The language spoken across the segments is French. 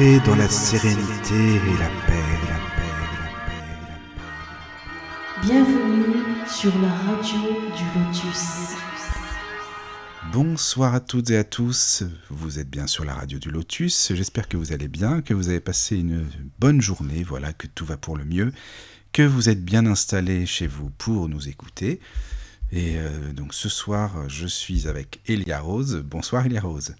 Entrez dans la sérénité et la paix, la paix, la paix, la paix. Bienvenue sur la radio du Lotus. Bonsoir à toutes et à tous, vous êtes bien sur la radio du Lotus, j'espère que vous allez bien, que vous avez passé une bonne journée, voilà, que tout va pour le mieux, que vous êtes bien installés chez vous pour nous écouter. Et euh, donc ce soir, je suis avec Elia Rose. Bonsoir Elia Rose.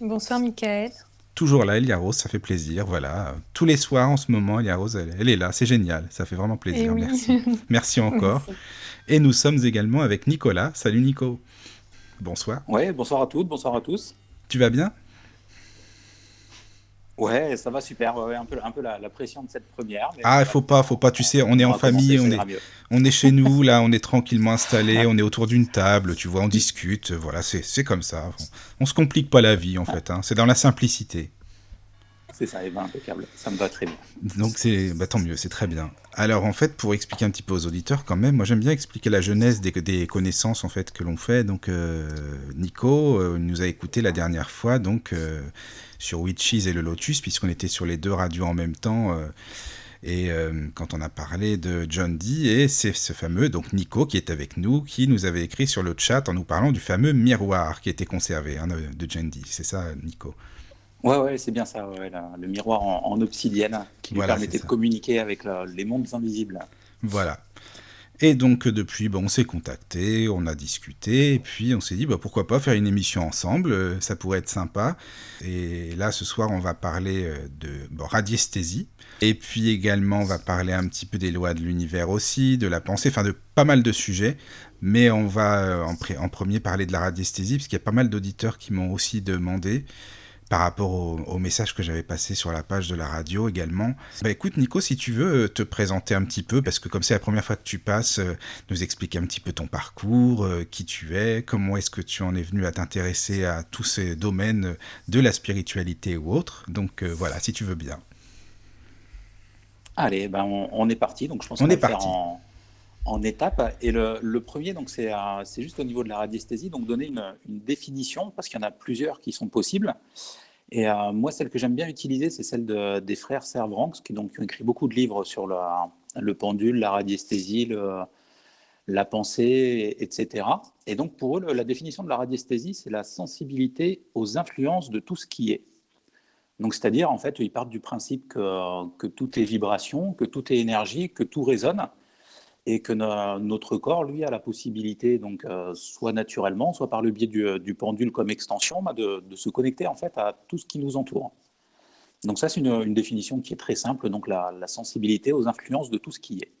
Bonsoir Michael. Toujours là, Elia Rose, ça fait plaisir. Voilà, tous les soirs en ce moment, Elia Rose, elle, elle est là, c'est génial, ça fait vraiment plaisir. Eh oui. Merci. Merci encore. Merci. Et nous sommes également avec Nicolas. Salut Nico. Bonsoir. Ouais, bonsoir à toutes, bonsoir à tous. Tu vas bien? Ouais, ça va super. Ouais, un peu, un peu la, la pression de cette première. mais Ah, faut pas, faut pas. Tu sais, on est en famille, on est, on est chez nous, là, on est tranquillement installé, on est autour d'une table, tu vois, on discute. Voilà, c'est c'est comme ça. On, on se complique pas la vie, en fait. hein. C'est dans la simplicité. C'est ça, et ben impeccable. Ça me va très bien. Donc c'est bah, tant mieux, c'est très bien. Alors en fait, pour expliquer un petit peu aux auditeurs quand même, moi j'aime bien expliquer la jeunesse des, des connaissances en fait que l'on fait. Donc euh, Nico euh, nous a écouté la dernière fois donc euh, sur Witches et le Lotus puisqu'on était sur les deux radios en même temps. euh, et euh, quand on a parlé de John Dee, et c'est ce fameux, donc Nico, qui est avec nous, qui nous avait écrit sur le chat en nous parlant du fameux miroir qui était conservé hein, de John Dee. C'est ça, Nico? Ouais, ouais, c'est bien ça. Ouais, le miroir en, en obsidienne qui lui permettait de communiquer avec la- les mondes invisibles. Voilà. Et donc depuis, bon, on s'est contacté, on a discuté, et puis on s'est dit bah, pourquoi pas faire une émission ensemble, euh, ça pourrait être sympa. Et là, ce soir, on va parler euh, de radiesthésie, et puis également, on va parler un petit peu des lois de l'univers aussi, de la pensée, enfin de pas mal de sujets. Mais on va euh, en, en premier parler de la radiesthésie, parce qu'il y a pas mal d'auditeurs qui m'ont aussi demandé par rapport au, au message que j'avais passé sur la page de la radio également. Bah écoute Nico, si tu veux euh, te présenter un petit peu, parce que comme c'est la première fois que tu passes, euh, nous expliquer un petit peu ton parcours, euh, qui tu es, comment est-ce que tu en es venu à t'intéresser à tous ces domaines de la spiritualité ou autre. Donc euh, voilà, si tu veux bien. Allez, ben on, on est parti. Donc je pense On qu'on va est le faire parti. en, en étapes. Et le, premier, donc c'est c'est juste au niveau de la radiesthésie, donc donner une, définition parce qu'il y en a plusieurs qui sont possibles. Et euh, moi, celle que j'aime bien utiliser, c'est celle de- des frères Servranx, qui, donc, ont écrit beaucoup de livres sur le, le pendule, la radiesthésie, la pensée, etc. Et donc, pour eux, la définition de la radiesthésie, c'est la sensibilité aux influences de tout ce qui est. Donc, c'est-à-dire, en fait, ils partent du principe que, que tout est vibration, que tout est énergie, que tout résonne, et que no- notre corps, lui, a la possibilité, donc, euh, soit naturellement, soit par le biais du, du pendule comme extension, bah, de, se connecter en fait à tout ce qui nous entoure. Donc ça, c'est une, définition qui est très simple, donc la, sensibilité aux influences de tout ce qui est.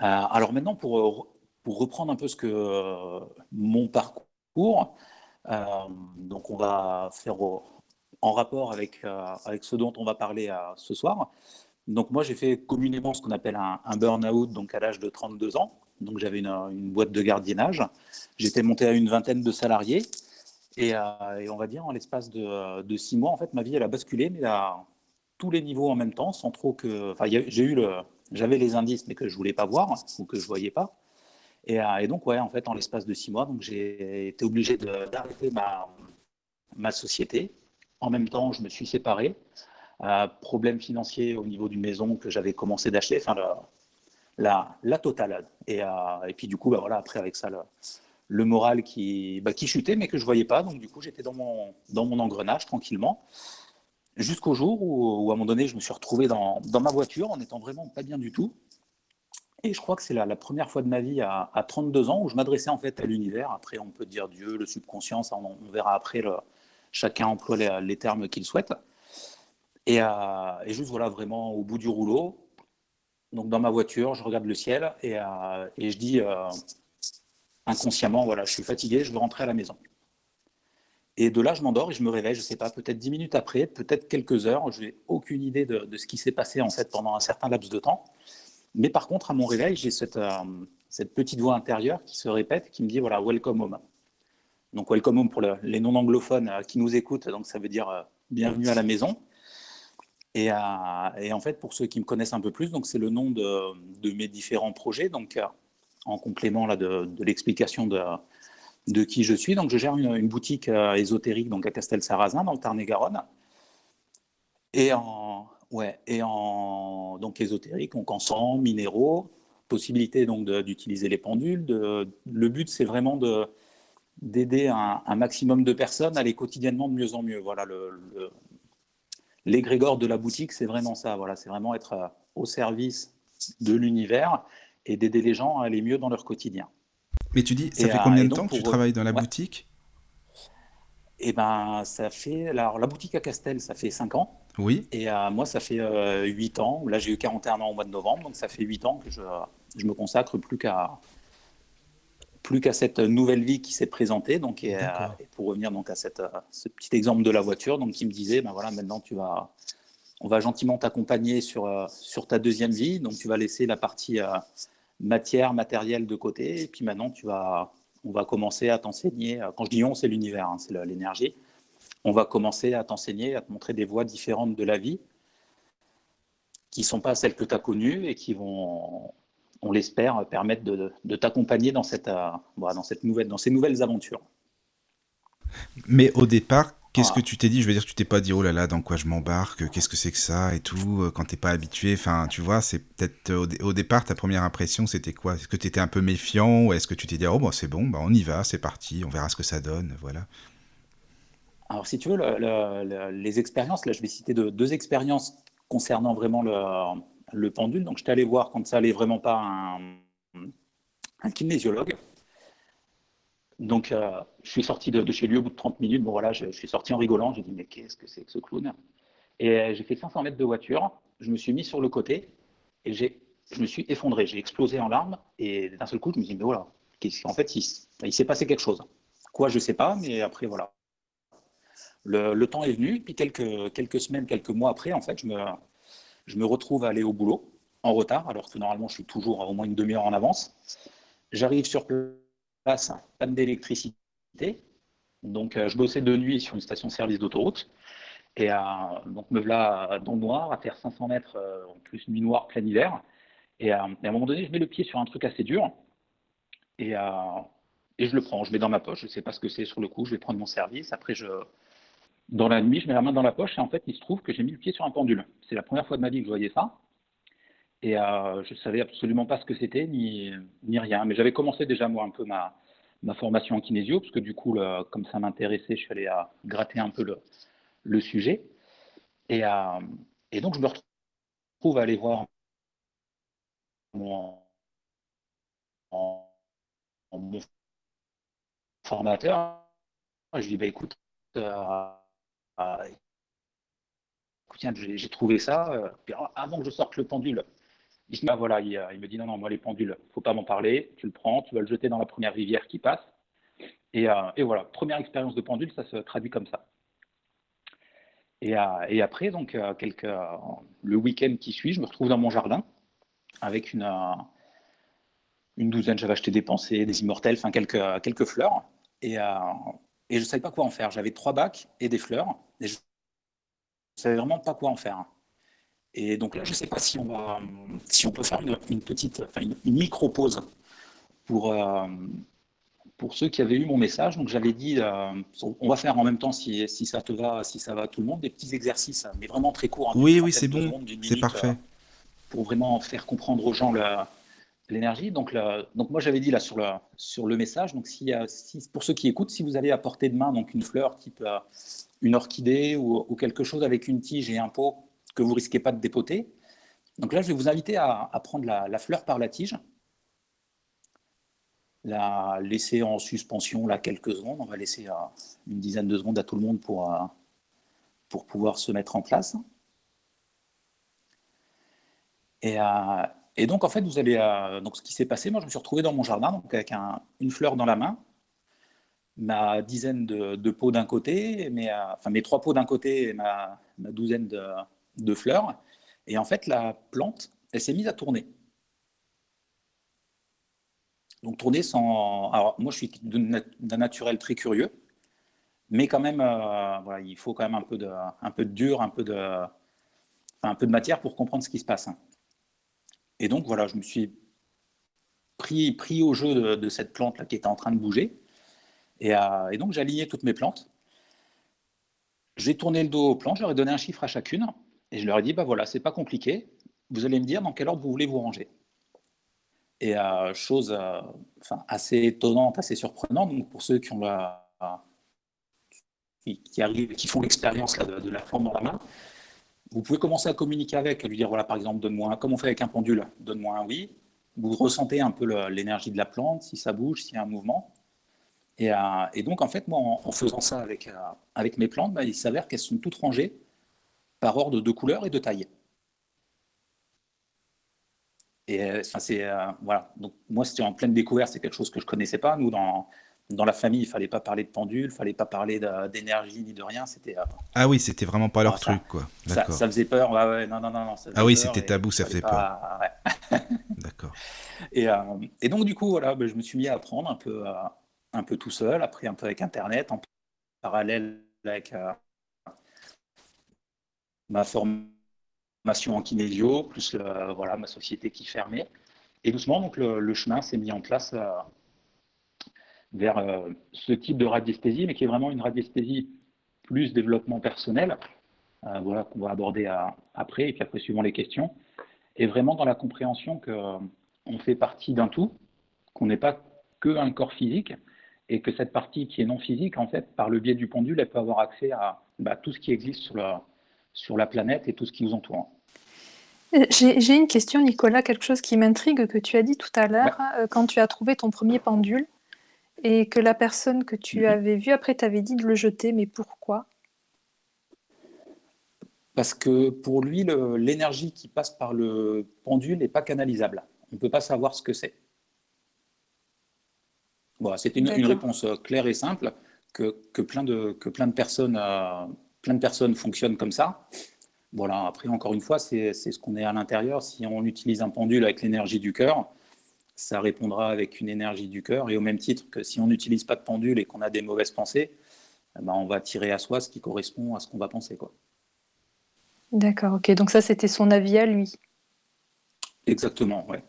Euh, alors maintenant, pour, euh, reprendre un peu ce que euh, mon parcours, euh, donc on va faire en rapport avec, euh, ce dont on va parler euh, ce soir. Donc moi, j'ai fait communément ce qu'on appelle un, burn-out, donc à l'âge de 32 ans. Donc j'avais une, boîte de gardiennage. J'étais monté à une vingtaine de salariés. Et, euh, on va dire, en l'espace de, six mois, en fait, ma vie, elle a basculé, mais à tous les niveaux en même temps, sans trop que... Enfin, j'ai le... J'avais les indices, mais que je voulais pas voir, ou que je voyais pas. Et, euh, et donc, ouais, en fait, en l'espace de six mois, j'ai été obligé d'arrêter ma, ma société. En même temps, je me suis séparé. Euh, problème financier au niveau d'une maison que j'avais commencé d'acheter, enfin le- la, la totale. Et, euh, et puis du coup, bah, voilà, après avec ça, le, moral qui, bah, qui chutait, mais que je voyais pas. Donc du coup, j'étais dans mon, dans mon engrenage tranquillement, jusqu'au jour où, à un moment donné, je me suis retrouvé dans, dans ma voiture en étant vraiment pas bien du tout. Et je crois que c'est la, la première fois de ma vie à, à 32 ans où je m'adressais en fait à l'univers. Après, on peut dire Dieu, le subconscient, ça, on, verra après. Chacun emploie les termes qu'il souhaite. Et, euh, et juste voilà, vraiment au bout du rouleau, donc dans ma voiture, je regarde le ciel et, euh, je dis euh, inconsciemment, voilà, je suis fatigué, je veux rentrer à la maison. Et de là, je m'endors et je me réveille, je ne sais pas, peut-être dix minutes après, peut-être quelques heures, je n'ai aucune idée de, ce qui s'est passé en fait pendant un certain laps de temps. Mais par contre, à mon réveil, j'ai cette, petite voix intérieure qui se répète, qui me dit, voilà, welcome home. Donc welcome home pour le- les non-anglophones qui nous écoutent, donc ça veut dire bienvenue à la maison. Et, euh, et en fait, pour ceux qui me connaissent un peu plus, donc c'est le nom de, mes différents projets. Donc, euh, en complément là, de, l'explication de, qui je suis, donc je gère une, boutique euh, ésotérique donc à Castel-Sarrazin, dans le Tarn-et-Garonne. Et en, ouais, et en donc ésotérique, donc en sang, minéraux, possibilité donc d'utiliser les pendules. Le but, c'est vraiment de d'aider un, maximum de personnes à aller quotidiennement de mieux en mieux. Voilà, le, l'égrégore de la boutique, c'est vraiment ça. Voilà, c'est vraiment être euh, au service de l'univers et d'aider les gens à aller mieux dans leur quotidien. Mais tu dis, ça fait combien de temps que tu travailles dans la boutique? Eh ben, ça fait. Alors, la boutique à Castel, ça fait 5 ans. Oui. Et euh, moi, ça fait 8 euh, ans. Là, j'ai eu 41 ans au mois de novembre, donc ça fait 8 ans que je, je me consacre plus qu'à plus qu'à cette nouvelle vie qui s'est présentée. Donc, et, pour revenir donc à cette, ce petit exemple de la voiture, donc qui me disait, ben voilà, maintenant tu vas, on va gentiment t'accompagner sur, sur ta deuxième vie. Donc, tu vas laisser la partie matière, matérielle de côté. Et puis maintenant, tu vas, on va commencer à t'enseigner. Quand je dis on, c'est l'univers, hein, c'est l'énergie. On va commencer à t'enseigner, à te montrer des voies différentes de la vie qui ne sont pas celles que tu as connues et qui vont, on l'espère, permettre de, t'accompagner dans, cette, euh, dans, cette nouvelle, dans ces nouvelles aventures. Mais au départ, Qu'est-ce que tu t'es dit? Je veux dire, tu t'es pas dit oh là là, dans quoi je m'embarque? Qu'est-ce que c'est que ça et tout Quand t'es pas habitué, enfin, tu vois, c'est peut-être au, départ ta première impression, c'était quoi? Est-ce que tu étais un peu méfiant ou est-ce que tu t'es dit oh bon c'est bon, bah, on y va, c'est parti, on verra ce que ça donne, voilà. Alors si tu veux, les expériences, là je vais citer deux expériences concernant vraiment le, pendule. Donc je allé voir quand ça allait vraiment pas un, kinésiologue. Donc, euh, je suis sorti de, chez lui au bout de 30 minutes. Bon, voilà, je, suis sorti en rigolant. J'ai dit, mais qu'est-ce que c'est que ce clown? Et euh, j'ai fait 500 mètres de voiture. Je me suis mis sur le côté et je me suis effondré. J'ai explosé en larmes. Et d'un seul coup, je me dit, mais voilà, en fait, il, s'est passé quelque chose. Quoi, je ne sais pas, mais après, voilà. Le, temps est venu. Puis quelques, quelques semaines, quelques mois après, en fait, je me, je me retrouve à aller au boulot en retard, alors que normalement, je suis toujours au moins une demi-heure en avance. J'arrive sur place panne d'électricité. Donc, euh, je bossais de nuit sur une station-service d'autoroute. Et euh, donc, me voilà dans le noir, à faire 500 mètres, euh, en plus nuit noire, plein hiver. Et, à un moment donné, je mets le pied sur un truc assez dur. Et, et je le prends, je mets dans ma poche. Je ne sais pas ce que c'est sur le coup. Je vais prendre mon service. Après, je, dans la nuit, je mets la main dans la poche. Et en fait, il se trouve que j'ai mis le pied sur un pendule. C'est la première fois de ma vie que je voyais ça. Et euh, je ne savais absolument pas ce que c'était, ni, ni rien. Mais j'avais commencé déjà, moi, un peu ma, ma formation en kinésio, parce que du coup, comme ça m'intéressait, je suis allé à gratter un peu le, le sujet. Et, euh, et, donc, je me retrouve à aller voir mon, formateur. Je lui dis, bah, écoute, euh, j'ai trouvé ça. avant que je sorte le pendule, il, ah, voilà, euh, il, me dit non, non, moi les pendules, faut pas m'en parler, tu le prends, tu vas le jeter dans la première rivière qui passe. Et, euh, voilà, première expérience de pendule, ça se traduit comme ça. Et, euh, après, donc, le week-end qui suit, je me retrouve dans mon jardin avec une, une douzaine, j'avais acheté des pensées, des immortels, enfin quelques, quelques fleurs. Et, et je ne savais pas quoi en faire. J'avais trois bacs et des fleurs. Et je ne savais vraiment pas quoi en faire. Et donc là, je ne sais pas si on, va, si on peut faire une, petite, enfin une, micro-pause pour, euh, pour ceux qui avaient eu mon message. Donc j'avais dit, euh, on va faire en même temps, si, si, ça te va, si ça va tout le monde, des petits exercices, mais vraiment très courts. Hein, oui, oui, c'est bon, c'est parfait. Euh, pour vraiment faire comprendre aux gens l'énergie. Donc, donc moi j'avais dit là sur le, sur le message, donc si, si, pour ceux qui écoutent, si vous avez à portée de main donc une fleur type une orchidée ou, quelque chose avec une tige et un pot, que vous risquez pas de dépoter. Donc là, je vais vous inviter à, prendre la, fleur par la tige, la laisser en suspension là quelques secondes. On va laisser euh, une dizaine de secondes à tout le monde pour, euh, pour pouvoir se mettre en place. Et, euh, et donc, en fait, vous allez. donc, ce qui s'est passé, moi, je me suis retrouvé dans mon jardin donc avec une fleur dans la main, ma dizaine de, pots d'un côté, mes, enfin mes trois pots d'un côté et ma, douzaine de, de fleurs. Et en fait, la plante, elle s'est mise à tourner. Donc tourner sans... Alors moi, je suis d'un naturel très curieux, mais quand même, euh, voilà, il faut quand même un peu de, un peu de dur, un peu de, un peu de matière pour comprendre ce qui se passe. Et donc voilà, je me suis pris, au jeu de, cette plante là qui était en train de bouger. Et, euh, donc aligné toutes mes plantes. j'ai tourné le dos au plan, j'aurais donné un chiffre à chacune, et je leur ai dit, bah voilà, c'est pas compliqué, vous allez me dire dans quel ordre vous voulez vous ranger. Et euh, chose euh, assez étonnante, assez surprenante, pour ceux qui, arrivent, qui font l'expérience de, de, la forme dans la main, vous pouvez commencer à communiquer avec, lui dire voilà par exemple donne-moi, comme on fait avec un pendule, donne-moi un oui. Vous ressentez un peu l'énergie de la plante, si ça bouge, s'il y a un mouvement. Et, euh, donc, en fait, moi, en, faisant ça avec, euh, avec mes plantes, bah, il s'avère qu'elles sont toutes rangées par ordre de couleur et de taille. Et euh, enfin, c'est voilà. Donc, moi, c'était en pleine découverte. C'est quelque chose que je connaissais pas. Nous, dans, dans la famille, il fallait pas parler de pendule, il fallait pas parler d'énergie ni de rien. C'était ah oui, c'était vraiment pas leur truc, quoi. Ça, ça, faisait peur. Ouais, non, non, non, ah oui, c'était tabou, ça faisait peur. D'accord. Et, et, donc, du coup, voilà, bah, je me suis mis à apprendre un peu un peu tout seul, après un peu avec Internet, en parallèle avec euh, ma formation en kinésio, plus voilà, ma société qui fermait. Et doucement, donc, le, chemin s'est mis en place euh, vers euh, ce type de radiesthésie, mais qui est vraiment une radiesthésie plus développement personnel, voilà, qu'on va aborder après, et puis après, suivant les questions, et vraiment dans la compréhension qu'on fait partie d'un tout, qu'on n'est pas que un corps physique, et que cette partie qui est non physique, en fait, par le biais du pendule, elle peut avoir accès à bah, tout ce qui existe sur la, sur la planète et tout ce qui nous entoure. J'ai une question, Nicolas, quelque chose qui m'intrigue que tu as dit tout à l'heure, euh, quand tu as trouvé ton premier pendule et que la personne que tu mhm. avais vue après t'avait dit de le jeter, mais pourquoi? Parce que pour lui, l'énergie qui passe par le pendule n'est pas canalisable. On ne peut pas savoir ce que c'est. C'était une, réponse euh, claire et simple que, que, plein, de, que plein, de personnes, euh, plein de personnes fonctionnent comme ça. Voilà, après, encore une fois, c'est ce qu'on est à l'intérieur. Si on utilise un pendule avec l'énergie du cœur, ça répondra avec une énergie du cœur. Et au même titre que si on n'utilise pas de pendule et qu'on a des mauvaises pensées, eh ben on va tirer à soi ce qui correspond à ce qu'on va penser. D'accord, ok. Donc ça, c'était son avis à lui. Exactement, ouais.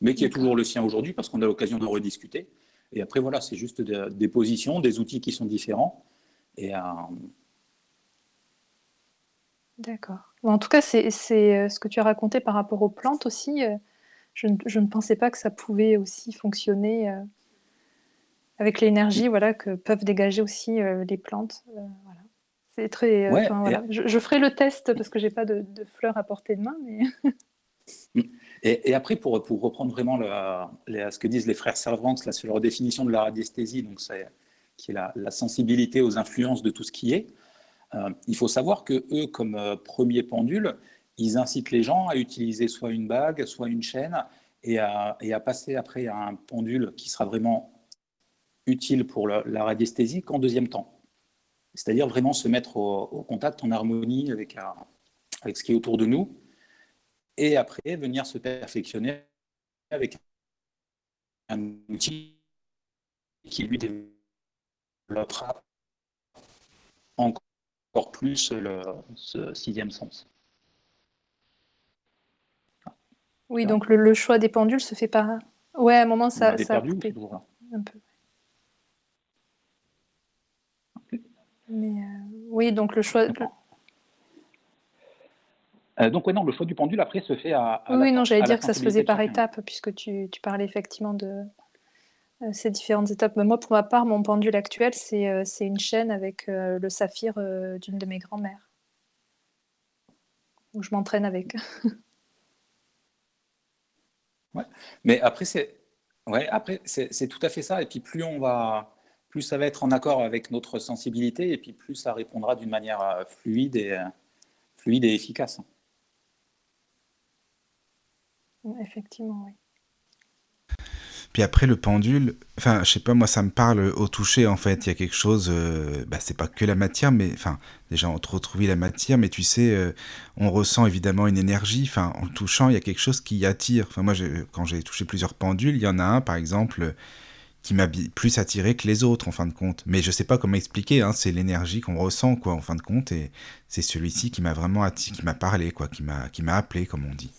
Mais qui est toujours le sien aujourd'hui parce qu'on a l'occasion de rediscuter. Et après, voilà, c'est juste des positions, des outils qui sont différents. Et, euh, D'accord. en tout cas, c'est euh, ce que tu as raconté par rapport aux plantes aussi. Euh, je, ne pensais pas que ça pouvait aussi fonctionner avec l'énergie voilà, que peuvent dégager aussi les plantes. Voilà. C'est très. voilà. je, ferai le test parce que j'ai pas de, de, fleurs à portée de main, mais. Et, après, pour, pour, reprendre vraiment ce que disent les frères Servants là, sur leur définition de la radiesthésie, donc qui est la, sensibilité aux influences de tout ce qui est, euh, il faut savoir que eux, comme euh, premier pendule, ils incitent les gens à utiliser soit une bague, soit une chaîne, et à, passer après à un pendule qui sera vraiment utile pour la, radiesthésie qu'en deuxième temps. C'est-à-dire vraiment se mettre au, contact, en harmonie avec, euh, avec ce qui est autour de nous, et après venir se perfectionner avec un outil qui lui développera encore plus le, ce sixième sens. Oui, donc le, choix des pendules se fait pas. Ouais, à un moment ça, ça a coupé un peu. Mais euh, oui, donc le choix. Euh, donc, ouais, non, le choix du pendule, après, se fait à. oui, non, j'allais dire que ça se faisait par étapes, puisque tu, tu, parlais effectivement de euh, ces différentes étapes. Mais moi, pour ma part, mon pendule actuel, c'est une chaîne avec le saphir d'une de mes grand-mères. Où je m'entraîne avec. Mais après, c'est ouais, après, c'est tout à fait ça. Et puis, plus on va. Plus ça va être en accord avec notre sensibilité, et puis plus ça répondra d'une manière fluide et, fluide et efficace. Effectivement, oui. Puis après le pendule, enfin je sais pas moi ça me parle au toucher en fait, il y a quelque chose, euh, bah, c'est pas que la matière, mais enfin déjà on retrouve la matière, mais tu sais, euh, on ressent évidemment une énergie, enfin en le touchant il y a quelque chose qui attire. Moi quand j'ai touché plusieurs pendules, il y en a un par exemple qui m'a plus attiré que les autres en fin de compte. Mais je sais pas comment expliquer, hein, c'est l'énergie qu'on ressent quoi en fin de compte et c'est celui-ci qui m'a vraiment attiré, qui m'a parlé quoi, qui m'a appelé comme on dit.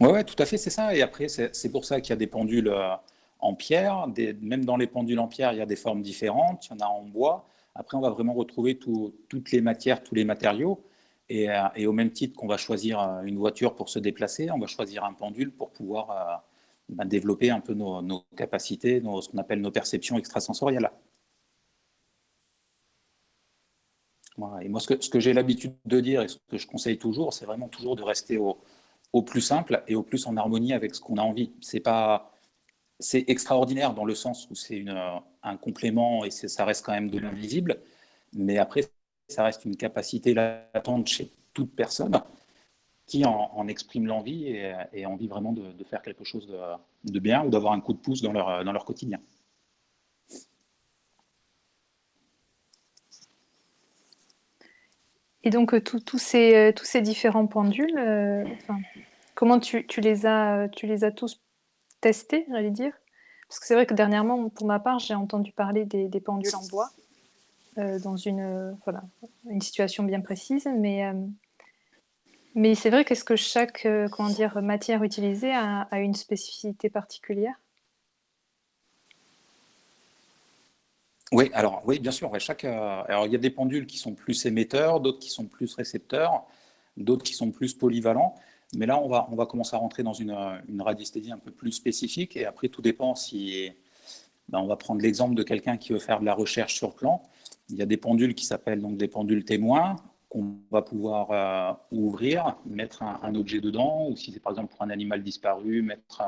Oui, ouais, tout à fait, c'est ça. Et après, c'est pour ça qu'il y a des pendules euh, en pierre. Même dans les pendules en pierre, il y a des formes différentes. Il y en a en bois. Après, on va vraiment retrouver toutes les matières, tous les matériaux. Et, et au même titre qu'on va choisir une voiture pour se déplacer, on va choisir un pendule pour pouvoir bah, développer un peu nos, capacités, ce qu'on appelle nos perceptions extrasensorielles. Et moi, ce que j'ai l'habitude de dire et ce que je conseille toujours, c'est vraiment toujours de rester au, au, plus simple et au plus en harmonie avec ce qu'on a envie. C'est pas, c'est extraordinaire dans le sens où c'est un complément et ça reste quand même de l'invisible, mais après, ça reste une capacité latente chez toute personne qui en, exprime l'envie et, envie vraiment de, faire quelque chose de, bien ou d'avoir un coup de pouce dans leur, dans leur quotidien. Et donc, euh, tous ces, euh, tous ces différents pendules, euh, comment tu, les as, tu les as tous testés, j'allais dire? Parce que c'est vrai que dernièrement, pour ma part, j'ai entendu parler des, pendules en bois dans une, voilà, une situation bien précise, mais mais c'est vrai qu'est-ce que chaque comment dire, matière utilisée a, une spécificité particulière Oui, alors oui, bien sûr. Chaque, euh, alors il y a des pendules qui sont plus émetteurs, d'autres qui sont plus récepteurs, d'autres qui sont plus polyvalents. Mais là, on va, on va commencer à rentrer dans une, une radiesthésie un peu plus spécifique. Et après, tout dépend si. Ben, on va prendre l'exemple de quelqu'un qui veut faire de la recherche sur plan. Il y a des pendules qui s'appellent donc des pendules témoins qu'on va pouvoir euh, ouvrir, mettre un, objet dedans, ou si c'est par exemple pour un animal disparu, mettre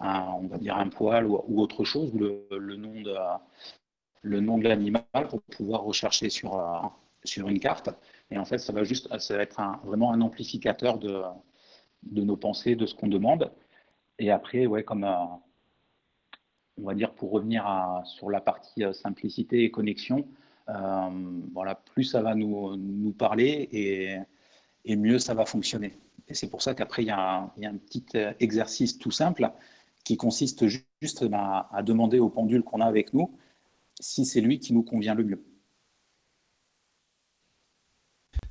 un, on va dire un poil ou, autre chose, ou le, nom de le nom de l'animal pour pouvoir rechercher sur, euh, sur une carte. Et en fait, ça va juste, ça va être vraiment un amplificateur de, de nos pensées, de ce qu'on demande. Et après, ouais, comme euh, on va dire pour revenir sur la partie simplicité et connexion, euh, voilà, plus ça va nous, nous parler et, et, mieux ça va fonctionner. Et c'est pour ça qu'après, il, y a un petit exercice tout simple qui consiste juste à, à demander au pendule qu'on a avec nous si c'est lui qui nous convient le mieux.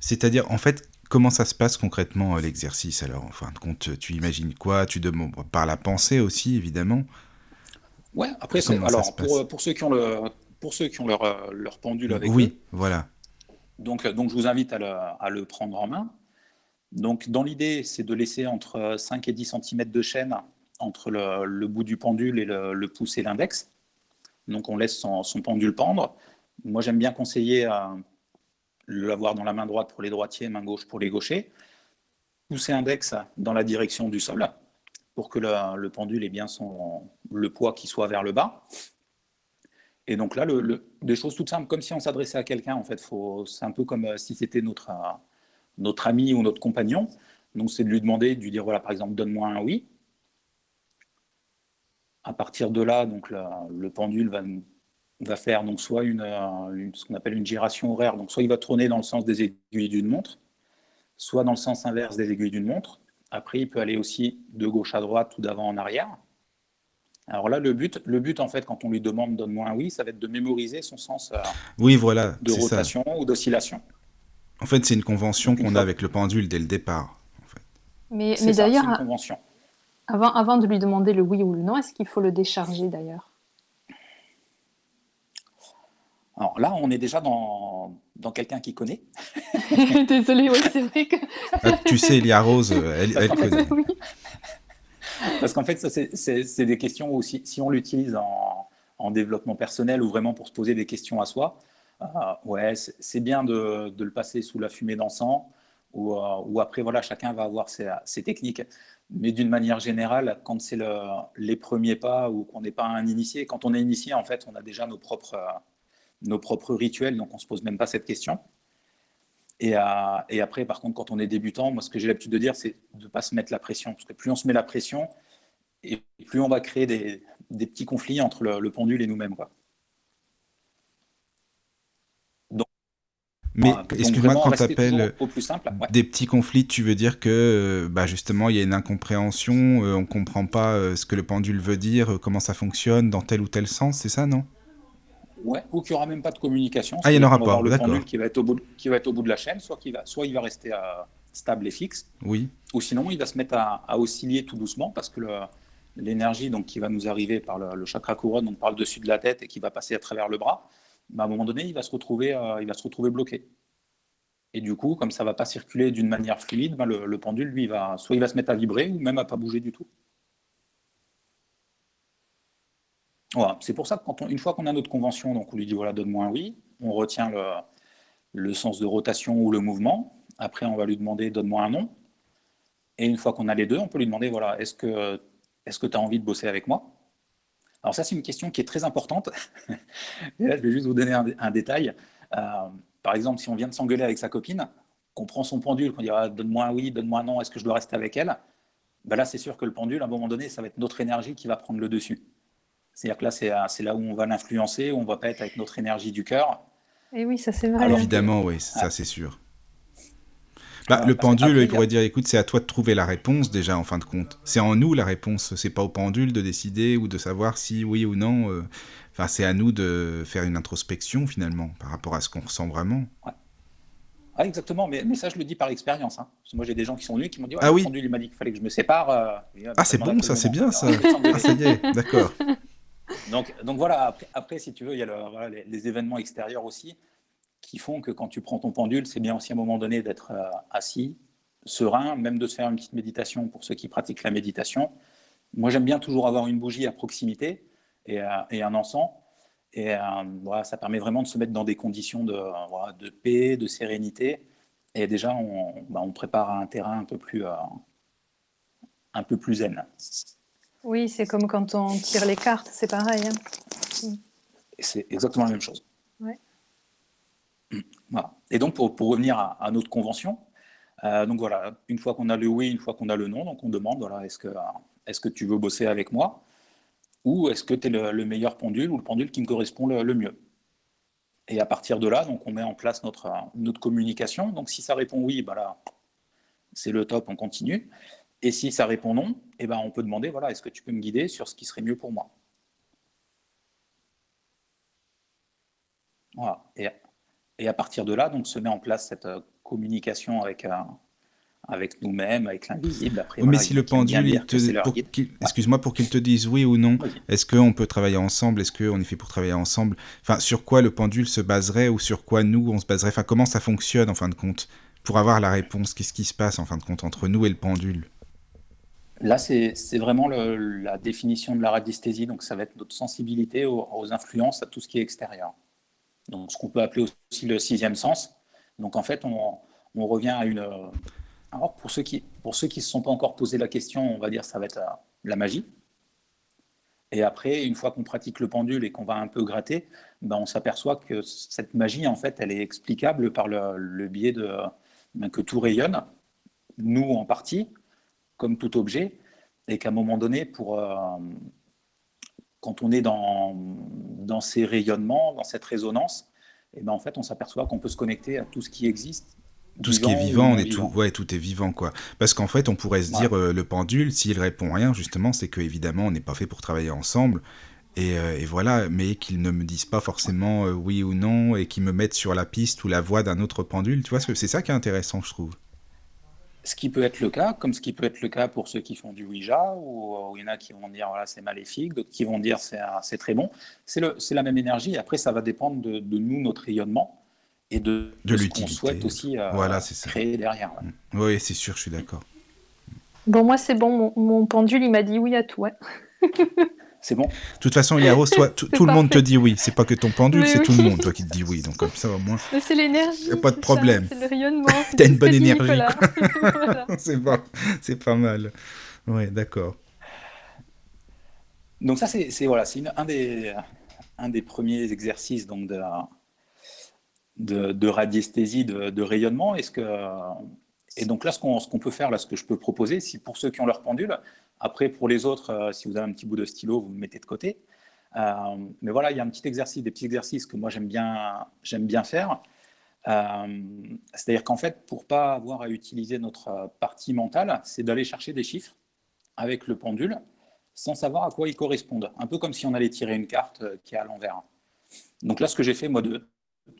C'est-à-dire, en fait, comment ça se passe concrètement euh, l'exercice Alors, en fin de compte, tu imagines quoi? Tu demandes par la pensée aussi, évidemment. Ouais, après, alors pour, pour, ceux qui ont le, pour ceux qui ont leur, euh, leur pendule avec oui, voilà. Donc, euh, donc, je vous invite à le, à le prendre en main. Donc, dans l'idée, c'est de laisser entre 5 et 10 cm de chaîne entre le, le bout du pendule et le, le pouce et l'index. Donc, on laisse son, pendule pendre. Moi, j'aime bien conseiller à l'avoir dans la main droite pour les droitiers, main gauche pour les gauchers. Pousser index dans la direction du sol pour que le, le pendule ait bien son, le poids qui soit vers le bas. Et donc là, des choses toutes simples, comme si on s'adressait à quelqu'un, en fait, c'est un peu comme euh, si c'était notre, euh, notre ami ou notre compagnon. Donc c'est de lui demander, de lui dire, voilà, par exemple, donne-moi un oui. À partir de là, donc le pendule va, va faire donc soit euh, une, ce qu'on appelle une gyration horaire, donc soit il va tourner dans le sens des aiguilles d'une montre, soit dans le sens inverse des aiguilles d'une montre. Après, il peut aller aussi de gauche à droite ou d'avant en arrière. Alors là, le but, le but, en fait, quand on lui demande donne-moi un oui, ça va être de mémoriser son sens euh, oui, voilà, de rotation ou d'oscillation. En fait, c'est une convention qu'on a avec le pendule dès le départ. Mais, mais d'ailleurs, avant, avant de lui demander le oui ou le non, est-ce qu'il faut le décharger d'ailleurs? Alors là, on est déjà dans, dans quelqu'un qui connaît. Désolée, oui, c'est vrai que. Ah, tu sais, Elia Rose, elle, elle connaît. oui. Parce qu'en fait, ça, c'est des questions où si, on l'utilise en, développement personnel ou vraiment pour se poser des questions à soi, euh, ouais, c'est bien de, le passer sous la fumée d'encens ou, euh, après, voilà, chacun va avoir ses, techniques. Mais d'une manière générale, quand c'est le, les premiers pas ou qu'on n'est pas un initié, quand on est initié, en fait, on a déjà nos propres, propres rituels, donc on ne se pose même pas cette question. Et, et, après, par contre, quand on est débutant, moi, ce que j'ai l'habitude de dire, c'est de ne pas se mettre la pression. Parce que plus on se met la pression, et plus on va créer des, des petits conflits entre le, pendule et nous-mêmes. Mais excuse-moi, quand tu appelles des petits conflits, tu veux dire que bah, justement il y a une incompréhension, euh, on ne comprend pas euh, ce que le pendule veut dire, euh, comment ça fonctionne dans tel ou tel sens, c'est ça, non? Ouais, ou qu'il n'y aura même pas de communication. Ah, il n'y en aura pas, le pendule qui va, être au bout de, qui va être au bout de la chaîne, soit, il va, soit il va rester stable et fixe, oui. ou sinon il va se mettre à, à osciller tout doucement parce que l'énergie donc qui va nous arriver par le, chakra couronne, donc par le dessus de la tête et qui va passer à travers le bras, bah, à un moment donné, il va se retrouver, il va se retrouver bloqué. Et du coup, comme ça ne va pas circuler d'une manière fluide, bah, le, pendule, lui, va, soit il va se mettre à vibrer ou même à pas bouger du tout. Voilà. C'est pour ça que une fois qu'on a notre convention, donc on lui dit voilà, donne-moi un oui, on retient le, sens de rotation ou le mouvement. Après, on va lui demander donne-moi un nom. Et une fois qu'on a les deux, on peut lui demander voilà, est-ce que tu as envie de bosser avec moi? Alors ça, c'est une question qui est très importante. Et là, je vais juste vous donner un, détail. Euh, par exemple, si on vient de s'engueuler avec sa copine, qu'on prend son pendule, qu'on dira donne-moi un oui, donne-moi un non, est-ce que je dois rester avec elle? Ben Là, c'est sûr que le pendule, à un moment donné, ça va être notre énergie qui va prendre le dessus. C'est-à-dire que là, c'est là où on va l'influencer, où on ne va pas être avec notre énergie du cœur. Et oui, ça c'est vrai. Alors, évidemment, oui, ça c'est sûr. Bah, le pendule, il pourrait dire écoute, c'est à toi de trouver la réponse déjà en fin de compte. C'est en nous la réponse, c'est pas au pendule de décider ou de savoir si oui ou non. Euh, Enfin, c'est à nous de faire une introspection finalement par rapport à ce qu'on ressent vraiment. Ouais. Ah, exactement, mais, mais, ça je le dis par expérience. Hein. moi j'ai des gens qui sont venus qui m'ont dit Ah oui il m'a dit qu'il fallait que je me sépare. Euh, ah, c'est bon, ça, c'est bien ça. ah, ça y est, d'accord. Donc, donc voilà, après, si tu veux, il y a les, événements extérieurs aussi qui font que quand tu prends ton pendule, c'est bien aussi à un moment donné d'être euh, assis, serein, même de se faire une petite méditation pour ceux qui pratiquent la méditation. Moi j'aime bien toujours avoir une bougie à proximité euh, et, un encens. Et euh, voilà, ça permet vraiment de se mettre dans des conditions de, de paix, de sérénité. Et déjà, on, bah, on, prépare un terrain un peu plus, euh, un peu plus zen. Oui, c'est comme quand on tire les cartes, c'est pareil. Hein. C'est exactement la même chose. Ouais. Voilà. Et donc, pour, pour revenir à, notre convention, donc voilà, une fois qu'on a le oui, une fois qu'on a le non, donc on demande voilà, est-ce que, est-ce que tu veux bosser avec moi ou est-ce que tu es le, meilleur pendule ou le pendule qui me correspond le, mieux? Et à partir de là, donc on met en place notre, notre communication. Donc si ça répond oui, bah c'est le top, on continue. Et si ça répond non, eh ben on peut demander voilà, est-ce que tu peux me guider sur ce qui serait mieux pour moi? Voilà. Et, et, à partir de là, donc se met en place cette communication avec, un avec nous-mêmes, avec l'invisible. Après, mais si le pendule, excuse-moi, pour qu'il te dise oui ou non, est-ce qu'on peut travailler ensemble? Est-ce qu'on est fait pour travailler ensemble? Enfin, sur quoi le pendule se baserait ou sur quoi nous on se baserait? Enfin, comment ça fonctionne en fin de compte pour avoir la réponse? Qu'est-ce qui se passe en fin de compte entre nous et le pendule? Là, c'est vraiment la définition de la radiesthésie. Donc, ça va être notre sensibilité aux, aux influences, à tout ce qui est extérieur. Donc, ce qu'on peut appeler aussi le sixième sens. Donc, en fait, on, on revient à une, alors, pour ceux qui ne ceux qui se sont pas encore posé la question, on va dire ça va être la, magie. Et après, une fois qu'on pratique le pendule et qu'on va un peu gratter, ben on s'aperçoit que cette magie, en fait, elle est explicable par le, biais de ben, que tout rayonne, nous en partie, comme tout objet, et qu'à un moment donné, pour, euh, quand on est dans, dans ces rayonnements, dans cette résonance, et ben en fait, on s'aperçoit qu'on peut se connecter à tout ce qui existe tout ce qui est vivant, on est tout, ouais, tout est vivant, quoi. Parce qu'en fait, on pourrait se dire, euh, le pendule, s'il répond rien, justement, c'est que évidemment, on n'est pas fait pour travailler ensemble. Et, euh, voilà, mais qu'ils ne me disent pas forcément euh, oui ou non et qu'ils me mettent sur la piste ou la voie d'un autre pendule. Tu vois, c'est ça qui est intéressant, je trouve. Ce qui peut être le cas, comme ce qui peut être le cas pour ceux qui font du Ouija, où, il y en a qui vont dire voilà, c'est maléfique, d'autres qui vont dire c'est très bon. C'est la même énergie. Après, ça va dépendre de, de nous, notre rayonnement et de, de, ce qu'on souhaite aussi euh, voilà, créer derrière. Mm. Oui, c'est sûr, je suis d'accord. Bon, moi, c'est bon. Mon, pendule, il m'a dit oui à tout. C'est bon. De toute façon, Yaro, toi, tout, le monde te dit oui. C'est pas que ton pendule, c'est tout le monde, toi, qui te dit oui. Donc, comme ça, au moins. C'est l'énergie. pas de problème. C'est le rayonnement. T'as une bonne énergie. c'est bon. C'est pas mal. Oui, d'accord. Donc, ça, c'est voilà, un des, un des premiers exercices donc, de, de, radiesthésie, de, rayonnement. Est-ce que, et donc là, ce qu'on peut faire, là, ce que je peux proposer, si pour ceux qui ont leur pendule, après pour les autres, euh, si vous avez un petit bout de stylo, vous le mettez de côté. Euh, mais voilà, il y a un petit exercice, des petits exercices que moi j'aime bien, j'aime bien faire. Euh, c'est-à-dire qu'en fait, pour pas avoir à utiliser notre partie mentale, c'est d'aller chercher des chiffres avec le pendule sans savoir à quoi ils correspondent. Un peu comme si on allait tirer une carte qui est à l'envers. Donc là, ce que j'ai fait, moi, de,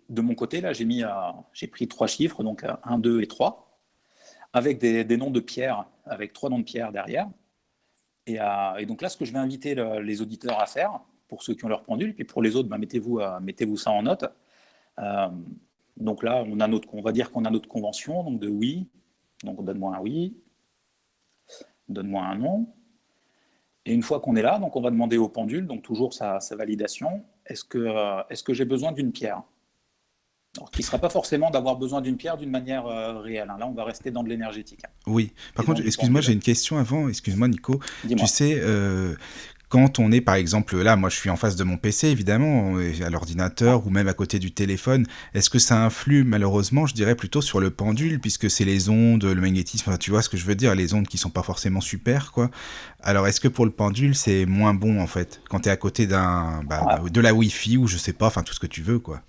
de mon côté, là, j'ai pris trois chiffres, donc 1, 2 et 3, avec des, noms de pierres, avec trois noms de pierres derrière. Et, donc là, ce que je vais inviter les auditeurs à faire, pour ceux qui ont leur pendule. Puis pour les autres, ben, mettez-vous mettez ça en note. donc là, on, a notre, on va dire qu'on a notre convention donc de oui. Donc donne-moi un oui, donne-moi un non. Et une fois qu'on est là, donc on va demander au pendule, donc toujours sa, validation, est-ce que, est que j'ai besoin d'une pierre? Alors, qui ne sera pas forcément d'avoir besoin d'une pierre d'une manière euh, réelle. Hein. Là, on va rester dans de l'énergétique. Oui. Par contre, excuse-moi, j'ai une question avant. Excuse-moi, Nico. Tu sais, euh, quand on est par exemple là, moi je suis en face de mon PC évidemment, à l'ordinateur ou même à côté du téléphone, est-ce que ça influe malheureusement, je dirais plutôt sur le pendule puisque c'est les ondes, le magnétisme, tu vois ce que je veux dire, les ondes qui sont pas forcément super quoi. Alors est-ce que pour le pendule c'est moins bon en fait quand tu es à côté d'un bah, de la Wi-Fi ou je sais pas, enfin tout ce que tu veux quoi?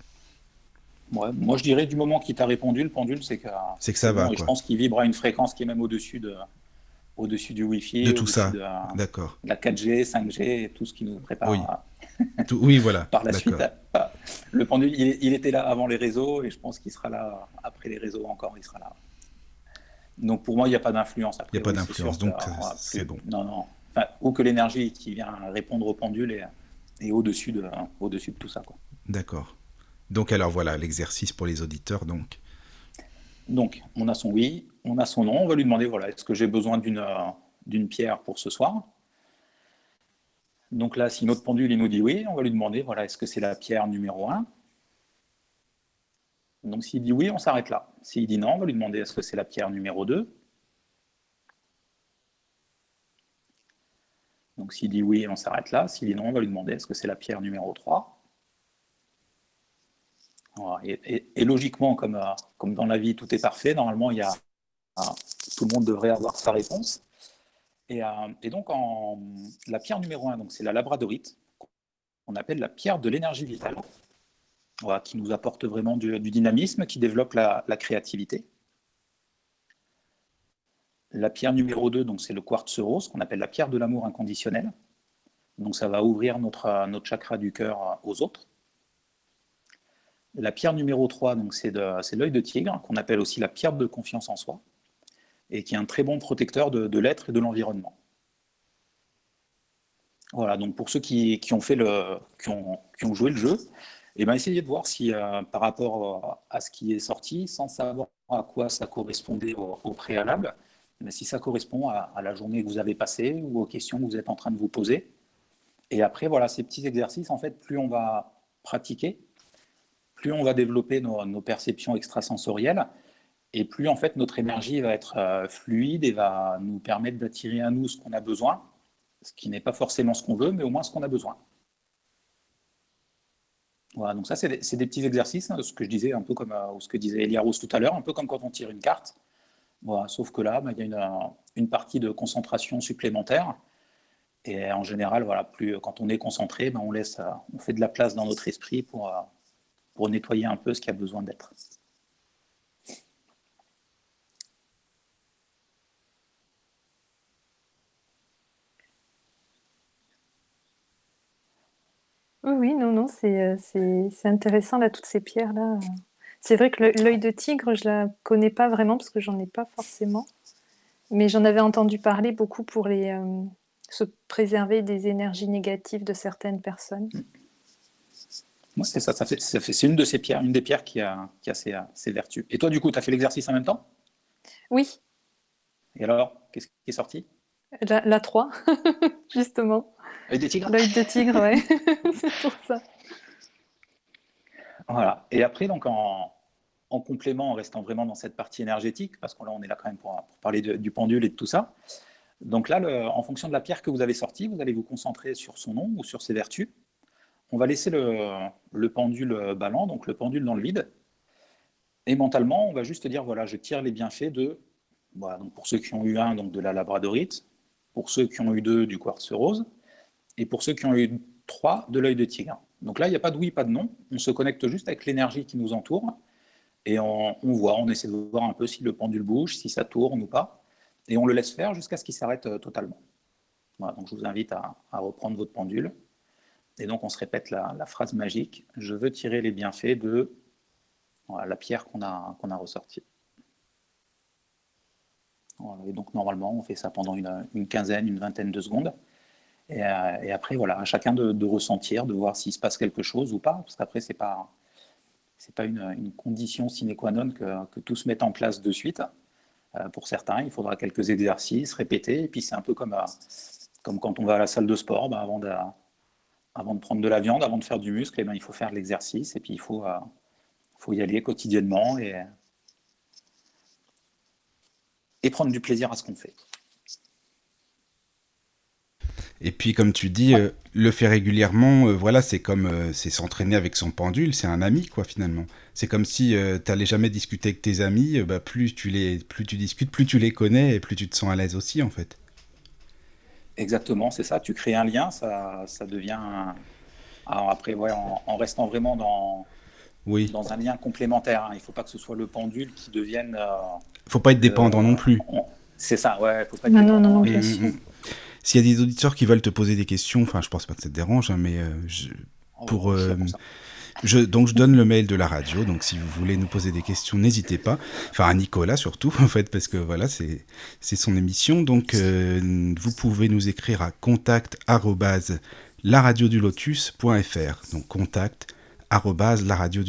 Moi je dirais du moment qu'il t'a répondu, le pendule c'est que c'est que ça va. je pense qu'il vibre à une fréquence qui est même au-dessus de au-dessus du Wi-Fi, de tout ça, d'accord. La 4G, 5G, et tout ce qui nous prépare. Oui, oui voilà. Par la suite, le pendule, il, était là avant les réseaux et je pense qu'il sera là après les réseaux encore. Il sera là. Donc pour moi, il n'y a pas d'influence. Il n'y a pas d'influence, donc c'est bon. Non, non. ou que l'énergie qui vient répondre au pendule est, est au-dessus de, au-dessus de tout ça. D'accord. Donc alors voilà l'exercice pour les auditeurs donc. Donc, on a son oui, on a son nom, on va lui demander, voilà, est-ce que j'ai besoin d'une euh, pierre pour ce soir? Donc là, si notre pendule il nous dit oui, on va lui demander, voilà, est-ce que c'est la pierre numéro 1 Donc s'il dit oui, on s'arrête là. S'il dit non, on va lui demander, est-ce que c'est la pierre numéro 2 Donc s'il dit oui, on s'arrête là. S'il dit non, on va lui demander, est-ce que c'est la pierre numéro 3 et, logiquement, comme, euh, comme dans la vie, tout est parfait, normalement, il y a, euh, tout le monde devrait avoir sa réponse. Et, euh, donc, la pierre numéro un, c'est la labradorite, qu'on appelle la pierre de l'énergie vitale, qui nous apporte vraiment du, dynamisme, qui développe la, créativité. La pierre numéro 2, c'est le quartz rose, qu'on appelle la pierre de l'amour inconditionnel. Donc ça va ouvrir notre, notre chakra du cœur aux autres. La pierre numéro 3, c'est l'œil de tigre, qu'on appelle aussi la pierre de confiance en soi, et qui est un très bon protecteur de, l'être et de l'environnement. Voilà, donc pour ceux qui, ont, fait le, qui, ont, joué le jeu, eh ben essayez de voir si euh, par rapport à ce qui est sorti, sans savoir à quoi ça correspondait au, préalable, mais si ça correspond à, à, la journée que vous avez passée ou aux questions que vous êtes en train de vous poser. Et après, voilà, ces petits exercices, en fait, plus on va pratiquer, plus on va développer nos, perceptions extrasensorielles, et plus en fait notre énergie va être euh, fluide et va nous permettre d'attirer à nous ce qu'on a besoin, ce qui n'est pas forcément ce qu'on veut, mais au moins ce qu'on a besoin. Voilà, donc ça c'est des, petits exercices, hein, ce que je disais un peu comme euh, ce que disait Elia Rose tout à l'heure, un peu comme quand on tire une carte. Voilà, sauf que là, bah, il y a une, partie de concentration supplémentaire. Et en général, voilà, plus quand on est concentré, bah, on laisse, euh, on fait de la place dans notre esprit pour, pour nettoyer un peu ce qui a besoin d'être. Oui, non, non, c'est euh, intéressant, là, toutes ces pierres-là. C'est vrai que l'œil de tigre, je la connais pas vraiment parce que j'en ai pas forcément. Mais j'en avais entendu parler beaucoup pour les, euh, se préserver des énergies négatives de certaines personnes. Mm c'est ça, ça fait, c'est une de ces pierres, une des pierres qui a, qui a ses, vertus. Et toi, du coup, tu as fait l'exercice en même temps? Oui. Et alors, qu'est-ce qui est sorti? La, 3, justement. L'œil de tigre L'œil de tigre, oui. c'est pour ça. Voilà. Et après, donc, en, complément, en restant vraiment dans cette partie énergétique, parce qu'on on est là quand même pour, parler du pendule et de tout ça. Donc là, en fonction de la pierre que vous avez sortie, vous allez vous concentrer sur son nom ou sur ses vertus on va laisser le, pendule ballant, donc le pendule dans le vide. Et mentalement, on va juste dire voilà, je tire les bienfaits de, voilà, donc pour ceux qui ont eu un, donc de la labradorite, pour ceux qui ont eu deux, du quartz rose, et pour ceux qui ont eu trois, de l'œil de tigre. Donc là, il n'y a pas de oui, pas de non. On se connecte juste avec l'énergie qui nous entoure et on, voit, on essaie de voir un peu si le pendule bouge, si ça tourne ou pas, et on le laisse faire jusqu'à ce qu'il s'arrête euh, totalement. Voilà, donc je vous invite à reprendre votre pendule. Et donc on se répète la, phrase magique, je veux tirer les bienfaits de la pierre qu'on a, ressortie. et donc normalement on fait ça pendant une, quinzaine, une vingtaine de secondes. Et, après, voilà, à chacun de, ressentir, de voir s'il se passe quelque chose ou pas, parce qu'après, c'est pas c'est pas une, condition sine qua non que, que, tout se mette en place de suite. pour certains, il faudra quelques exercices, répéter, et puis c'est un peu comme, comme quand on va à la salle de sport, bah, avant, de, avant de prendre de la viande, avant de faire du muscle, eh ben, il faut faire de l'exercice, et puis il faut, faut y aller quotidiennement et, et prendre du plaisir à ce qu'on fait. Et puis, comme tu dis, euh, le faire régulièrement, euh, voilà, c'est comme euh, c'est s'entraîner avec son pendule, c'est un ami, quoi, finalement. C'est comme si tu n'allais jamais discuter avec tes amis, bah, plus, tu les, plus tu discutes, plus tu les connais et plus tu te sens à l'aise aussi, en fait. Exactement, c'est ça. Tu crées un lien, ça, ça devient. Alors après, ouais, en, restant vraiment dans, oui. dans un lien complémentaire. Hein. Il ne faut pas que ce soit le pendule qui devienne. Il ne faut pas être dépendant non plus. C'est ça, ouais. Faut pas être non, non, non, bien sûr. S'il y a des auditeurs qui veulent te poser des questions, enfin, je pense pas que ça te dérange, hein, mais euh, oh, pour. Euh, je, donc je donne le mail de la radio, donc si vous voulez nous poser des questions, n'hésitez pas. Enfin à Nicolas surtout, en fait, parce que voilà, c'est son émission. Donc euh, vous pouvez nous écrire à contact lotus.fr. Donc contact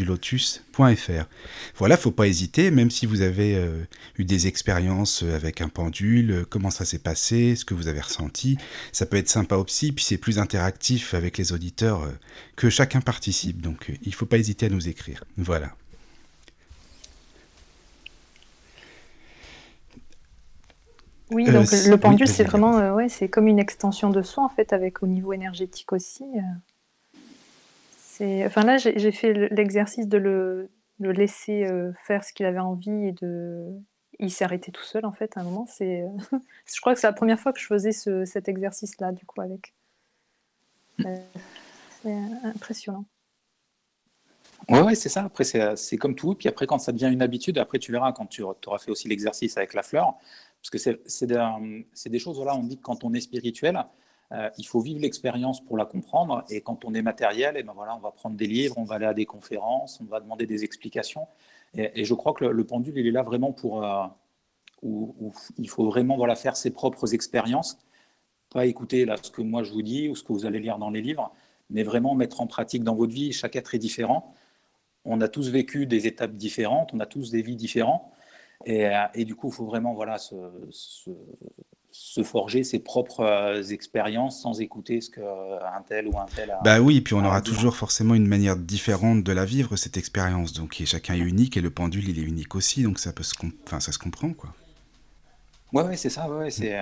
lotus.fr. Voilà, faut pas hésiter, même si vous avez euh, eu des expériences euh, avec un pendule, euh, comment ça s'est passé, ce que vous avez ressenti. Ça peut être sympa aussi, puis c'est plus interactif avec les auditeurs que chacun participe. Donc il faut pas hésiter à nous écrire. Voilà. Oui, donc le pendule, c'est vraiment, ouais, c'est comme une extension de soi en fait, avec au niveau énergétique aussi. Enfin là, j'ai fait l'exercice de le, laisser euh, faire ce qu'il avait envie et de. Il s'est arrêté tout seul en fait à un moment. C'est, je crois que c'est la première fois que je faisais cet exercice-là du coup avec. Euh, c'est impressionnant. Ouais, ouais, c'est ça. Après, c'est comme tout. Puis après, quand ça devient une habitude, après, tu verras quand tu auras fait aussi l'exercice avec la fleur. Parce que c'est des, des, choses, voilà, on dit que quand on est spirituel, euh, il faut vivre l'expérience pour la comprendre. Et quand on est matériel, et eh ben voilà, on va prendre des livres, on va aller à des conférences, on va demander des explications. Et, je crois que le, pendule, il est là vraiment pour. Euh, il faut vraiment voilà, faire ses propres expériences. Pas écouter là, ce que moi je vous dis ou ce que vous allez lire dans les livres, mais vraiment mettre en pratique dans votre vie. Chaque être est différent. On a tous vécu des étapes différentes, on a tous des vies différentes. Et, euh, du coup, il faut vraiment voilà, se forger ses propres euh, expériences sans écouter ce qu'un euh, tel ou un tel a. Bah oui, puis on aura toujours forcément une manière différente de la vivre, cette expérience. Donc chacun est unique et le pendule, il est unique aussi. Donc ça, peut se, enfin, ça se comprend, quoi. Ouais, ouais c'est ça. Ouais, c'est,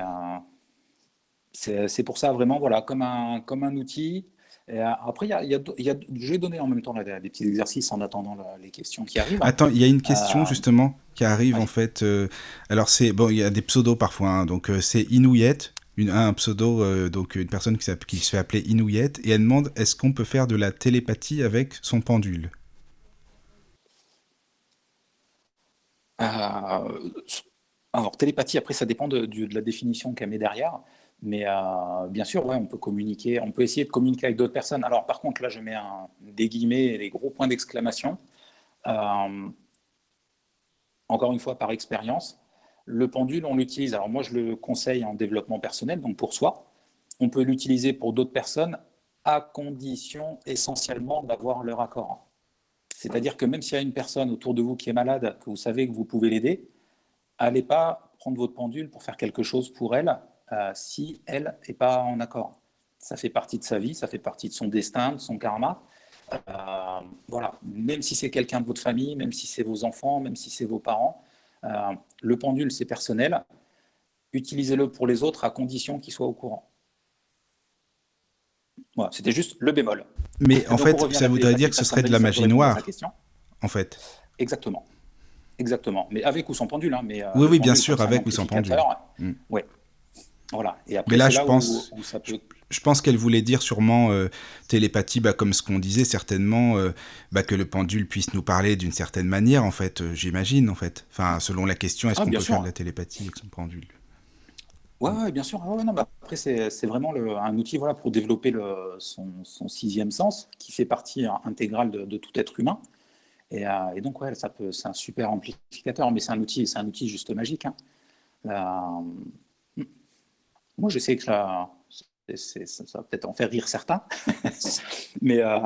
c'est pour ça, vraiment, voilà, comme un, comme un outil euh, après, il y a, je vais donner en même temps des petits exercices en attendant les questions qui arrivent. Attends, il y a une question euh, justement qui arrive en fait. Euh, alors c'est bon, il y a des pseudos parfois. Hein, donc c'est Inouïette, une, un pseudo, donc une personne qui, qui, se fait appeler Inouïette, et elle demande est-ce qu'on peut faire de la télépathie avec son pendule? Alors télépathie, après ça dépend de, de la définition qu'elle met derrière. Mais euh, bien sûr, ouais, on peut communiquer, on peut essayer de communiquer avec d'autres personnes. Alors, par contre, là, je mets un, des guillemets et des gros points d'exclamation. Euh, encore une fois, par expérience, le pendule, on l'utilise. Alors, moi, je le conseille en développement personnel, donc pour soi. On peut l'utiliser pour d'autres personnes à condition essentiellement d'avoir leur accord. C'est-à-dire que même s'il y a une personne autour de vous qui est malade, que vous savez que vous pouvez l'aider, allez pas prendre votre pendule pour faire quelque chose pour elle euh, si elle n'est pas en accord. Ça fait partie de sa vie, ça fait partie de son destin, de son karma. Euh, voilà, même si c'est quelqu'un de votre famille, même si c'est vos enfants, même si c'est vos parents, euh, le pendule c'est personnel. Utilisez-le pour les autres à condition qu'ils soient au courant. Voilà, c'était juste le bémol. Mais en fait, ça voudrait dire que ce serait de la magie noire. En fait. Exactement. Exactement. Mais avec ou sans pendule. Hein, mais, oui, oui, bien sûr, avec ou sans pendule. Mm. Oui. Voilà. Et après, Mais là, je, pense, je pense qu'elle voulait dire sûrement euh, télépathie, bah, comme ce qu'on disait certainement, euh, bah, que le pendule puisse nous parler d'une certaine manière, en fait, euh, j'imagine, en fait. Enfin, selon la question, est-ce ah, qu'on peut faire de la télépathie avec son pendule? Ouais, ouais, bien sûr. Ah non, bah, après, c'est vraiment le, un outil voilà, pour développer le, son, son, sixième sens, qui fait partie intégrale de, de tout être humain. Et, et donc, ouais, ça peut, c'est un super amplificateur, mais c'est un outil, c'est un outil juste magique. Hein. La, moi, je sais que ça va peut-être en faire rire certains. Mais euh,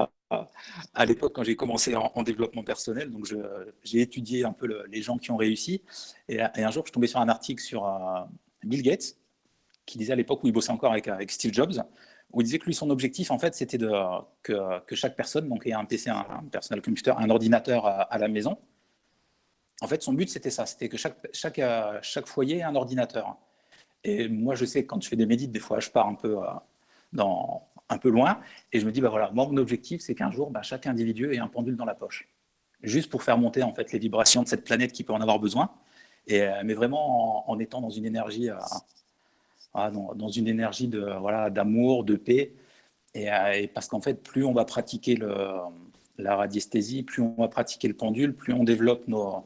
à l'époque, quand j'ai commencé en, développement personnel, donc j'ai étudié un peu les gens qui ont réussi. Et, un jour, je tombé sur un article sur euh, Bill Gates, qui disait à l'époque où il bossait encore avec, Steve Jobs, où il disait que lui, son objectif, en fait, c'était que, que, chaque personne donc, ait un PC, un, un personal computer, un ordinateur à, la maison. En fait, son but, c'était ça, c'était que chaque, euh, chaque foyer ait un ordinateur. Et moi, je sais que quand je fais des médites, des fois, je pars un peu, euh, dans, un peu loin. Et je me dis, bah voilà, moi, mon objectif, c'est qu'un jour, bah, chaque individu ait un pendule dans la poche. Juste pour faire monter en fait, les vibrations de cette planète qui peut en avoir besoin. Et, euh, mais vraiment en, étant dans une énergie, euh, dans, une énergie de, voilà, d'amour, de paix. Et, parce qu'en fait, plus on va pratiquer la radiesthésie, plus on va pratiquer le pendule, plus on développe nos,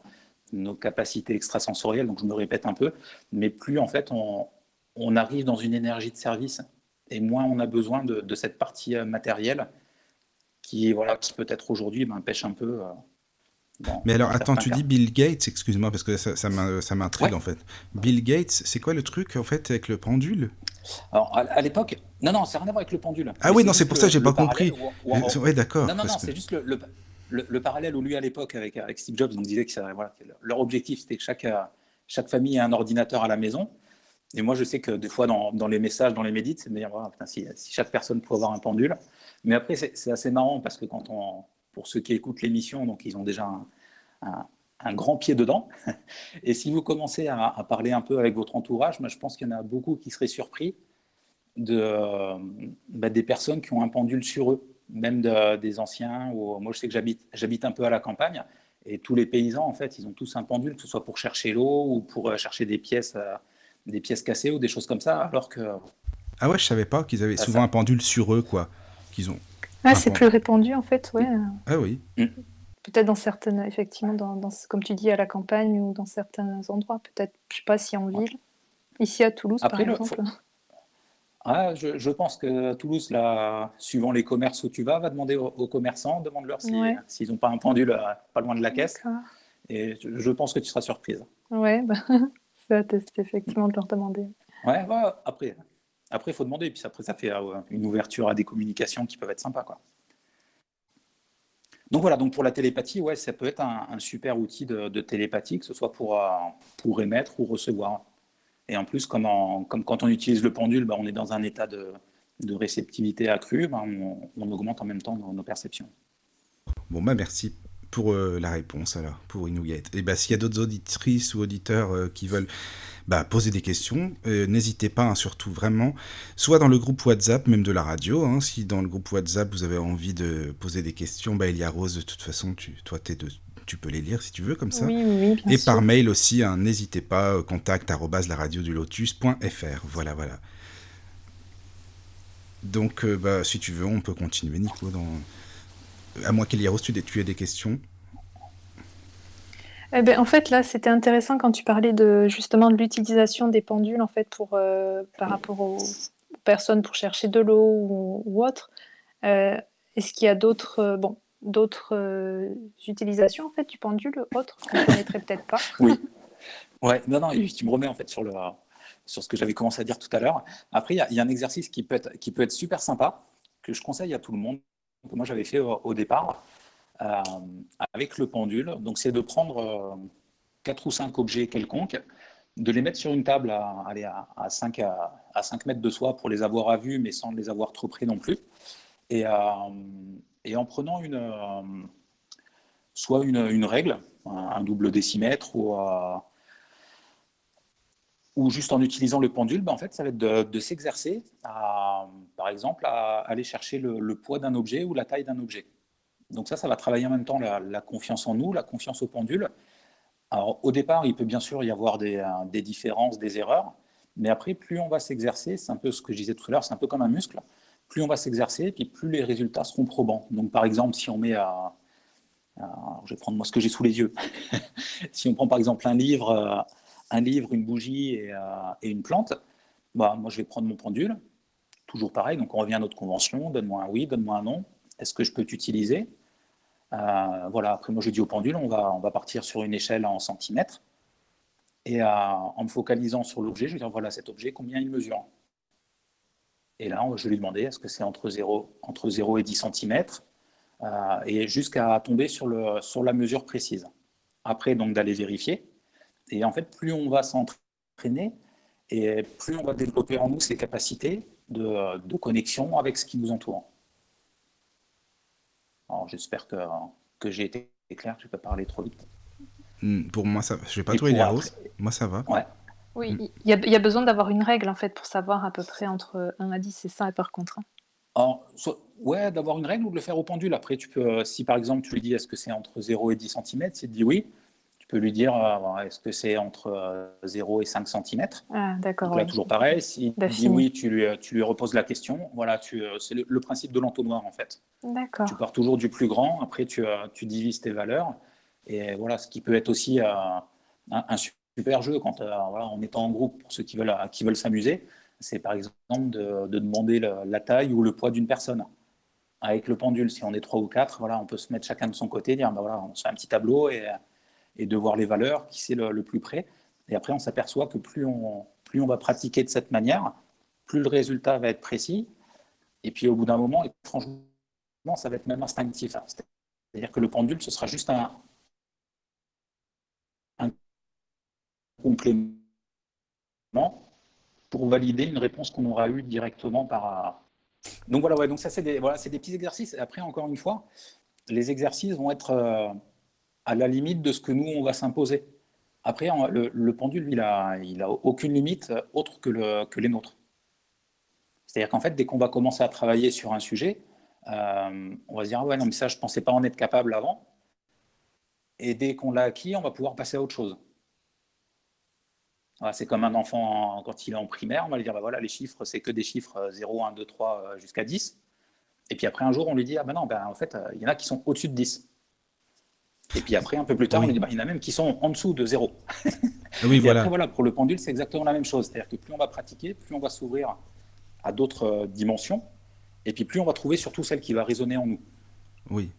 nos capacités extrasensorielles, donc je me répète un peu, mais plus en fait on, on arrive dans une énergie de service et moins on a besoin de, de cette partie euh, matérielle qui, voilà, qui peut-être aujourd'hui ben, pêche un peu. Euh, mais alors, attends, tu dis Bill Gates, excuse-moi, parce que ça, ça m'intrigue en fait. Bill Gates, c'est quoi le truc en fait avec le pendule? Alors, à, l'époque, non, non, c'est rien à voir avec le pendule. Ah oui, non, c'est pour ça que j'ai pas compris. Oui, d'accord. Non, non, non, c'est juste le, le, parallèle où lui à l'époque avec, Steve Jobs, on disait que, leur objectif c'était que chaque, chaque famille ait un ordinateur à la maison. Et moi, je sais que des fois, dans, dans les messages, dans les médites, c'est de dire voilà, si, chaque personne pouvait avoir un pendule. Mais après, c'est assez marrant parce que quand on, pour ceux qui écoutent l'émission, donc ils ont déjà un, un, grand pied dedans. Et si vous commencez à, parler un peu avec votre entourage, moi, je pense qu'il y en a beaucoup qui seraient surpris de, bah, des personnes qui ont un pendule sur eux, même des anciens. Ou, moi, je sais que j'habite un peu à la campagne. Et tous les paysans, en fait, ils ont tous un pendule, que ce soit pour chercher l'eau ou pour euh, chercher des pièces euh, des pièces cassées ou des choses comme ça, alors que. Ah ouais, je savais pas qu'ils avaient souvent un pendule sur eux, quoi. Qu'ils ont. Ah, c'est plus répandu en fait, ouais. Ah oui. Mm. Peut-être dans certaines, effectivement, dans, comme tu dis, à la campagne ou dans certains endroits. Peut-être, je sais pas si en ville. Ici à Toulouse, par exemple. Ah, je, je, pense que Toulouse, là, suivant les commerces où tu vas, va demander aux, commerçants, demande-leur s'ils n'ont pas un pendule pas loin de la caisse. Et je, pense que tu seras surprise. Ouais, bah, ça tester effectivement de leur demander. Ouais, après, après il faut demander, et puis après ça fait euh, une ouverture à des communications qui peuvent être sympas, quoi. Donc voilà, donc pour la télépathie, ouais, ça peut être un, super outil de, télépathie, que ce soit pour, euh, pour émettre ou recevoir. Et en plus, comme, quand on utilise le pendule, bah, on est dans un état de, réceptivité accrue, bah, on, augmente en même temps nos, perceptions. Bon, bah merci pour euh, la réponse alors, pour Inouïet. Et bah, s'il y a d'autres auditrices ou auditeurs euh, qui veulent bah, poser des questions, euh, n'hésitez pas, hein, surtout vraiment, soit dans le groupe WhatsApp, même de la radio, hein, si dans le groupe WhatsApp vous avez envie de poser des questions, bah, Elia Rose, de toute façon, tu, toi, es de, tu peux les lire si tu veux, comme ça. Oui, oui, Et par mail aussi, hein, n'hésitez pas, contact lotus.fr. Voilà, voilà. Donc, bah, si tu veux, on peut continuer, Nico, dans à moins qu'Eliaros, tu, tu aies des questions. Eh ben, en fait, là, c'était intéressant quand tu parlais de justement de l'utilisation des pendules en fait pour euh, par rapport aux personnes pour chercher de l'eau ou, autre. Euh, est-ce qu'il y a d'autres euh, bon d'autres utilisations en fait du pendule autres qu'on ne connaîtrait peut-être pas Oui. Ouais. Non, non. Tu me remets en fait sur le sur ce que j'avais commencé à dire tout à l'heure. Après, il y, y, a un exercice qui peut être qui peut être super sympa que je conseille à tout le monde que moi j'avais fait au, départ euh, avec le pendule. Donc c'est de prendre euh, quatre ou cinq objets quelconques, de les mettre sur une table à, aller à, à, 5, à, 5 mètres de soi pour les avoir à vue, mais sans les avoir trop près non plus. Et, euh, et en prenant une, soit une, règle, un, double décimètre ou, ou juste en utilisant le pendule, ben en fait, ça va être de, s'exercer, par exemple, à aller chercher le, poids d'un objet ou la taille d'un objet. Donc ça, ça va travailler en même temps la, confiance en nous, la confiance au pendule. Alors au départ, il peut bien sûr y avoir des, des différences, des erreurs, mais après, plus on va s'exercer, c'est un peu ce que je disais tout à l'heure, c'est un peu comme un muscle, plus on va s'exercer, puis plus les résultats seront probants. Donc par exemple, si on met à... je vais prendre moi ce que j'ai sous les yeux. si on prend par exemple un livre euh, une bougie et, euh, une plante, bah, moi je vais prendre mon pendule, toujours pareil, donc on revient à notre convention, donne-moi un oui, donne-moi un non, est-ce que je peux t'utiliser? Euh, Voilà, après moi je dis au pendule, on va, partir sur une échelle en centimètres, et en me focalisant sur l'objet, je vais dire voilà cet objet, combien il mesure? Et là, je lui demandais est-ce que c'est entre 0, entre 0 et 10 cm et jusqu'à tomber sur, le, sur la mesure précise. Après, donc d'aller vérifier. Et en fait, plus on va s'entraîner et plus on va développer en nous ces capacités de, de connexion avec ce qui nous entoure. Alors, j'espère que, que j'ai été clair, je ne vais pas parler trop vite. Hmm, pour moi, ça, je vais pas trop énerver. Moi, ça va. Ouais. Oui, hmm. il y, a besoin d'avoir une règle en fait pour savoir à peu près entre 1 à 10 c'est ça et par contre. Hein. ouais, d'avoir une règle ou de le faire au pendule. Après, tu peux, euh, si par exemple tu lui dis est-ce que c'est entre 0 et 10 cm, s'il te dit oui, tu peux lui dire euh, est-ce que c'est entre 0 euh, et 5 cm. Ah, d'accord. Donc là, toujours pareil. S'il dit oui, tu lui, tu lui reposes la question. Voilà, c'est le, principe de l'entonnoir en fait. D'accord. Tu pars toujours du plus grand, après tu, tu divises tes valeurs. Et voilà, ce qui peut être aussi un, un super jeu quand voilà, en étant en groupe pour ceux qui veulent, qui veulent s'amuser c'est par exemple de, demander la taille ou le poids d'une personne. Avec le pendule, si on est trois ou quatre, voilà, on peut se mettre chacun de son côté, dire ben voilà, on fait un petit tableau et, et de voir les valeurs, qui c'est le, plus près. Et après, on s'aperçoit que plus on, plus on va pratiquer de cette manière, plus le résultat va être précis. Et puis au bout d'un moment, franchement, ça va être même instinctif. C'est-à-dire que le pendule, ce sera juste un complément pour valider une réponse qu'on aura eue directement par. Donc voilà, ouais, donc ça c'est des, voilà, des petits exercices. Après, encore une fois, les exercices vont être euh, à la limite de ce que nous, on va s'imposer. Après, le, pendule, il n'a il a aucune limite autre que, le, que les nôtres. C'est-à-dire qu'en fait, dès qu'on va commencer à travailler sur un sujet, euh, on va se dire, ah ouais, non, mais ça, je ne pensais pas en être capable avant. Et dès qu'on l'a acquis, on va pouvoir passer à autre chose c'est comme un enfant quand il est en primaire, on va lui dire bah voilà, les chiffres, c'est que des chiffres 0, 1, 2, 3 jusqu'à 10. Et puis après, un jour, on lui dit ah ben non, ben, en fait, il y en a qui sont au-dessus de 10. Et puis après, un peu plus tard, on lui dit bah, il y en a même qui sont en dessous de 0. Oui, voilà. Après, voilà. Pour le pendule, c'est exactement la même chose. C'est-à-dire que plus on va pratiquer, plus on va s'ouvrir à d'autres euh, dimensions. Et puis plus on va trouver surtout celle qui va résonner en nous. Oui.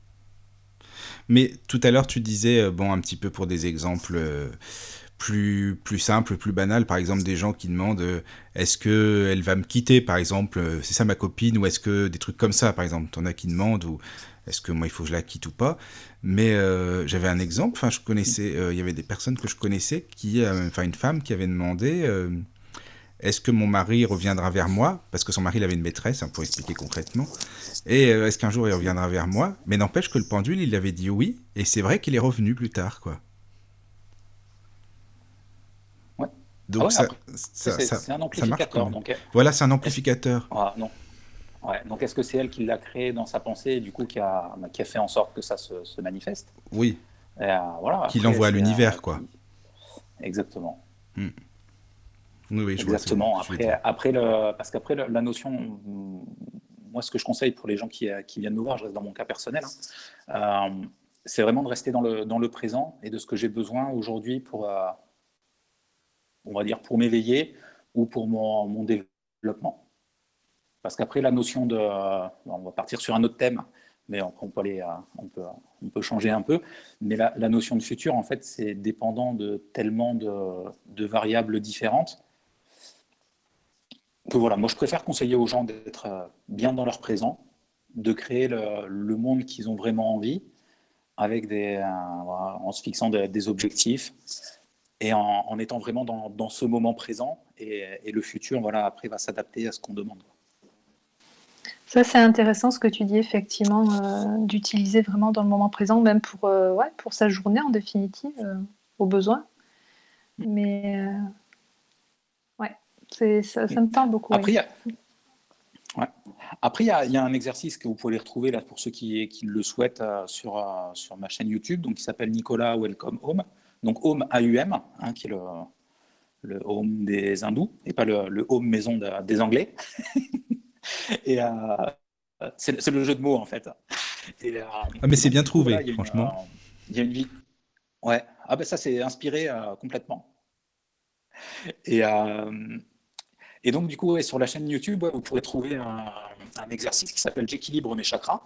Mais tout à l'heure, tu disais, euh, bon, un petit peu pour des exemples. Euh, plus, plus simple, plus banal. Par exemple, des gens qui demandent euh, est-ce qu'elle va me quitter, par exemple, euh, c'est ça ma copine, ou est-ce que des trucs comme ça, par exemple, t'en as qui demandent, ou est-ce que moi il faut que je la quitte ou pas. Mais euh, j'avais un exemple, enfin, je connaissais, il y avait des personnes que je connaissais, qui, enfin, une femme qui avait demandé est-ce que mon mari reviendra vers moi? Parce que son mari il avait une maîtresse, hein, pour expliquer concrètement. Et est-ce qu'un jour il reviendra vers moi? Mais n'empêche que le pendule, il avait dit oui, et c'est vrai qu'il est revenu plus tard, quoi. Donc ah c'est un amplificateur. Donc, euh, voilà, c'est un amplificateur. Ah, non. Ouais, donc est-ce que c'est elle qui l'a créé dans sa pensée et du coup qui a, qui a fait en sorte que ça se, manifeste? Oui. Euh, voilà, qui l'envoie à l'univers, quoi. Exactement. Hmm. Oui, oui, Exactement. après, après le, parce qu'après la notion, moi ce que je conseille pour les gens qui, qui, viennent nous voir, je reste dans mon cas personnel, hein, euh, c'est vraiment de rester dans le, dans le présent et de ce que j'ai besoin aujourd'hui pour on va dire, pour m'éveiller ou pour mon, développement. Parce qu'après, la notion de... On va partir sur un autre thème, mais on, on, peut, changer un peu. Mais la, notion de futur, en fait, c'est dépendant de tellement de, variables différentes que voilà, moi, je préfère conseiller aux gens d'être bien dans leur présent, de créer le, monde qu'ils ont vraiment envie, des, en se fixant des objectifs, et en, étant vraiment dans, ce moment présent. Et, le futur, voilà, après, va s'adapter à ce qu'on demande. Ça, c'est intéressant ce que tu dis, effectivement, euh, d'utiliser vraiment dans le moment présent, même pour, euh, ouais, pour sa journée, en définitive, euh, au besoin. Mais, ouais, ça, ça, me parle beaucoup. Après, il y a... Après, il y, a un exercice que vous pouvez retrouver là pour ceux qui, qui le souhaitent sur, sur ma chaîne YouTube, donc qui s'appelle Nicolas Welcome Home. Donc home AUM, hein, qui est le, le, home des hindous, et pas le, home maison des Anglais. et euh, c'est le jeu de mots en fait. Euh, ah mais c'est bien trouvé, franchement. Il y a une vie. Ouais. Ah ben ça c'est inspiré euh, complètement. Et, et donc du coup sur la chaîne YouTube, vous pourrez trouver un, un exercice qui s'appelle J'équilibre mes chakras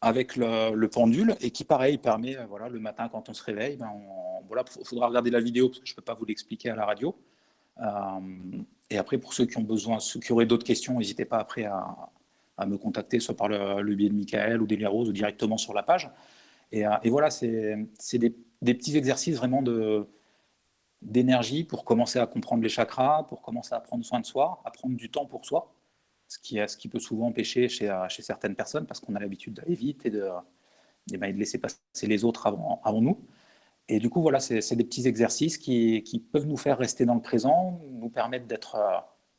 avec le, pendule et qui, pareil, permet, euh, voilà, le matin quand on se réveille, ben voilà, il faudra regarder la vidéo parce que je ne peux pas vous l'expliquer à la radio. Euh, et après, pour ceux qui ont besoin, ceux qui auraient d'autres questions, n'hésitez pas après à, me contacter, soit par le, biais de Michael ou d'Elia Rose ou directement sur la page. Et, et voilà, c'est des, des, petits exercices vraiment d'énergie pour commencer à comprendre les chakras, pour commencer à prendre soin de soi, à prendre du temps pour soi, ce qui, peut souvent empêcher chez, chez certaines personnes parce qu'on a l'habitude d'aller vite et de, et ben, laisser passer les autres avant, nous. Et du coup, voilà, c'est des petits exercices qui, peuvent nous faire rester dans le présent, nous permettre d'être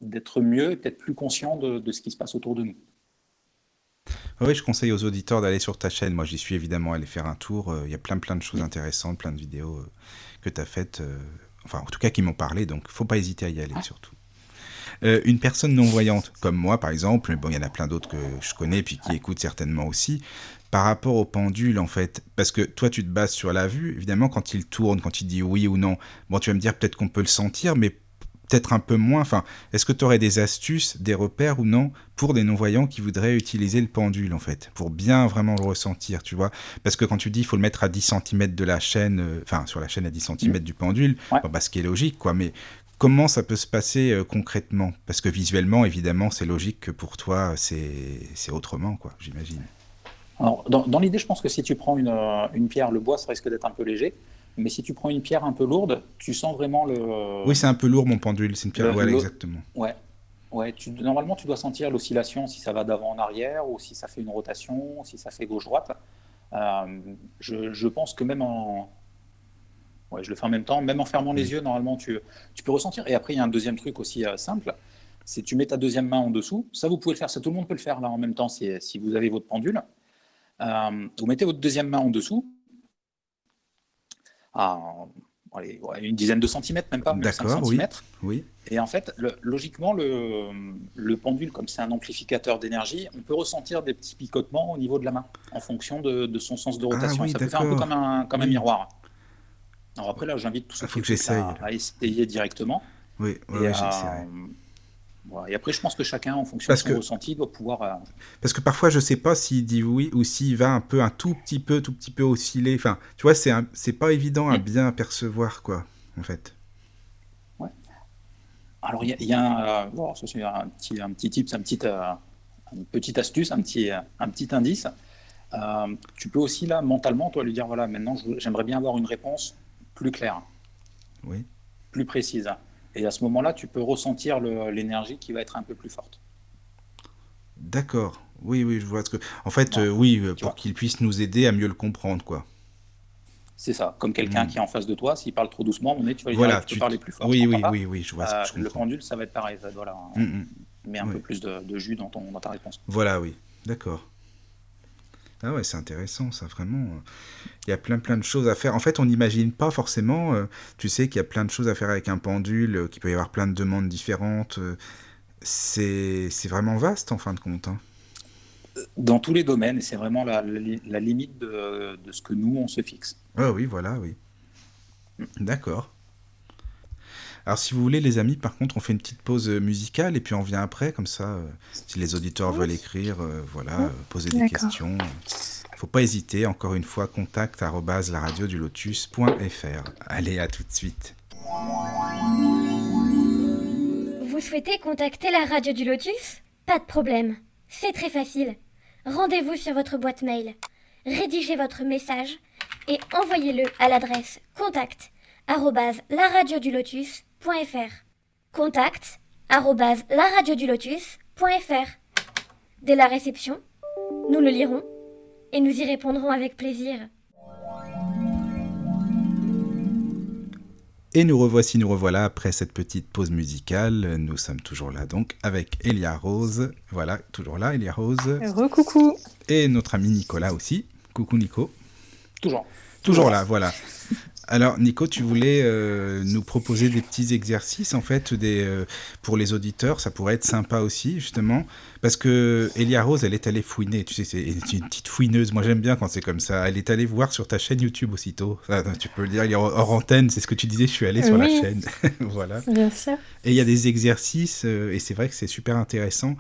d'être mieux et peut-être plus conscient de, ce qui se passe autour de nous. Oui, je conseille aux auditeurs d'aller sur ta chaîne. Moi, j'y suis évidemment allé faire un tour. Euh, il y a plein, plein de choses intéressantes, plein de vidéos euh, que tu as faites. Euh, enfin, en tout cas, qui m'ont parlé. Donc, faut pas hésiter à y aller, surtout. Une personne non-voyante, comme moi par exemple, bon, il y en a plein d'autres que je connais, puis qui écoutent certainement aussi, par rapport au pendule, en fait, parce que toi, tu te bases sur la vue, évidemment, quand il tourne, quand il dit oui ou non, bon, tu vas me dire peut-être qu'on peut le sentir, mais peut-être un peu moins. Enfin, est-ce que tu aurais des astuces, des repères ou non pour des non-voyants qui voudraient utiliser le pendule, en fait, pour bien vraiment le ressentir, tu vois? Parce que quand tu dis il faut le mettre à 10 cm de la chaîne, euh, enfin, sur la chaîne à 10 cm mmh. du pendule, bah, ce qui est logique, quoi, mais comment ça peut se passer euh, concrètement? Parce que visuellement, évidemment, c'est logique que pour toi, c'est autrement, quoi, j'imagine. Alors, dans, l'idée, je pense que si tu prends euh, une, pierre, le bois, ça risque d'être un peu léger. Mais si tu prends une pierre un peu lourde, tu sens vraiment le. Oui, c'est un peu lourd mon pendule, c'est une pierre. Ouais, exactement. Ouais. Ouais, tu, normalement, tu dois sentir l'oscillation si ça va d'avant en arrière, ou si ça fait une rotation, si ça fait gauche-droite. Euh, je, pense que même en. Ouais, je le fais en même temps, même en fermant les yeux, normalement, tu, tu peux ressentir. Et après, il y a un deuxième truc aussi euh, simple c'est tu mets ta deuxième main en dessous. Ça, vous pouvez le faire, ça, tout le monde peut le faire là en même temps si, si vous avez votre pendule. Euh, vous mettez votre deuxième main en dessous, à une dizaine de centimètres, même pas, D'accord, oui. oui. Et en fait, logiquement, le, le, pendule, comme c'est un amplificateur d'énergie, on peut ressentir des petits picotements au niveau de la main, en fonction de, son sens de rotation. Ah, ça peut faire un peu comme un, comme un miroir. Alors après, là, j'invite tous ceux qui à, à, essayer directement. Oui, oui, et, et après, je pense que chacun, en fonction de son ressenti, doit pouvoir. Euh, Parce que parfois, je ne sais pas s'il dit oui ou s'il va un peu, un tout petit peu, tout petit peu osciller. Enfin, tu vois, c'est c'est pas évident à bien percevoir, quoi, en fait. Ouais. Alors, il y, a, un, euh, bon, c'est un petit, un petit tip, un petit, euh, une petite astuce, un petit, un petit indice. tu peux aussi, là, mentalement, toi, lui dire voilà, maintenant, j'aimerais bien avoir une réponse plus claire. Oui. Plus précise. Et à ce moment-là, tu peux ressentir l'énergie qui va être un peu plus forte. D'accord. Oui, oui, je vois ce que. En fait, euh, oui, pour qu'il puisse nous aider à mieux le comprendre, quoi. C'est ça. Comme quelqu'un hmm. qui est en face de toi, s'il parle trop doucement, on est, tu vas lui voilà, tu, parler plus fort. Oui, oui, oui, oui, je vois. ce que je euh, le pendule, ça va être pareil. voilà, hmm. Mets un peu plus de, jus dans, ton, dans ta réponse. Voilà, oui. D'accord. Ah ouais, c'est intéressant, ça, vraiment. Il y a plein, plein de choses à faire. En fait, on n'imagine pas forcément, euh, tu sais, qu'il y a plein de choses à faire avec un pendule, euh, qu'il peut y avoir plein de demandes différentes. Euh, c'est vraiment vaste, en fin de compte. Hein. Dans tous les domaines, et c'est vraiment la, la, limite de, de, ce que nous, on se fixe. Ah oui, voilà, oui. D'accord. Alors si vous voulez les amis, par contre, on fait une petite pause musicale et puis on vient après, comme ça, euh, si les auditeurs veulent écrire, euh, voilà, euh, poser des questions. Faut pas hésiter, encore une fois, contact lotus.fr. Allez, à tout de suite. Vous souhaitez contacter la radio du Lotus? Pas de problème, c'est très facile. Rendez-vous sur votre boîte mail, rédigez votre message et envoyez-le à l'adresse contact lotus Contact lotus.fr Dès la réception, nous le lirons et nous y répondrons avec plaisir. Et nous revoici, nous revoilà après cette petite pause musicale. Nous sommes toujours là donc avec Elia Rose. Voilà, toujours là, Elia Rose. Recoucou. Et notre ami Nicolas aussi. Coucou Nico. Toujours. Toujours là, voilà. Alors, Nico, tu voulais euh, nous proposer des petits exercices, en fait, des, euh, pour les auditeurs. Ça pourrait être sympa aussi, justement. Parce que Elia Rose, elle est allée fouiner. Tu sais, c'est une petite fouineuse. Moi, j'aime bien quand c'est comme ça. Elle est allée voir sur ta chaîne YouTube aussitôt. tu peux le dire, il est hors antenne. C'est ce que tu disais. Je suis allé sur la chaîne. voilà. Bien sûr. Et il y a des exercices. Euh, et c'est vrai que c'est super intéressant.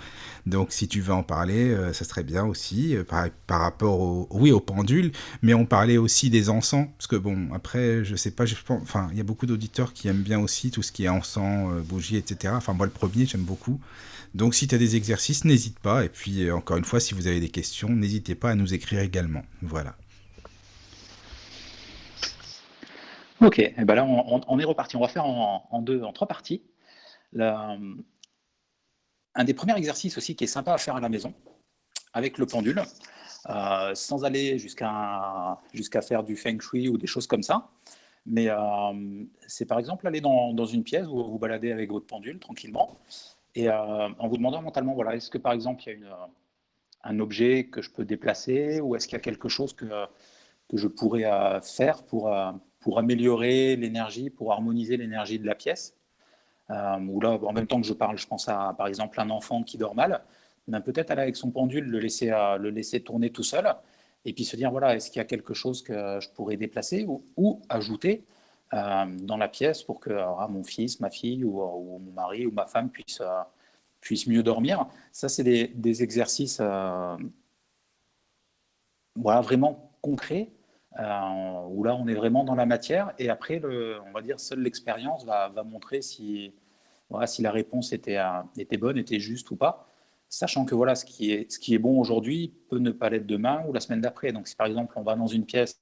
Donc, si tu veux en parler, ça serait bien aussi. Par, par rapport au, oui, au pendule. Mais on parlait aussi des encens, parce que bon, après, je sais pas, il y a beaucoup d'auditeurs qui aiment bien aussi tout ce qui est encens, euh, bougies, etc. Enfin, moi, le premier, j'aime beaucoup. Donc, si tu as des exercices, n'hésite pas. Et puis, euh, encore une fois, si vous avez des questions, n'hésitez pas à nous écrire également. Voilà. Ok, et ben là, on, est reparti. On va faire en, deux, en trois parties. un des premiers exercices aussi qui est sympa à faire à la maison, avec le pendule, euh, sans aller jusqu'à faire du feng shui ou des choses comme ça. Mais euh, c'est par exemple aller dans, une pièce où vous vous baladez avec votre pendule tranquillement. Et euh, en vous demandant mentalement, voilà, est-ce que par exemple il y a une, un objet que je peux déplacer ou est-ce qu'il y a quelque chose que, que je pourrais faire pour, pour améliorer l'énergie, pour harmoniser l'énergie de la pièce? Ou là, en même temps que je parle, je pense à par exemple un enfant qui dort mal ben, peut-être aller avec son pendule, le laisser, euh, le laisser tourner tout seul, et puis se dire, voilà, est-ce qu'il y a quelque chose que je pourrais déplacer ou, ajouter euh, dans la pièce pour que euh, mon fils, ma fille ou, mon mari ou ma femme puissent, puisse mieux dormir. Ça, c'est des, exercices voilà, vraiment concrets, où là, on est vraiment dans la matière, et après, le, on va dire, seule l'expérience va, va, montrer si, voilà, si la réponse était, était bonne, était juste ou pas sachant que voilà, ce qui est, ce qui est bon aujourd'hui peut ne pas l'être demain ou la semaine d'après. Donc si par exemple on va dans une pièce,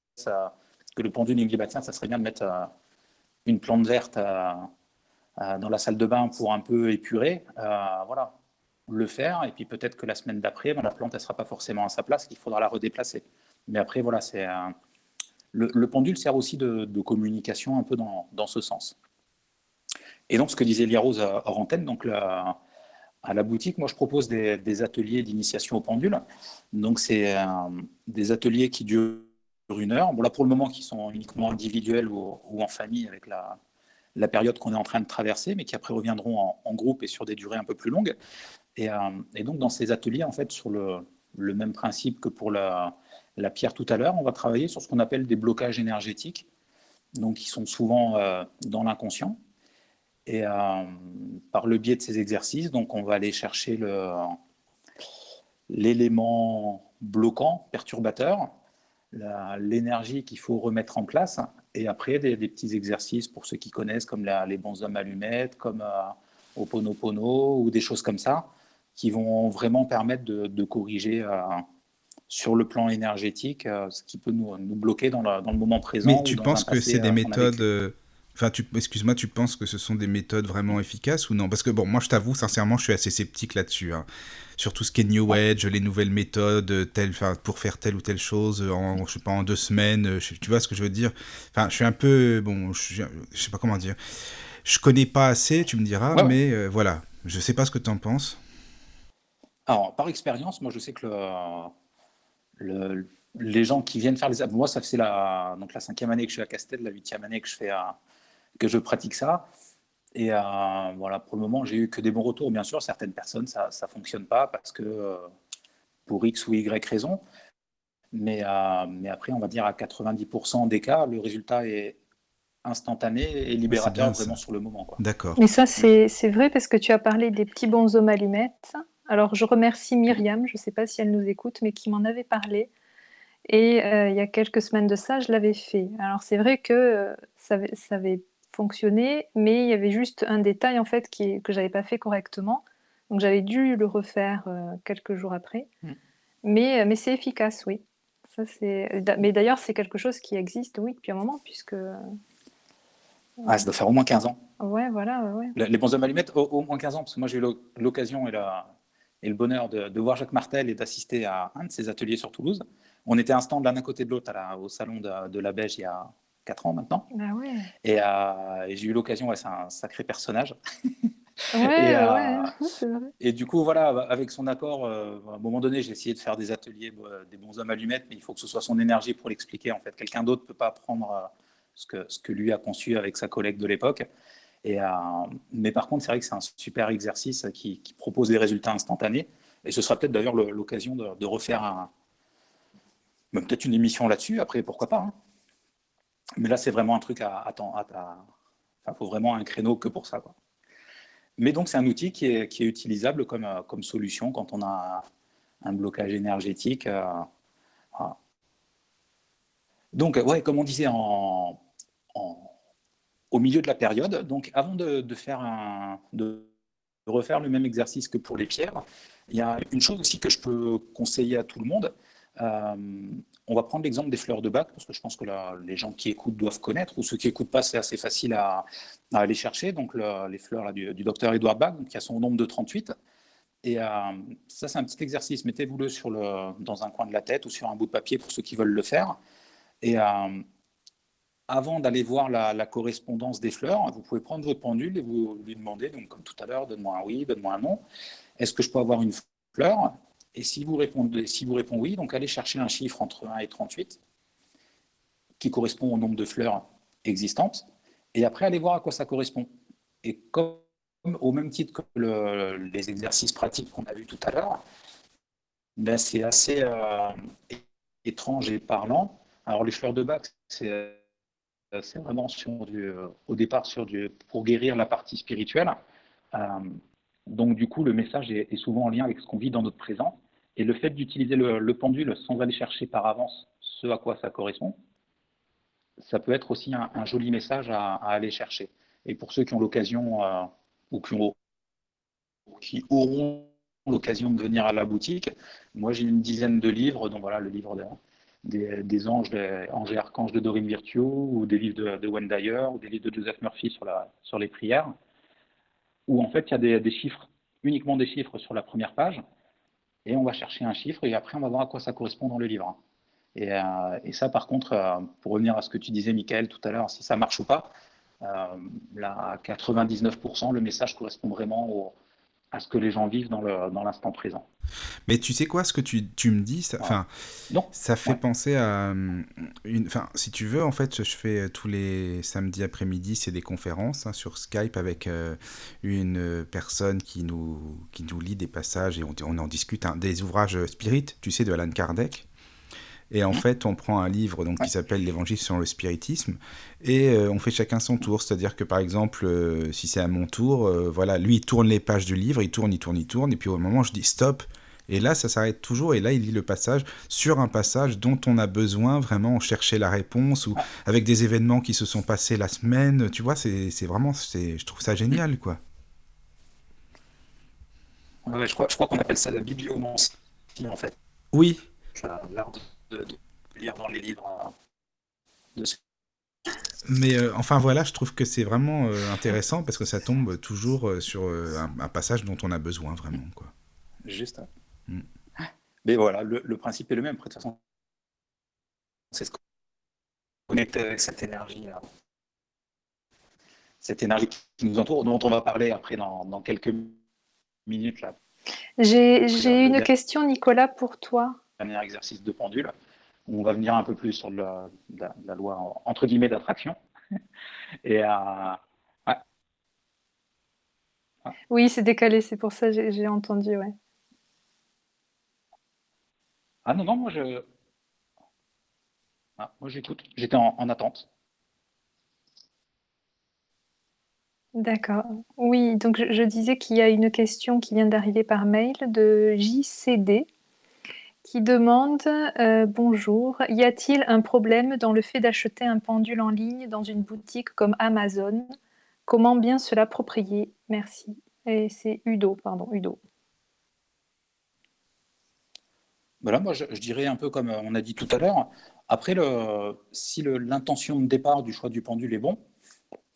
que le pendule nous dit bah, tiens, ça serait bien de mettre euh, une plante verte euh, euh, dans la salle de bain pour un peu épurer, voilà, le faire. Et puis peut-être que la semaine d'après, ben, la plante ne sera pas forcément à sa place, qu'il faudra la redéplacer. Mais après, voilà, c'est le, pendule sert aussi de, communication un peu dans, dans, ce sens. Et donc ce que disait Lia Rose hors antenne, donc la, à la boutique, moi, je propose des, ateliers d'initiation au pendule. Donc, c'est euh, des ateliers qui durent une heure. Bon, là, pour le moment, qui sont uniquement individuels ou, en famille avec la, période qu'on est en train de traverser, mais qui après reviendront en, groupe et sur des durées un peu plus longues. Et, euh, donc, dans ces ateliers, en fait, sur le, même principe que pour la, la, pierre tout à l'heure, on va travailler sur ce qu'on appelle des blocages énergétiques, donc qui sont souvent euh, dans l'inconscient. Et euh, par le biais de ces exercices, donc on va aller chercher l'élément bloquant, perturbateur, l'énergie qu'il faut remettre en place, et après des, petits exercices pour ceux qui connaissent, comme les bons hommes allumettes, comme euh, Oponopono ou des choses comme ça, qui vont vraiment permettre de, corriger euh, sur le plan énergétique ce qui peut nous, bloquer dans le, moment présent. Mais tu penses que c'est des méthodes Enfin, excuse-moi, tu penses que ce sont des méthodes vraiment efficaces ou non? Parce que bon, moi, je t'avoue, sincèrement, je suis assez sceptique là-dessus. Hein. Sur tout ce qui est New Age, les nouvelles méthodes, telle, pour faire telle ou telle chose, en, je sais pas, en deux semaines, tu vois ce que je veux dire? Enfin, je suis un peu, bon, je, je, sais pas comment dire. Je connais pas assez, tu me diras, mais euh, voilà, je sais pas ce que tu en penses. Alors, par expérience, moi, je sais que le, les gens qui viennent faire les moi ça fait la donc la cinquième année que je suis à Castel la huitième année que je fais à, que je pratique ça. Et euh, voilà, pour le moment, j'ai eu que des bons retours. Bien sûr, certaines personnes, ça ne fonctionne pas parce que euh, pour X ou Y raison. Mais, euh, mais après, on va dire à 90% des cas, le résultat est instantané et libérateur vraiment sur le moment. D'accord. Mais ça, c'est vrai parce que tu as parlé des petits bonshommes allumettes. Alors, je remercie Myriam, je ne sais pas si elle nous écoute, mais qui m'en avait parlé. Et il y a quelques semaines de ça, je l'avais fait. Alors, c'est vrai que ça, ça avait fonctionner, mais il y avait juste un détail en fait qui, que j'avais pas fait correctement. Donc j'avais dû le refaire euh, quelques jours après. Mm. Mais, euh, mais c'est efficace, oui. Ça. Mais d'ailleurs, c'est quelque chose qui existe, oui, depuis un moment, puisque... Ah, ça doit faire au moins 15 ans. Ouais, voilà. Ouais. Les bons hommes allumettes, au, au, moins 15 ans, parce que moi j'ai eu l'occasion et, la, et le bonheur de, de, voir Jacques Martel et d'assister à un de ses ateliers sur Toulouse. On était un stand l'un à côté de l'autre au salon de, de la Beige il y a, 4 ans maintenant. Bah euh, et, j'ai eu l'occasion, c'est un sacré personnage. et, euh, et, du coup, voilà, avec son accord, euh, à un moment donné, j'ai essayé de faire des ateliers, des bons hommes allumettes, mais il faut que ce soit son énergie pour l'expliquer. En fait, quelqu'un d'autre ne peut pas prendre ce que, ce que lui a conçu avec sa collègue de l'époque. Et, mais par contre, c'est vrai que c'est un super exercice qui, propose des résultats instantanés. Et ce sera peut-être d'ailleurs l'occasion de, refaire un, peut-être une émission là-dessus. Après, pourquoi pas hein. Mais là, c'est vraiment un truc à attendre. Il faut vraiment un créneau que pour ça. Mais donc, c'est un outil qui est, utilisable comme, euh, comme solution quand on a un blocage énergétique. Euh, Donc, ouais, comme on disait au milieu de la période, donc avant de, faire de refaire le même exercice que pour les pierres, il y a une chose aussi que je peux conseiller à tout le monde. Euh, on va prendre l'exemple des fleurs de bac, parce que je pense que les gens qui écoutent doivent connaître, ou ceux qui n'écoutent pas, c'est assez facile à, aller chercher. Donc, les fleurs du, docteur Edouard Bach, qui a son nombre de 38. Et euh, ça, c'est un petit exercice. Mettez-vous-le dans un coin de la tête ou sur un bout de papier pour ceux qui veulent le faire. Et euh, avant d'aller voir la, correspondance des fleurs, vous pouvez prendre votre pendule et vous lui demander, donc comme tout à l'heure, donne-moi un oui, donne-moi un non. Est-ce que je peux avoir une fleur? Et si vous, répondez, si vous oui, donc allez chercher un chiffre entre 1 et 38 qui correspond au nombre de fleurs existantes. Et après, allez voir à quoi ça correspond. Et comme au même titre que les exercices pratiques qu'on a vus tout à l'heure, ben c'est assez euh, étrange et parlant. Alors les fleurs de bac, c'est vraiment sur du, au départ sur du, pour guérir la partie spirituelle. Euh, donc du coup, le message est, est, souvent en lien avec ce qu'on vit dans notre présent. Et le fait d'utiliser le, pendule sans aller chercher par avance ce à quoi ça correspond, ça peut être aussi un, joli message à, aller chercher. Et pour ceux qui ont l'occasion euh, ou qui, auront l'occasion de venir à la boutique, moi j'ai une dizaine de livres, donc voilà le livre des, anges, des anges et archanges de Dorine Virtue, ou des livres de, de Wayne Dyer, ou des livres de Joseph Murphy sur les prières, où en fait il y a des chiffres, uniquement des chiffres sur la première page, et on va chercher un chiffre et après on va voir à quoi ça correspond dans le livre. Et, euh, ça, par contre, euh, pour revenir à ce que tu disais, Michael, tout à l'heure, si ça marche ou pas, euh, là, à 99%, le message correspond vraiment au, à ce que les gens vivent dans l'instant dans présent. Mais tu sais quoi, ce que tu, tu me dis, ça, enfin, ça fait penser à euh, enfin, si tu veux, en fait, je fais euh, tous les samedis après-midi, c'est des conférences hein, sur Skype avec euh, une personne qui nous, qui nous lit des passages et on, on en discute hein, des ouvrages spirit, tu sais, de Alan Kardec. Et en fait, on prend un livre donc, qui s'appelle L'Évangile sur le spiritisme et euh, on fait chacun son tour. C'est-à-dire que par exemple, euh, si c'est à mon tour, euh, voilà, lui il tourne les pages du livre, il tourne, il tourne, il tourne, et puis au moment je dis stop. Et là, ça s'arrête toujours, et là, il lit le passage sur un passage dont on a besoin, vraiment, on cherchait la réponse, ou avec des événements qui se sont passés la semaine, tu vois, c'est vraiment, je trouve ça génial, quoi. je crois, je crois qu'on appelle ça la bibliomancie, en fait. Oui de, lire dans les livres de mais euh, enfin voilà, je trouve que c'est vraiment euh, intéressant parce que ça tombe toujours euh, sur un, passage dont on a besoin vraiment. Quoi. Juste. Mm. Mais voilà, le, principe est le même. De toute façon, c'est ce connecter avec cette énergie, cette énergie qui nous entoure, dont on va parler après dans, dans quelques minutes. là. J'ai une question, Nicolas, pour toi dernier exercice de pendule. On va venir un peu plus sur la, loi entre guillemets d'attraction. Et euh, Oui, c'est décalé, c'est pour ça que j'ai entendu, ouais. Ah non, non, moi je. Ah, moi j'écoute, j'étais en, en attente. D'accord. Oui, donc je, je disais qu'il y a une question qui vient d'arriver par mail de JCD qui demande euh, Bonjour, y a-t-il un problème dans le fait d'acheter un pendule en ligne dans une boutique comme Amazon? Comment bien se l'approprier? Merci. Et c'est Udo, pardon, Udo. Voilà, moi je, dirais un peu comme on a dit tout à l'heure. Après, si l'intention de départ du choix du pendule est bon,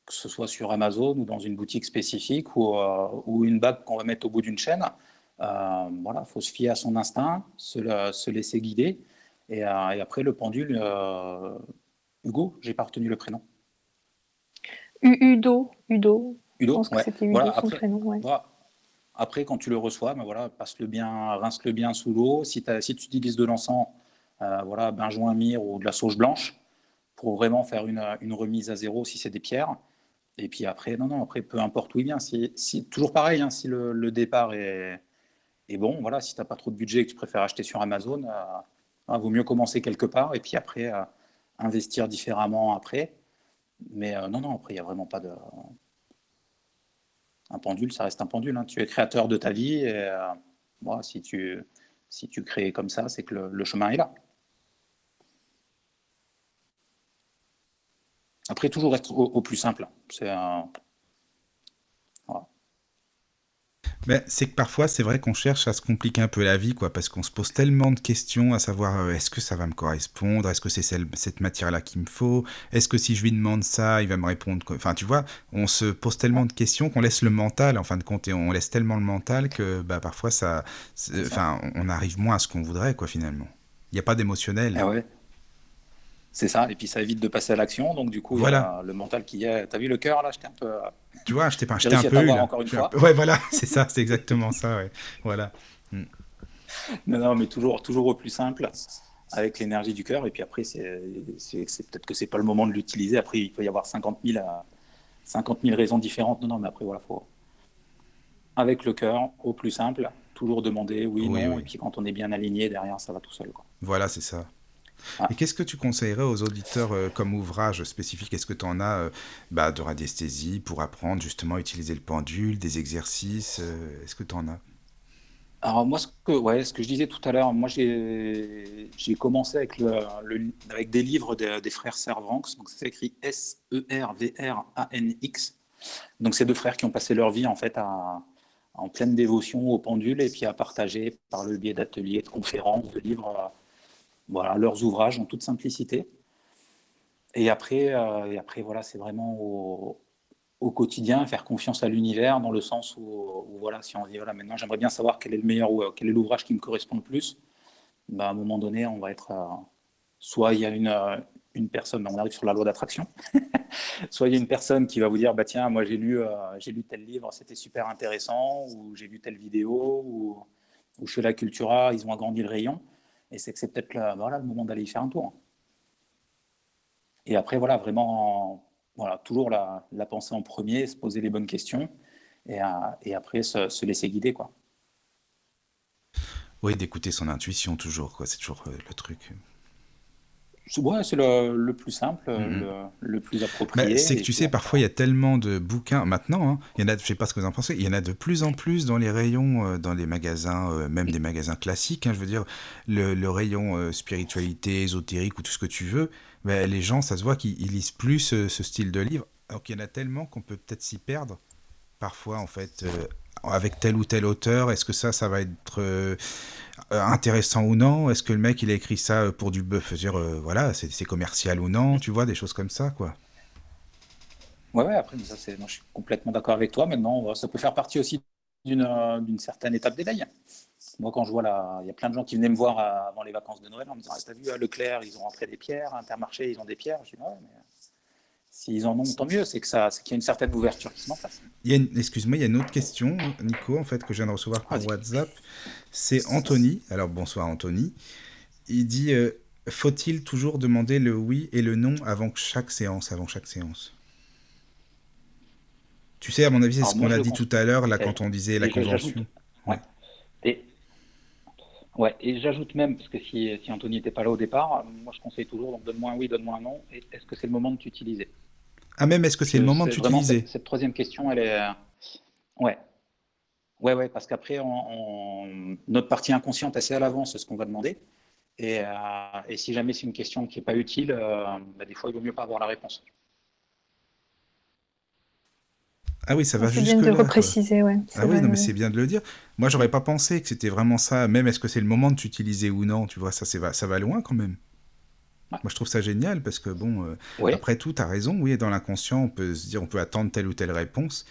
que ce soit sur Amazon ou dans une boutique spécifique ou, euh, ou une bague qu'on va mettre au bout d'une chaîne, euh, voilà, faut se fier à son instinct, se, laisser guider. Et, euh, et, après, le pendule, euh, Hugo, j'ai pas retenu le prénom. Udo, Udo. Udo, je pense que c'était Udo son après, prénom. après, quand tu le reçois, ben voilà, passe-le bien, rince-le bien sous l'eau. Si, si, tu utilises de l'encens, euh, voilà, benjoin myrrhe ou de la sauge blanche, pour vraiment faire une, une remise à zéro si c'est des pierres. Et puis après, non, non, après, peu importe où il vient. Si, si toujours pareil, hein, si le, le départ est, et bon, voilà, si tu n'as pas trop de budget et que tu préfères acheter sur Amazon, il euh, vaut mieux commencer quelque part et puis après euh, investir différemment après. Mais euh, non, non, après, il n'y a vraiment pas de. Un pendule, ça reste un pendule. Hein. Tu es créateur de ta vie et si, tu, si tu crées comme ça, c'est que le, chemin est là. Après, toujours être au, plus simple. C'est un. Ben, c'est que parfois, c'est vrai qu'on cherche à se compliquer un peu la vie, quoi, parce qu'on se pose tellement de questions à savoir euh, est-ce que ça va me correspondre, est-ce que c'est cette matière-là qu'il me faut, est-ce que si je lui demande ça, il va me répondre. Enfin, tu vois, on se pose tellement de questions qu'on laisse le mental, en fin de compte, et on laisse tellement le mental que bah, parfois, ça, enfin, on arrive moins à ce qu'on voudrait, quoi, finalement. Il n'y a pas d'émotionnel. Ah ouais. C'est ça, et puis ça évite de passer à l'action, donc du coup, voilà. a le mental qui est. T'as vu le cœur là? J'étais un peu. Euh, tu vois, je t'ai pas un peu. encore une fois. Ouais, voilà, c'est ça, c'est exactement ça, ouais. Voilà. Hmm. Non, non, mais toujours, toujours au plus simple, avec l'énergie du cœur, et puis après, c'est peut-être que c'est pas le moment de l'utiliser. Après, il peut y avoir 50 000, 50 000 raisons différentes. Non, non, mais après, voilà, faut. Avec le cœur, au plus simple, toujours demander oui, non, et puis quand on est bien aligné, derrière, ça va tout seul. Quoi. Voilà, c'est ça. Ah. Et qu'est-ce que tu conseillerais aux auditeurs euh, comme ouvrage spécifique? Est-ce que tu en as euh, bah, de radiesthésie pour apprendre justement à utiliser le pendule, des exercices euh, Est-ce que tu en as? Alors moi, ce que, ouais, ce que je disais tout à l'heure, moi j'ai commencé avec, le, avec des livres des frères Servanx, donc c'est écrit S-E-R-V-R-A-N-X. Donc c'est deux frères qui ont passé leur vie en fait à, en pleine dévotion au pendule et puis à partager par le biais d'ateliers, de conférences, de livres voilà, leurs ouvrages en toute simplicité. Et après, euh, et après voilà, c'est vraiment au, quotidien, faire confiance à l'univers dans le sens où, voilà, si on dit voilà, maintenant j'aimerais bien savoir quel est le meilleur ou quel est l'ouvrage qui me correspond le plus, bah, à un moment donné, on va être. soit il y a une, une personne, on arrive sur la loi d'attraction, soit il y a une personne qui va vous dire bah, tiens, moi j'ai lu, euh, j'ai lu tel livre, c'était super intéressant, ou j'ai vu telle vidéo, ou chez la Cultura, ils ont agrandi le rayon. Et c'est que c'est peut-être voilà, le moment d'aller y faire un tour. Et après, voilà, vraiment, voilà, toujours la, pensée en premier, se poser les bonnes questions et, et après se, laisser guider. Quoi. Oui, d'écouter son intuition toujours, quoi. c'est toujours euh, le truc. Ouais, c'est le, plus simple, mm-hmm. le, plus approprié. c'est que tu sais, parfois il y a tellement de bouquins maintenant. Hein, il y en a, je sais pas ce que vous en pensez. Il y en a de plus en plus dans les rayons, euh, dans les magasins, euh, même des magasins classiques. Hein, je veux dire, le, rayon euh, spiritualité, ésotérique ou tout ce que tu veux. Les gens, ça se voit qu'ils lisent plus ce, style de livre. Donc il y en a tellement qu'on peut peut-être s'y perdre. Parfois, en fait, avec tel ou tel auteur, est-ce que ça, ça va être euh, intéressant ou non? Est-ce que le mec il a écrit ça euh, pour du bœuf? Euh, voilà c'est commercial ou non? Tu vois des choses comme ça quoi. Ouais, ouais après ça c'est je suis complètement d'accord avec toi. Maintenant ça peut faire partie aussi d'une certaine étape d'éveil. Moi quand je vois là, il y a plein de gens qui venaient me voir avant les vacances de Noël en me disant ah, t'as vu à Leclerc ils ont rentré des pierres, Intermarché ils ont des pierres. Je dis ouais mais S'ils en ont, tant mieux. C'est que ça, qu'il y a une certaine ouverture qui se met en place. Excuse-moi, il y a une autre question, Nico, en fait, que je viens de recevoir par WhatsApp. C'est Anthony. Alors bonsoir Anthony. Il dit euh, faut-il toujours demander le oui et le non avant chaque séance, avant chaque séance? Tu sais, à mon avis, c'est ce qu'on a dit tout à l'heure, là, quand on disait la convention. Ouais. Et, ouais, et j'ajoute même, parce que si, si Anthony n'était pas là au départ, moi je conseille toujours, donc donne-moi un oui, donne-moi un non. Est-ce que c'est le moment de t'utiliser? Ah, même, est-ce que c'est le moment de t'utiliser cette, troisième question, elle est. Euh, ouais. Ouais, ouais, parce qu'après, notre partie inconsciente, elle sait à l'avance ce qu'on va demander. Et, euh, si jamais c'est une question qui n'est pas utile, euh, bah, des fois, il vaut mieux pas avoir la réponse. Ah oui, ça va jusque. C'est bien de le repréciser, ouais. Ah oui, non, mais c'est bien de le dire. Moi, j'aurais pas pensé que c'était vraiment ça. Même est-ce que c'est le moment de t'utiliser ou non Tu vois, ça, ça va loin quand même. Moi, je trouve ça génial parce que, bon, euh, après tout, tu as raison. Oui, dans l'inconscient, on peut se dire, on peut attendre telle ou telle réponse.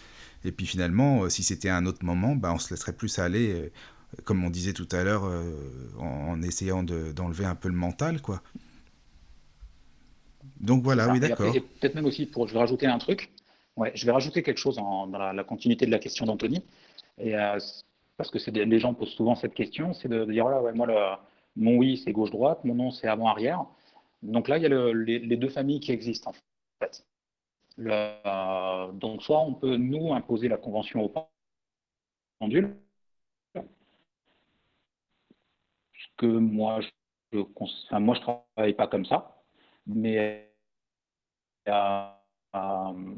Et puis finalement, euh, si c'était un autre moment, bah, on se laisserait plus aller, euh, comme on disait tout à l'heure, en, essayant d'enlever un peu le mental, quoi. Donc voilà, oui, d'accord. Peut-être même aussi, pour, je vais rajouter un truc. Ouais, je vais rajouter quelque chose dans la, continuité de la question d'Anthony. Et parce que des, les gens posent souvent cette question, c'est de, dire, voilà, ouais, moi, le, mon oui, c'est gauche-droite, mon non, c'est avant-arrière. Donc là, il y a les, deux familles qui existent en fait. donc soit on peut nous imposer la convention au pendule, que moi je, je travaille pas comme ça, mais euh, euh,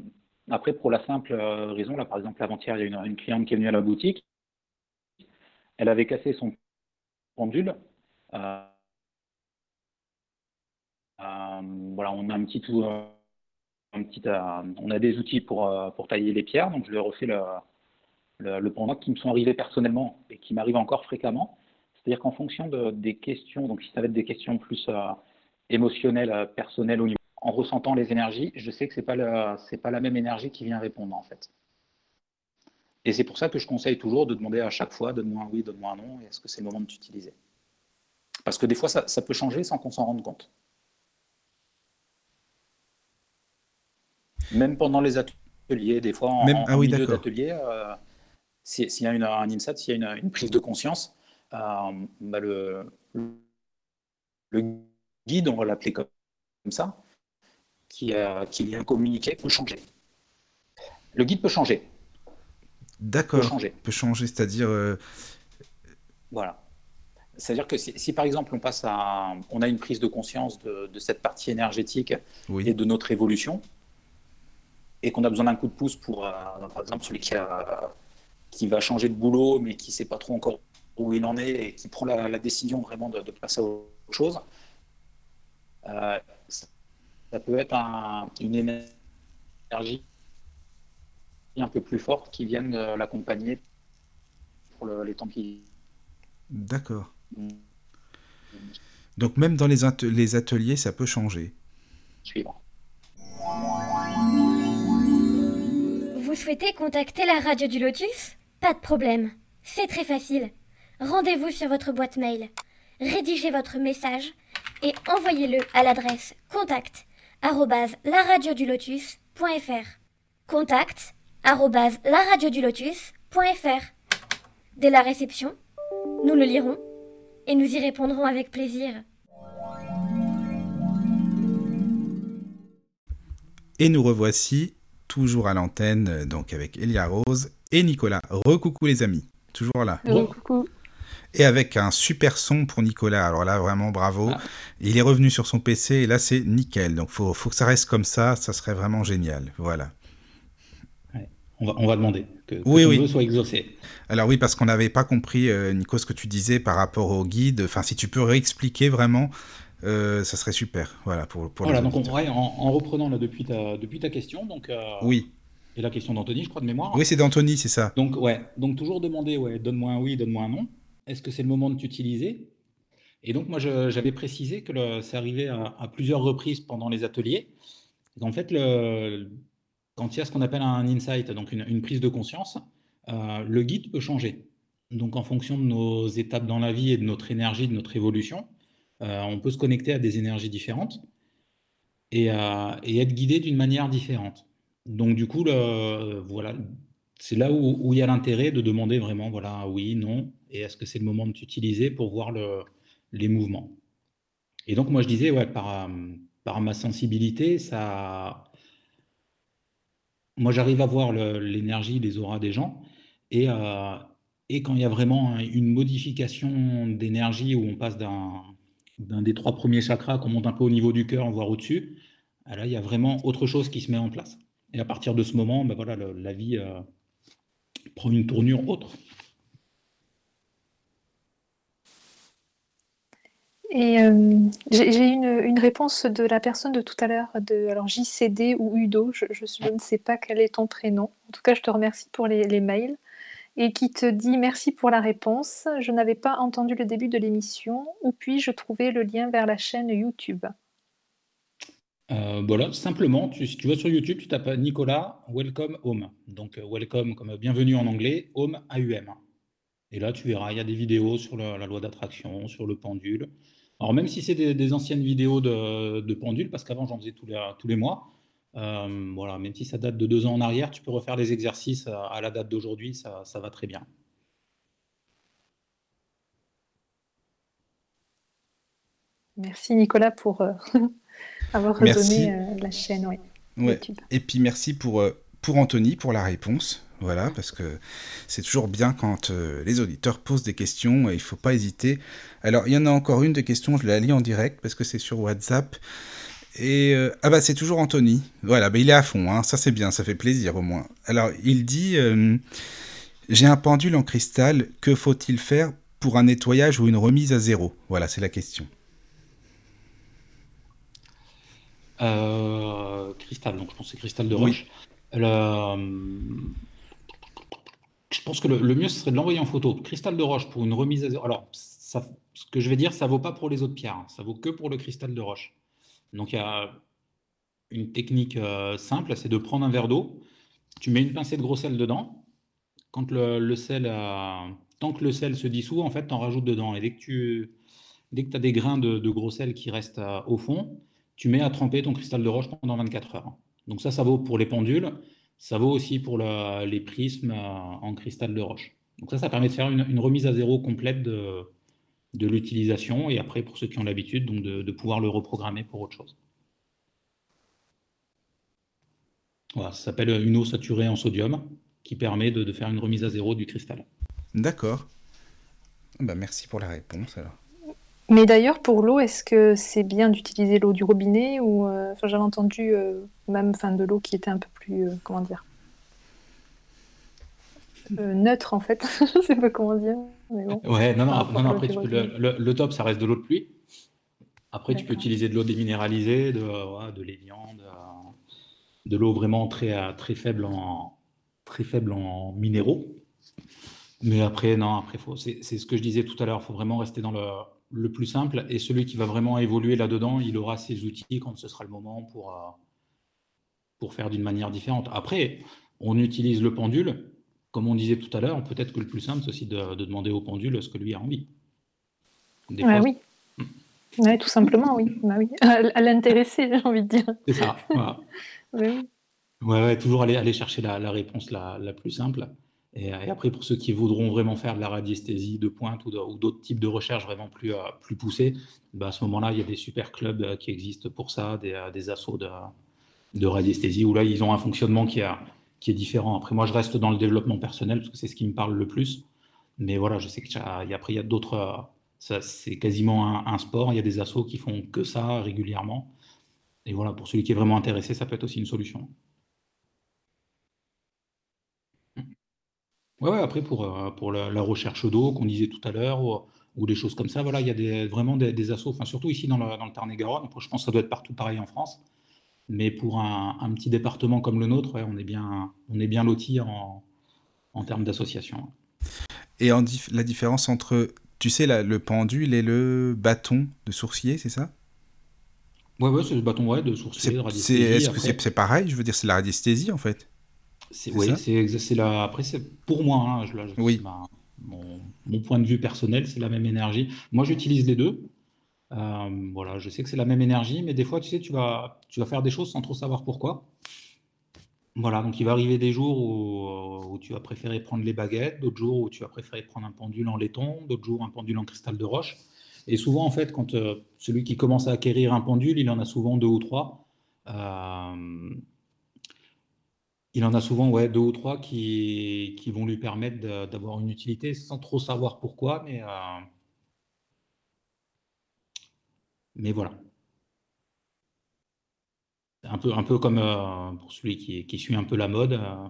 après pour la simple raison, là par exemple avant-hier il y a une, cliente qui est venue à la boutique, elle avait cassé son pendule. Euh, euh, voilà, on a un petit un petit, on a des outils pour, tailler les pierres, donc je lui ai refait le, le, pendant qui me sont arrivés personnellement et qui m'arrivent encore fréquemment. C'est-à-dire qu'en fonction de, des questions, donc si ça va être des questions plus émotionnelles, personnelles au niveau en ressentant les énergies, je sais que ce n'est pas, la même énergie qui vient répondre en fait. Et c'est pour ça que je conseille toujours de demander à chaque fois, donne-moi un oui, donne-moi un non, est-ce que c'est le moment de t'utiliser? Parce que des fois, ça, peut changer sans qu'on s'en rende compte. Même pendant les ateliers, des fois, en, Même, ah oui, milieu d'atelier, euh, s'il y a une, un insight, s'il y a une, prise de conscience, euh, bah, le, le guide, on va l'appeler comme ça, qui, euh, qui vient communiquer peut changer. Le guide peut changer. D'accord. Peut changer. Peut changer, c'est-à-dire. Euh, voilà. C'est-à-dire que si, par exemple on passe à, on a une prise de conscience de, cette partie énergétique et de notre évolution, et qu'on a besoin d'un coup de pouce pour, euh, par exemple, celui qui, a, qui va changer de boulot, mais qui ne sait pas trop encore où il en est et qui prend la, décision vraiment de, passer à autre chose, euh, ça peut être une énergie un peu plus forte qui vienne l'accompagner pour les temps qui. D'accord. Donc même dans les, les, ateliers, ça peut changer. Suivre. Souhaitez contacter la radio du Lotus? Pas de problème. C'est très facile. Rendez-vous sur votre boîte mail. Rédigez votre message et envoyez-le à l'adresse contact laradiodulotus.fr. Dès la réception, nous le lirons et nous y répondrons avec plaisir. Et nous revoici toujours à l'antenne, donc avec Elia Rose et Nicolas. Recoucou les amis, toujours là. Recoucou et avec un super son pour Nicolas. Alors là, vraiment bravo. Ah. Il est revenu sur son PC et là, c'est nickel. Donc, faut, faut que ça reste comme ça. Ça serait vraiment génial. Voilà. On, va, on va demander que, que oui, oui. soit exaucé. Alors oui, parce qu'on n'avait pas compris, euh, Nico, ce que tu disais par rapport au guide. Enfin, si tu peux réexpliquer vraiment, euh, ça serait super. Voilà, pour, pour voilà, donc on, en, en, reprenant là, depuis, ta, depuis ta question. Donc, euh, oui. Et la question d'Anthony, je crois, de mémoire. Oui, c'est d'Anthony, c'est ça. Donc, ouais. Donc, toujours demander, ouais, donne-moi un oui, donne-moi un non est-ce que c'est le moment de t'utiliser? Et donc, moi, j'avais précisé que ça arrivait à, plusieurs reprises pendant les ateliers. En fait, le, quand il y a ce qu'on appelle un insight, donc une, prise de conscience, euh, le guide peut changer. Donc, en fonction de nos étapes dans la vie et de notre énergie, de notre évolution, euh, on peut se connecter à des énergies différentes et, euh, être guidé d'une manière différente. Donc, du coup, le, voilà, c'est là où, il y a l'intérêt de demander vraiment, voilà, oui, non, et est-ce que c'est le moment de t'utiliser pour voir le, les mouvements? Et donc, moi, je disais, ouais, par, ma sensibilité, ça. Moi, j'arrive à voir l'énergie, les auras des gens, et, euh, et quand il y a vraiment une modification d'énergie où on passe d'un des trois premiers chakras, qu'on monte un peu au niveau du cœur, voire au-dessus, là, il y a vraiment autre chose qui se met en place. Et à partir de ce moment, ben voilà, la vie. Euh, prend une tournure autre. Et euh, j'ai une, une, réponse de la personne de tout à l'heure, de alors JCD ou Udo, je, ne sais pas quel est ton prénom. En tout cas, je te remercie pour les mails. Et qui te dit merci pour la réponse. Je n'avais pas entendu le début de l'émission. Où puis-je trouver le lien vers la chaîne YouTube euh, voilà, simplement, si tu vas sur YouTube, tu tapes Nicolas Welcome Home. Donc, euh, welcome comme bienvenue en anglais, home A-U-M. Et là, tu verras, il y a des vidéos sur la, loi d'attraction, sur le pendule. Alors, même si c'est des, anciennes vidéos de, pendule, parce qu'avant, j'en faisais tous les, tous les mois, euh, voilà, même si ça date de deux ans en arrière, tu peux refaire les exercices à, la date d'aujourd'hui, ça, ça va très bien. Merci Nicolas pour, avoir redonné euh, la chaîne, ouais, Et puis merci pour, euh, pour Anthony pour la réponse. Voilà, parce que c'est toujours bien quand euh, les auditeurs posent des questions et il ne faut pas hésiter. Alors, il y en a encore une de questions, je la lis en direct parce que c'est sur WhatsApp. Et ah bah c'est toujours Anthony. Voilà, bah, il est à fond, hein. ça c'est bien, ça fait plaisir au moins. Alors il dit J'ai un pendule en cristal, que faut-il faire pour un nettoyage ou une remise à zéro? Voilà, c'est la question. Euh, cristal, donc je pense que c'est cristal de roche. je pense que le, mieux, ce serait de l'envoyer en photo. Cristal de roche pour une remise à zéro. Alors, ça, ce que je vais dire, ça vaut pas pour les autres pierres. Hein. Ça vaut que pour le cristal de roche. Donc, il y a une technique euh, simple, c'est de prendre un verre d'eau. Tu mets une pincée de gros sel dedans. Quand le, sel, tant que le sel se dissout, en fait, tu en rajoutes dedans. Et dès que tu as des grains de, gros sel qui restent euh, au fond, tu mets à tremper ton cristal de roche pendant 24 heures. Donc ça, ça vaut pour les pendules. Ça vaut aussi pour les prismes euh, en cristal de roche. Donc ça, ça permet de faire une, remise à zéro complète de, de l'utilisation et après, pour ceux qui ont l'habitude, donc de, pouvoir le reprogrammer pour autre chose. Voilà, ça s'appelle une eau saturée en sodium qui permet de, faire une remise à zéro du cristal. D'accord. Bah, merci pour la réponse alors. Mais d'ailleurs, pour l'eau, est-ce que c'est bien d'utiliser l'eau du robinet ou euh, j'avais entendu euh, même fin de l'eau qui était un peu plus euh, comment dire neutre en fait. je sais pas comment dire. Ouais, non, non, après le, top, ça reste de l'eau de pluie. Après, tu peux utiliser de l'eau déminéralisée, de, de l'évian, de, l'eau vraiment très, très, faible en, très faible en minéraux. Mais après, non, après, c'est ce que je disais tout à l'heure, il faut vraiment rester dans le, le plus simple. Et celui qui va vraiment évoluer là-dedans, il aura ses outils quand ce sera le moment pour, euh, pour faire d'une manière différente. Après, on utilise le pendule. Comme on disait tout à l'heure, peut-être que le plus simple, c'est aussi de, demander au pendule ce que lui a envie. oui. Hmm. tout simplement, oui. Bah oui. À, l'intéresser, j'ai envie de dire. C'est ça. oui. Ouais, toujours aller, aller chercher la, réponse la, la, plus simple. Et, après, pour ceux qui voudront vraiment faire de la radiesthésie de pointe ou d'autres types de recherches vraiment plus, euh, plus poussées, bah, à ce moment-là, il y a des super clubs euh, qui existent pour ça, des, euh, des assauts de, de radiesthésie, où là, ils ont un fonctionnement qui, a, qui est différent. Après, moi, je reste dans le développement personnel, parce que c'est ce qui me parle le plus. Mais voilà, je sais qu'après, il y a d'autres... C'est quasiment un, sport, il y a des assauts qui font que ça régulièrement. Et voilà, pour celui qui est vraiment intéressé, ça peut être aussi une solution. Ouais, après pour, euh, pour la, recherche d'eau qu'on disait tout à l'heure, ou, des choses comme ça, voilà, il y a vraiment des, des assauts, enfin, surtout ici dans le, dans le Tarn-et-Garonne, je pense que ça doit être partout pareil en France, mais pour un, un petit département comme le nôtre, on est bien, on est bien loti en, en termes d'association. Et en la différence entre, tu sais, le pendule et le bâton de sourcier, c'est ça? Ouais, ouais, c'est le bâton ouais, de sourcier, de radiesthésie. Est-ce que c'est pareil? Je veux dire, c'est la radiesthésie en fait oui, c'est la. Après, c'est pour moi, hein, je, oui. mon, point de vue personnel, c'est la même énergie. Moi, j'utilise les deux. Euh, voilà, je sais que c'est la même énergie, mais des fois, tu sais, tu vas, tu vas faire des choses sans trop savoir pourquoi. Voilà, donc il va arriver des jours où, tu vas préférer prendre les baguettes, d'autres jours où tu vas préférer prendre un pendule en laiton, d'autres jours un pendule en cristal de roche. Et souvent, en fait, quand euh, celui qui commence à acquérir un pendule, il en a souvent deux ou trois. Euh, il en a souvent ouais, deux ou trois qui, qui vont lui permettre d'avoir une utilité sans trop savoir pourquoi, mais, euh, mais voilà. Un peu, un peu comme euh, pour celui qui, qui, suit un peu la mode, euh,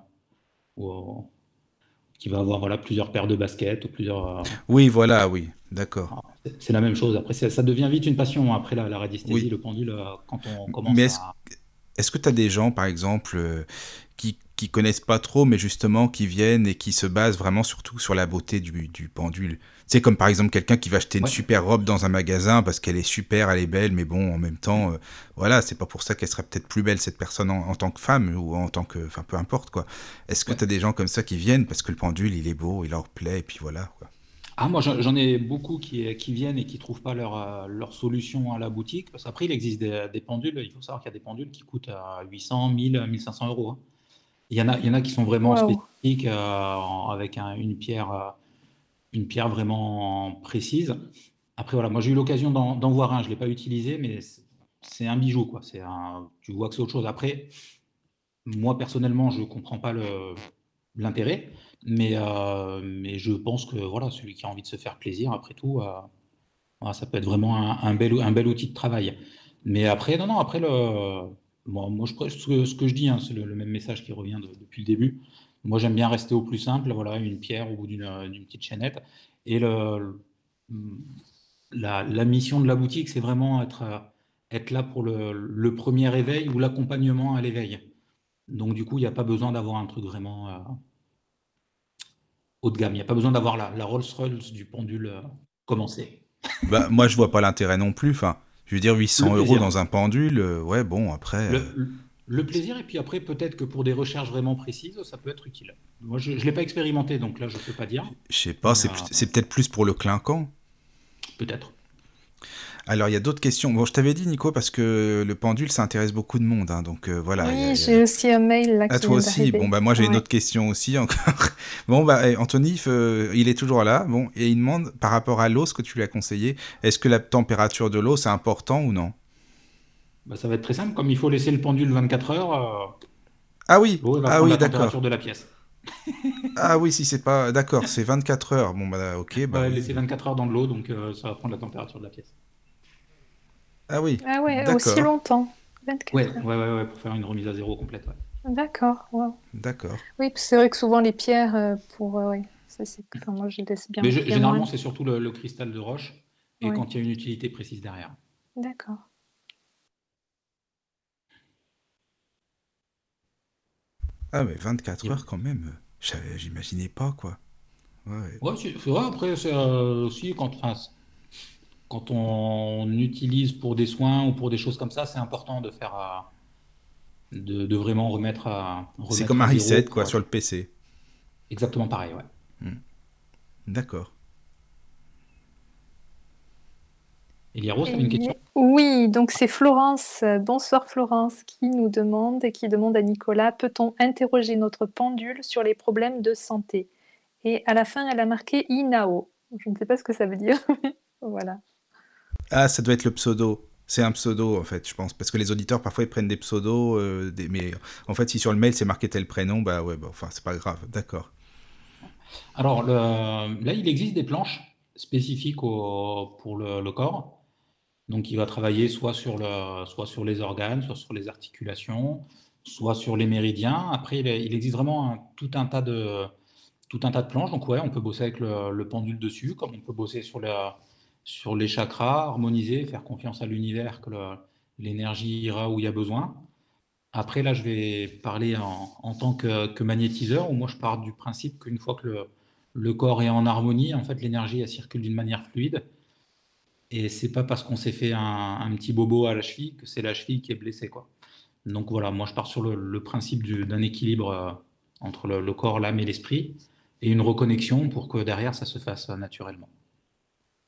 ou, qui va avoir voilà, plusieurs paires de baskets ou plusieurs. oui, voilà, oui, d'accord. Ah, c'est la même chose. Après, ça devient vite une passion. Après la, la radiesthésie, le pendule, quand on commence mais à. Est-ce que tu as des gens, par exemple, qui, qui connaissent pas trop, mais justement qui viennent et qui se basent vraiment surtout sur la beauté du, du pendule? C'est comme par exemple quelqu'un qui va acheter une super robe dans un magasin parce qu'elle est super, elle est belle, mais bon, en même temps, euh, voilà, c'est pas pour ça qu'elle serait peut-être plus belle cette personne en, tant que femme ou en tant que, enfin peu importe quoi. Est-ce que tu as des gens comme ça qui viennent parce que le pendule il est beau, il leur plaît et puis voilà quoi. Ah, moi, j'en ai beaucoup qui, qui, viennent et qui ne trouvent pas leur, euh, leur, solution à la boutique. Parce qu'après, il existe des, des, pendules. Il faut savoir qu'il y a des pendules qui coûtent à 800, 1000, 1500 euros. Hein. Il y en a, il y en a qui sont vraiment spécifiques euh, avec une pierre, euh, une pierre vraiment précise. Après voilà, moi j'ai eu l'occasion d'en voir un, je l'ai pas utilisé, mais c'est un bijou quoi. C'est un, tu vois que c'est autre chose. Après, moi personnellement, je comprends pas l'intérêt, mais euh, mais je pense que voilà, celui qui a envie de se faire plaisir, après tout, ça peut être vraiment un, bel un bel outil de travail. Mais après, non non, après le moi, je, ce, ce que je dis, hein, c'est le, même message qui revient depuis le début. Moi, j'aime bien rester au plus simple, voilà, une pierre au bout d'une petite chaînette. Et le, la, mission de la boutique, c'est vraiment être, être là pour le, le premier éveil ou l'accompagnement à l'éveil. Donc du coup, il n'y a pas besoin d'avoir un truc vraiment euh, haut de gamme. Il n'y a pas besoin d'avoir la, la Rolls-Royce du pendule euh, commencé. Bah, moi, je vois pas l'intérêt non plus. Enfin, je veux dire, 800 Le euros dans un pendule, euh, ouais, bon, après, Le, euh, le plaisir, et puis après, peut-être que pour des recherches vraiment précises, ça peut être utile. Moi, je ne l'ai pas expérimenté, donc là, je ne peux pas dire. je sais pas, c'est Ah. c'est peut-être plus pour le clinquant. Peut-être. Alors, il y a d'autres questions. Bon, je t'avais dit, Nico, parce que le pendule, ça intéresse beaucoup de monde. hein, donc, euh, voilà. Oui, a- j'ai aussi un mail là À qui toi aussi. Bon, bah, moi, j'ai une autre question aussi encore. Bon, bah, eh, Anthony, euh, il est toujours là. Bon, et il demande, par rapport à l'eau, ce que tu lui as conseillé, est-ce que la température de l'eau, c'est important ou non? Bah, ça va être très simple. Comme il faut laisser le pendule 24 heures, euh, Ah oui, l'eau va ah prendre oui, la d'accord. température de la pièce. Ah oui, si c'est pas... D'accord, c'est 24 heures. Bon, bah, ok. Bah, Ouais, oui. laisser 24 heures dans de l'eau, donc euh, ça va prendre la température de la pièce. Ah oui, Ah ouais, aussi longtemps. 24 Ouais, heures. ouais, ouais, ouais, pour faire une remise à zéro complète. ouais. D'accord. wow. d'accord. Oui, c'est vrai que souvent les pierres, euh, pour. euh, ouais, ça, c'est- enfin, moi je laisse bien. Mais généralement, c'est surtout le, le cristal de roche et Ouais. quand il y a une utilité précise derrière. D'accord. Ah mais 24 Yep. heures quand même. euh, J'imaginais pas, quoi. Ouais. Ouais, c'est c'est vrai, après, c'est euh, aussi quand, enfin, c'est- quand on utilise pour des soins ou pour des choses comme ça, c'est important de faire, euh, de, de vraiment remettre à, C'est remettre comme un reset, quoi, être sur le PC. exactement pareil, ouais. D'accord. Tu avais une question? Oui, donc c'est Florence. euh, Bonsoir Florence, qui nous demande et qui demande à Nicolas, peut-on interroger notre pendule sur les problèmes de santé? Et à la fin, elle a marqué INAO. Je ne sais pas ce que ça veut dire. mais voilà. Ah, ça doit être le pseudo. C'est un pseudo, en fait, je pense. Parce que les auditeurs, parfois, ils prennent des pseudos. euh, des... Mais en fait, si sur le mail, c'est marqué tel prénom, bah ouais, bah, enfin, c'est pas grave. D'accord. Alors, le- là, il existe des planches spécifiques au- pour le, le corps. Donc, il va travailler soit sur le, soit sur les organes, soit sur les articulations, soit sur les méridiens. Après, il, existe vraiment tout un tas de, tout un tas de planches. Donc, ouais, on peut bosser avec le, le pendule dessus, comme on peut bosser sur, la- sur les chakras, harmoniser, faire confiance à l'univers que l'énergie ira où il y a besoin. Après, là, je vais parler en, en tant que, magnétiseur, où moi, je pars du principe qu'une fois que le, corps est en harmonie, en fait, l'énergie, circule d'une manière fluide. Et c'est pas parce qu'on s'est fait un, petit bobo à la cheville que c'est la cheville qui est blessée, quoi. Donc voilà, moi, je pars sur le, principe du- d'un équilibre euh, entre le, corps, l'âme et l'esprit, et une reconnexion pour que derrière, ça se fasse euh, naturellement.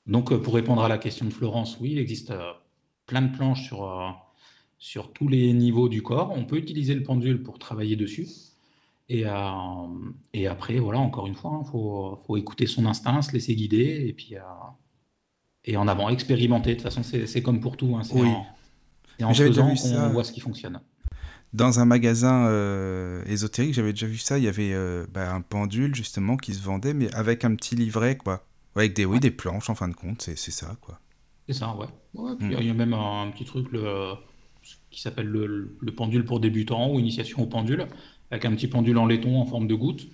Donc, euh, pour répondre à la question de Florence, oui, il existe plein de planches sur, sur tous les niveaux du corps. On peut utiliser le pendule pour travailler dessus. Et, après, voilà, encore une fois, il faut, faut écouter son instinct, se laisser guider, et puis et en avant, expérimenter. De toute façon, c'est comme pour tout. hein, c'est Oui. en, en faisant qu'on voit ce qui fonctionne. Dans un magasin euh, ésotérique, j'avais déjà vu ça. Il y avait euh, bah, un pendule, justement, qui se vendait, mais avec un petit livret, quoi. Avec des, oui, Ouais. des planches, en fin de compte, c'est ça, quoi. C'est ça, ouais. Ouais, puis Mm. il y a même un, un petit truc le, qui s'appelle le, le pendule pour débutants ou initiation au pendule, avec un petit pendule en laiton en forme de goutte,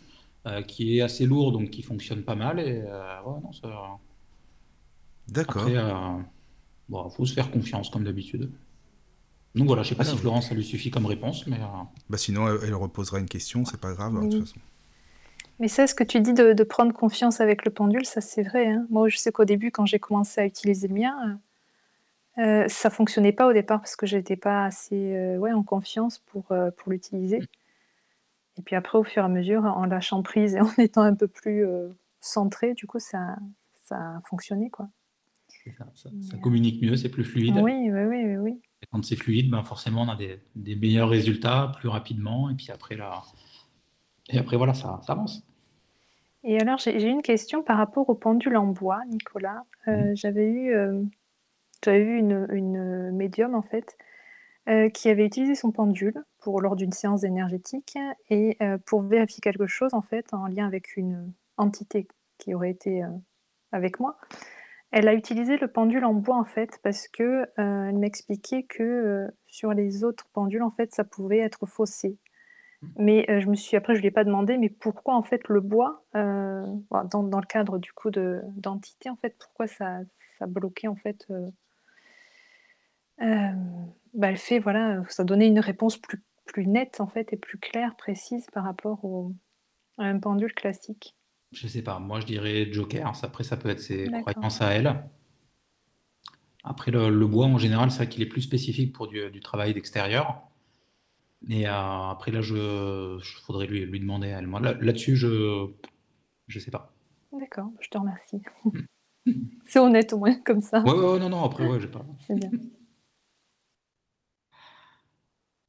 euh, qui est assez lourd, donc qui fonctionne pas mal. Et euh, ouais, non, ça, D'accord. après, euh, bon, faut se faire confiance comme d'habitude. Donc voilà, je sais pas Ah, si. Florence, ça lui suffit comme réponse, mais euh, Bah, sinon, elle, elle reposera une question, c'est pas grave, hein, de toute façon. Mais ça, ce que tu dis de, de prendre confiance avec le pendule, ça c'est vrai. hein. Moi, je sais qu'au début, quand j'ai commencé à utiliser le mien, euh, euh, ça fonctionnait pas au départ parce que j'étais pas assez euh, ouais, en confiance pour, euh, pour l'utiliser. Et puis après, au fur et à mesure, en lâchant prise et en étant un peu plus euh, centré, du coup, ça, ça a fonctionné. Quoi. Ça, ça- Mais, ça communique mieux, c'est plus fluide. Oui, oui, oui, oui, oui. Et quand c'est fluide, ben forcément, on a des, des meilleurs résultats plus rapidement. Et puis après, là, et après voilà, ça, ça avance. Et alors, j'ai une question par rapport au pendule en bois, Nicolas. Euh, J'avais eu, euh, vu une, une médium, en fait, euh, qui avait utilisé son pendule pour, lors d'une séance énergétique et euh, pour vérifier quelque chose, en fait, en lien avec une entité qui aurait été avec moi. Elle a utilisé le pendule en bois, en fait, parce que euh, elle m'expliquait que euh, sur les autres pendules, en fait, ça pouvait être faussé. Mais euh, je me suis après je lui ai pas demandé mais pourquoi en fait le bois dans, dans le cadre du coup de d'entité en fait pourquoi ça ça bloquait en fait bah, le fait, voilà, ça donnait une réponse plus, plus nette en fait et plus claire, précise par rapport au, à un pendule classique. Je sais pas, moi je dirais Joker. Après, ça peut être ses croyances à elle. Après, le, bois en général, c'est vrai qu'il est plus spécifique pour du, travail d'extérieur. Et euh, après, là, je, faudrait lui, lui demander à elle. Moi, là, là-dessus, je je sais pas. D'accord, je te remercie. c'est honnête au moins comme ça. Ouais, ouais, non, non, après, ouais, j'ai pas. C'est bien.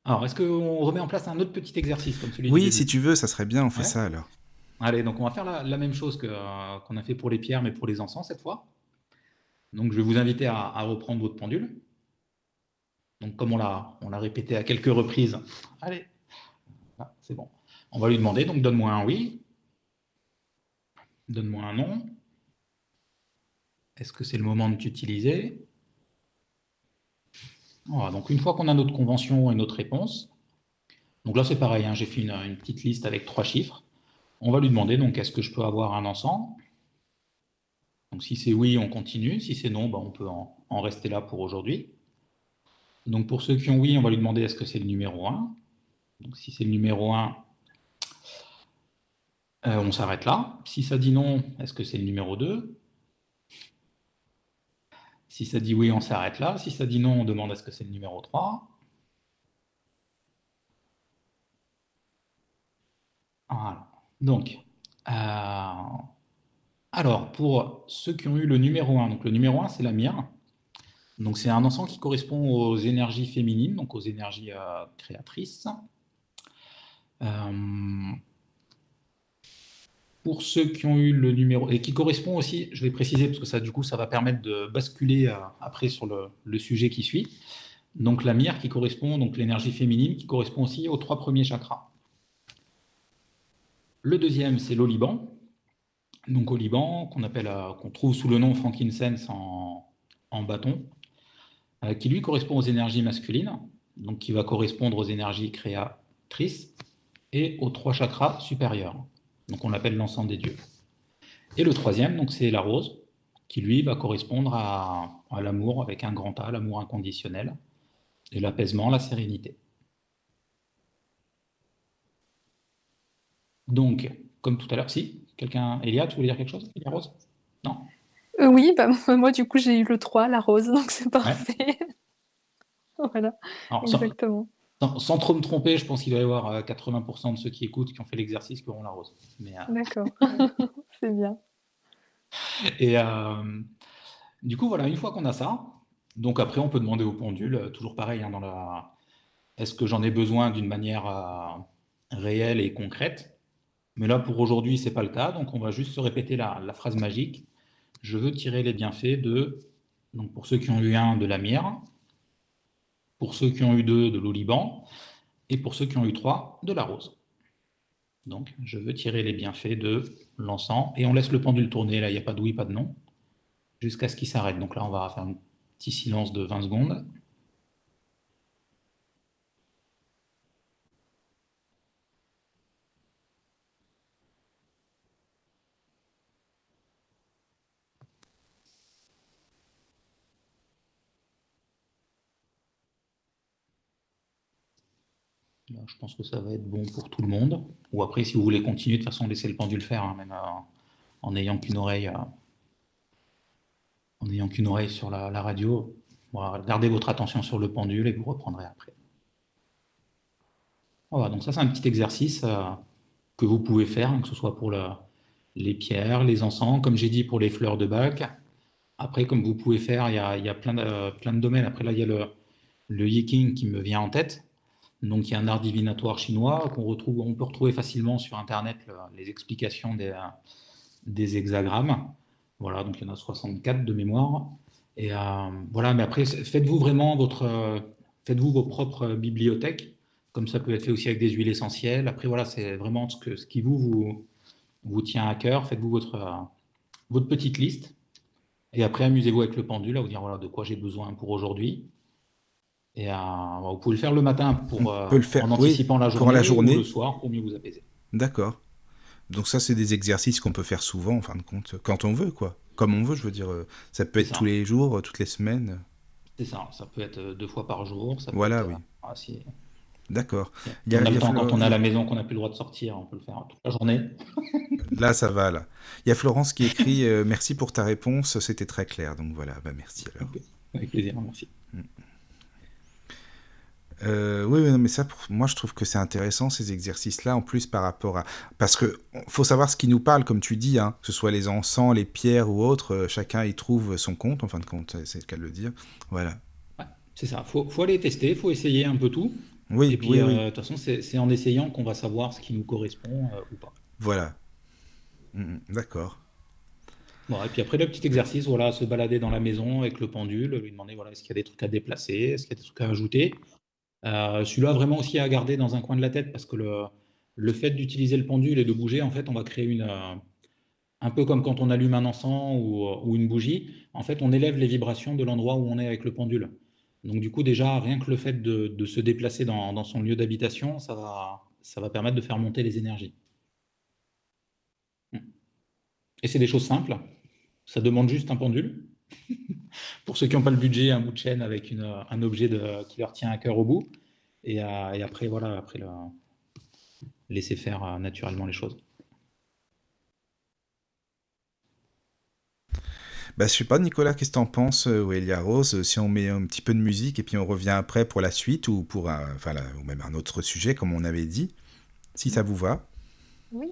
Alors, est-ce qu'on remet en place un autre petit exercice comme celui Oui, si tu veux, ça serait bien, on fait ça alors. Allez, donc on va faire la, même chose euh, qu'on a fait pour les pierres, mais pour les encens cette fois. Donc, je vais vous inviter à, reprendre votre pendule. Donc, comme on l'a, répété à quelques reprises, allez, ah, c'est bon. On va lui demander, donc donne-moi un oui. Donne-moi un nom. Est-ce que c'est le moment de t'utiliser? Voilà, donc une fois qu'on a notre convention et notre réponse, donc là c'est pareil, hein, j'ai fait une, petite liste avec trois chiffres. On va lui demander donc est-ce que je peux avoir un encens? Donc si c'est oui, on continue. Si c'est non, ben, on peut en, rester là pour aujourd'hui. Donc pour ceux qui ont oui, on va lui demander est-ce que c'est le numéro 1 Donc si c'est le numéro 1, euh, on s'arrête là. Si ça dit non, est-ce que c'est le numéro 2 si ça dit oui, on s'arrête là. Si ça dit non, on demande est-ce que c'est le numéro 3. Voilà. Donc, euh, alors, pour ceux qui ont eu le numéro 1, donc le numéro 1, c'est la mire. Donc, c'est un encens qui correspond aux énergies féminines, donc aux énergies euh, créatrices. Euh, pour ceux qui ont eu le numéro, et qui correspond aussi, je vais préciser, parce que ça, du coup, ça va permettre de basculer après sur le, sujet qui suit. Donc la mire qui correspond, donc l'énergie féminine, qui correspond aussi aux trois premiers chakras. Le deuxième, c'est l'oliban. Donc au Liban, qu'on appelle, qu'on trouve sous le nom frankincense en, bâton, euh, qui lui correspond aux énergies masculines, donc qui va correspondre aux énergies créatrices et aux trois chakras supérieurs. Donc on l'appelle l'encens des dieux. Et le troisième, donc c'est la rose, qui lui va correspondre à, l'amour avec un grand A, l'amour inconditionnel, et l'apaisement, la sérénité. Donc, comme tout à l'heure, si, quelqu'un, Elia, tu voulais dire quelque chose, Elia Rose? Non euh, Oui, bah, moi du coup j'ai eu le 3, la rose, donc c'est parfait. voilà, exactement. Sans, trop me tromper, je pense qu'il doit y avoir 80% euh, de ceux qui écoutent qui ont fait l'exercice qui auront la rose. Euh, D'accord, c'est bien. Et euh, du coup, voilà, une fois qu'on a ça, donc après, on peut demander au pendule, toujours pareil, hein, dans la... est-ce que j'en ai besoin d'une manière réelle et concrète? Mais là, pour aujourd'hui, ce n'est pas le cas, donc on va juste se répéter la, phrase magique. Je veux tirer les bienfaits de, donc pour ceux qui ont eu un, de la mire, pour ceux qui ont eu deux, de l'oliban, et pour ceux qui ont eu trois, de la rose. Donc, je veux tirer les bienfaits de l'encens, et on laisse le pendule tourner, là, il n'y a pas de oui, pas de non, jusqu'à ce qu'il s'arrête. Donc là, on va faire un petit silence de 20 secondes. Je pense que ça va être bon pour tout le monde. Ou après, si vous voulez continuer, de toute façon, laissez le pendule faire, hein, même euh, en n'ayant qu'une oreille, euh, en n'ayant qu'une oreille sur la, radio. gardez votre attention sur le pendule et vous reprendrez après. Voilà, donc ça c'est un petit exercice euh, que vous pouvez faire, hein, que ce soit pour les pierres, les encens, comme j'ai dit pour les fleurs de bac. Après, comme vous pouvez faire, il y a, plein, de, plein de domaines. Après là, il y a le, le yiking qui me vient en tête. Donc, il y a un art divinatoire chinois qu'on retrouve, on peut retrouver facilement sur Internet les explications des, des, hexagrammes. Voilà, donc il y en a 64 de mémoire. Et euh, voilà, mais après, faites-vous vraiment votre, faites-vous vos propres bibliothèques, comme ça peut être fait aussi avec des huiles essentielles. Après, voilà, c'est vraiment ce, que, ce qui vous, vous, vous tient à cœur. Faites-vous votre, votre petite liste. Et après, amusez-vous avec le pendule, à vous dire voilà, de quoi j'ai besoin pour aujourd'hui. Et euh, vous pouvez le faire le matin pour, euh, le faire, en anticipant la, journée, la journée ou le soir pour mieux vous apaiser. D'accord. Donc ça, c'est des exercices qu'on peut faire souvent, en fin de compte, quand on veut, quoi. Comme on veut, je veux dire. Euh, ça peut être tous les jours, toutes les semaines. C'est ça, ça peut être deux fois par jour. Ça peut Voilà, être, oui. ah, si- D'accord. Il y a- on a il y le a temps, quand on est à la maison, qu'on n'a plus le droit de sortir, on peut le faire toute la journée. Là, ça va, là. Il y a Florence qui écrit euh, Merci pour ta réponse, c'était très clair. Donc voilà, bah merci alors. Avec plaisir, merci. Euh, oui, non, mais ça, pour moi, je trouve que c'est intéressant ces exercices-là, en plus par rapport à. Parce que faut savoir ce qui nous parle, comme tu dis, hein, que ce soit les encens, les pierres ou autres, euh, chacun y trouve son compte, en fin de compte, c'est le cas de le dire. Voilà. C'est ça, faut, faut aller tester, faut essayer un peu tout. Oui, Et puis, oui, euh, oui. de toute façon, c'est en essayant qu'on va savoir ce qui nous correspond euh, ou pas. Voilà. Mm, mm, D'accord. Bon, et puis après, le petit exercice, voilà, se balader dans la maison avec le pendule, lui demander, voilà, est-ce qu'il y a des trucs à déplacer, est-ce qu'il y a des trucs à ajouter. Euh, celui-là, vraiment aussi à garder dans un coin de la tête, parce que le, le fait d'utiliser le pendule et de bouger, en fait, on va créer une, euh, un peu comme quand on allume un encens ou, euh, ou une bougie, en fait, on élève les vibrations de l'endroit où on est avec le pendule. Donc, du coup, déjà, rien que le fait de, de se déplacer dans, dans son lieu d'habitation, ça va, ça va permettre de faire monter les énergies. Et c'est des choses simples. Ça demande juste un pendule. Pour ceux qui n'ont pas le budget, un bout de chaîne avec une, un objet de, qui leur tient à cœur au bout. Et, euh, et après, voilà, après le, laisser faire euh, naturellement les choses. Bah, je sais pas, Nicolas, qu'est-ce que t'en penses, euh, ou Elia Rose, euh, si on met un petit peu de musique et puis on revient après pour la suite ou pour un, enfin, là, ou même un autre sujet, comme on avait dit, si ça vous va. Oui.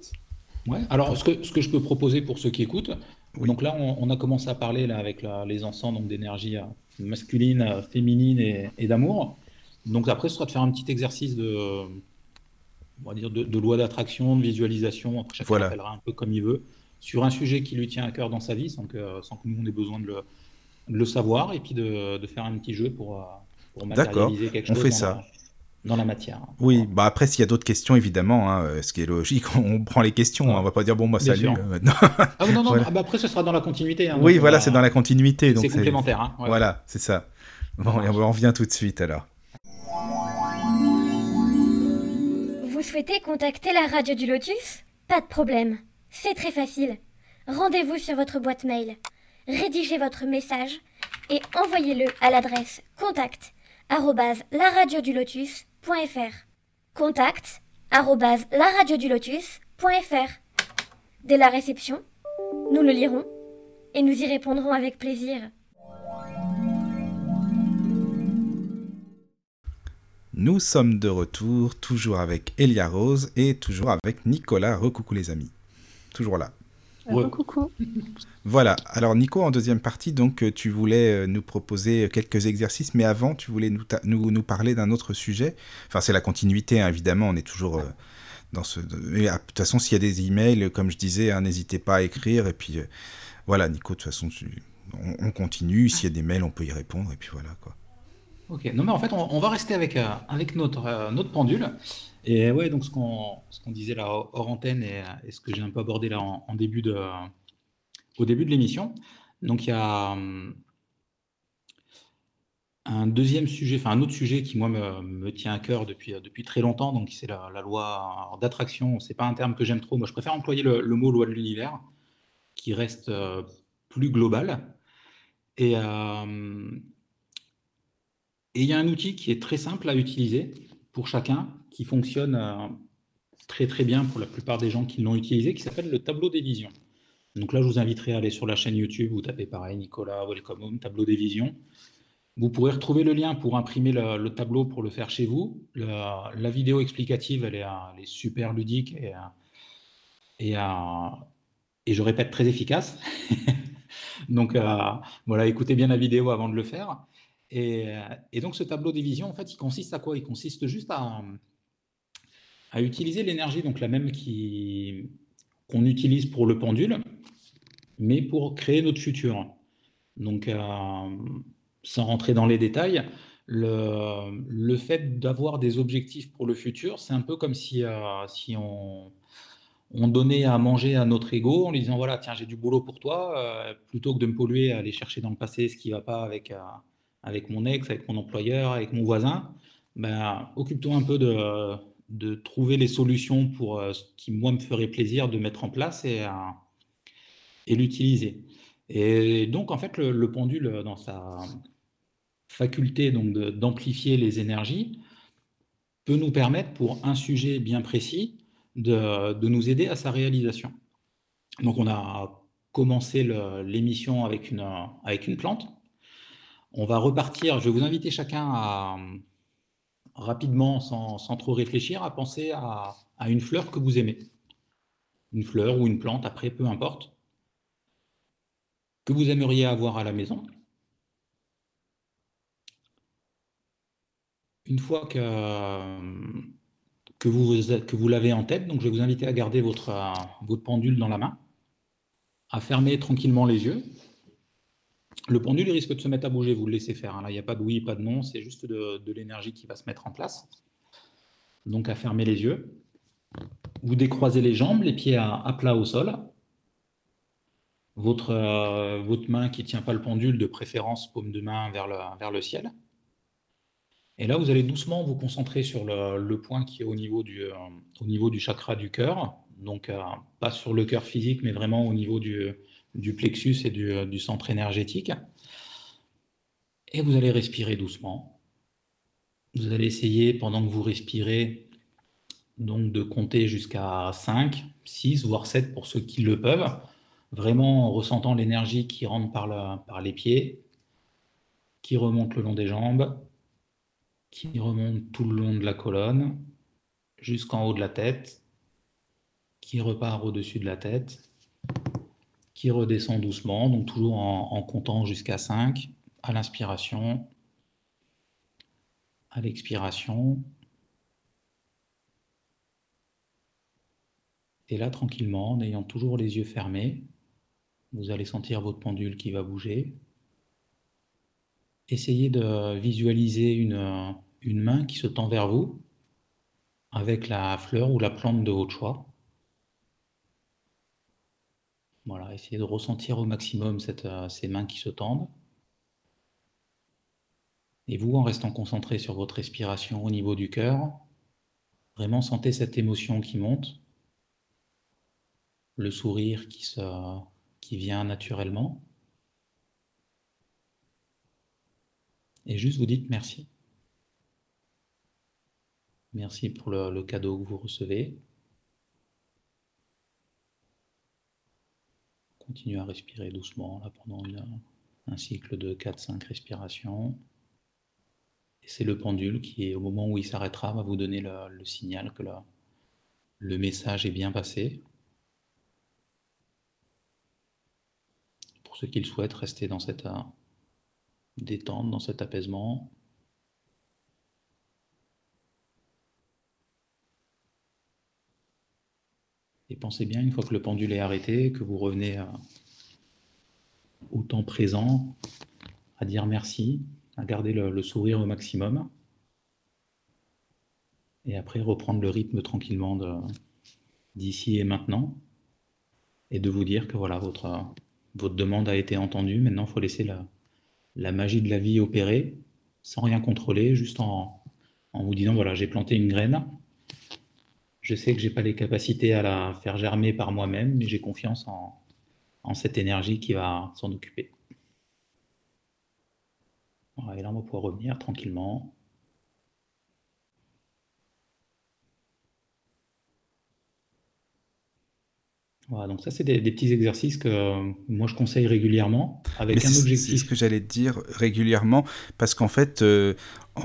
Ouais. Alors, ce que, ce que je peux proposer pour ceux qui écoutent, Oui. donc là, on, on a commencé à parler là, avec la- les donc d'énergie euh, masculine, euh, féminine et, et d'amour. Donc après, ce sera de faire un petit exercice de, on va dire, de, de loi d'attraction, de visualisation. Après, chacun Voilà. l'appellera un peu comme il veut, sur un sujet qui lui tient à cœur dans sa vie, sans que, sans que nous, on ait besoin de le, de le savoir, et puis de, de faire un petit jeu pour, euh, pour D'accord, matérialiser quelque on chose fait dans ça. La, dans la matière. Oui, bah après, s'il y a d'autres questions, évidemment, hein, euh, ce qui est logique, on prend les questions, Ouais. hein, on va pas dire, bon, moi, Bien salut, sûr. euh. Ah non, non, Voilà. ah bah après, ce sera dans la continuité. hein, Oui, voilà, va- c'est dans la continuité. donc C'est complémentaire. Hein, ouais. Voilà, c'est ça. Bon, et on revient tout de suite alors. Vous souhaitez contacter la radio du Lotus? Pas de problème. C'est très facile. Rendez-vous sur votre boîte mail. Rédigez votre message et envoyez-le à l'adresse contact arobase laradiodulotus.fr. Contact laradiodulotus.fr. Dès la réception, nous le lirons et nous y répondrons avec plaisir. Nous sommes de retour, toujours avec Elia Rose et toujours avec Nicolas. Recoucou les amis. Toujours là. Ouais. Coucou. Voilà. Alors Nico, en deuxième partie, donc euh, tu voulais euh, nous proposer quelques exercices, mais avant, tu voulais nous, nous, nous parler d'un autre sujet. Enfin, c'est la continuité, hein, évidemment. On est toujours euh, dans ce. et, ah, De toute façon, s'il y a des emails, comme je disais, hein, n'hésitez pas à écrire. Et puis euh, voilà, Nico, de toute façon, tu- on, on continue. S'il y a des mails, on peut y répondre. Et puis voilà quoi. Ok, non mais en fait on, on va rester avec, euh, avec notre, euh, notre pendule. Et ouais, donc ce qu'on qu'on disait là hors antenne et, euh, et ce que j'ai un peu abordé là en, début de, au début de l'émission. Donc il y a hum, un deuxième sujet, enfin un autre sujet qui moi me, me tient à cœur depuis, euh, depuis très longtemps, donc c'est la, loi d'attraction. C'est pas un terme que j'aime trop, moi je préfère employer le, mot loi de l'univers, qui reste euh, plus global. Euh, et il y a un outil qui est très simple à utiliser pour chacun, qui fonctionne euh, très très bien pour la plupart des gens qui l'ont utilisé, qui s'appelle le tableau des visions. Donc là, je vous inviterai à aller sur la chaîne YouTube, vous tapez pareil, Nicolas, Welcome Home, tableau des visions. Vous pourrez retrouver le lien pour imprimer le, le tableau pour le faire chez vous. La, vidéo explicative, elle est, super ludique et, euh, et, euh, et je répète, très efficace. donc voilà, écoutez bien la vidéo avant de le faire. Et, euh, et donc ce tableau des visions, en fait, il consiste à quoi? Il consiste juste à, utiliser l'énergie, donc la même qu'on utilise pour le pendule, mais pour créer notre futur. Donc, euh, sans rentrer dans les détails, le, fait d'avoir des objectifs pour le futur, c'est un peu comme si, euh, on, on donnait à manger à notre ego en lui disant, voilà, tiens, j'ai du boulot pour toi, plutôt que de me polluer à aller chercher dans le passé ce qui ne va pas avec, avec mon ex, avec mon employeur, avec mon voisin, ben, occupe-toi un peu de, de trouver les solutions pour euh, ce qui, moi, me ferait plaisir de mettre en place et, euh, et l'utiliser. Et donc, en fait, le, le pendule, dans sa, faculté d'amplifier les énergies peut nous permettre, pour un sujet bien précis, de, nous aider à sa réalisation. Donc on a commencé l'émission avec une, avec une plante. On va repartir, je vais vous inviter chacun à rapidement, sans, trop réfléchir, à penser à, une fleur que vous aimez. Une fleur ou une plante, après, peu importe, que vous aimeriez avoir à la maison. Une fois que, vous, que l'avez en tête, je vais vous inviter à garder votre, votre pendule dans la main, à fermer tranquillement les yeux. Le pendule risque de se mettre à bouger, vous le laissez faire. Hein. Il n'y a pas de oui, pas de non, c'est juste de, l'énergie qui va se mettre en place. Donc à fermer les yeux. Vous décroisez les jambes, les pieds à, plat au sol. Votre, euh, main qui ne tient pas le pendule, de préférence paume de main vers le, ciel. Et là, vous allez doucement vous concentrer sur le, point qui est au niveau du, euh, au niveau du chakra du cœur. Donc, euh, pas sur le cœur physique, mais vraiment au niveau du, du plexus et du, du, centre énergétique. Et vous allez respirer doucement. Vous allez essayer, pendant que vous respirez, donc de compter jusqu'à 5, 6, voire 7 pour ceux qui le peuvent, vraiment en ressentant l'énergie qui rentre par les pieds, qui remonte le long des jambes, qui remonte tout le long de la colonne, jusqu'en haut de la tête, qui repart au-dessus de la tête, qui redescend doucement, donc toujours en, comptant jusqu'à 5 à l'inspiration, à l'expiration. Et là, tranquillement, en ayant toujours les yeux fermés, vous allez sentir votre pendule qui va bouger essayez de visualiser une, une main qui se tend vers vous avec la fleur ou la plante de votre choix. Voilà, essayez de ressentir au maximum euh, ces mains qui se tendent. Et vous, en restant concentré sur votre respiration au niveau du cœur, vraiment sentez cette émotion qui monte, le sourire qui, vient naturellement. et juste vous dites merci. Merci pour le, cadeau que vous recevez. Continuez à respirer doucement pendant un cycle de 4-5 respirations. Et c'est le pendule qui, au moment où il s'arrêtera, va vous donner le, signal que le message est bien passé. Pour ceux qui le souhaitent, rester dans cette détente, dans cet apaisement. Et pensez bien, une fois que le pendule est arrêté, que vous revenez au temps présent, à dire merci, à garder le, sourire au maximum. Et après, reprendre le rythme tranquillement d'ici et maintenant. Et de vous dire que voilà, votre, demande a été entendue. Maintenant, il faut laisser la, la magie de la vie opérer sans rien contrôler, juste en, vous disant voilà, j'ai planté une graine. Je sais que je n'ai pas les capacités à la faire germer par moi-même, mais j'ai confiance en, en, cette énergie qui va s'en occuper. et là, on va pouvoir revenir tranquillement. Voilà, donc ça, c'est des, petits exercices que moi je conseille régulièrement avec un objectif. C'est ce que j'allais te dire régulièrement, parce qu'en fait, euh,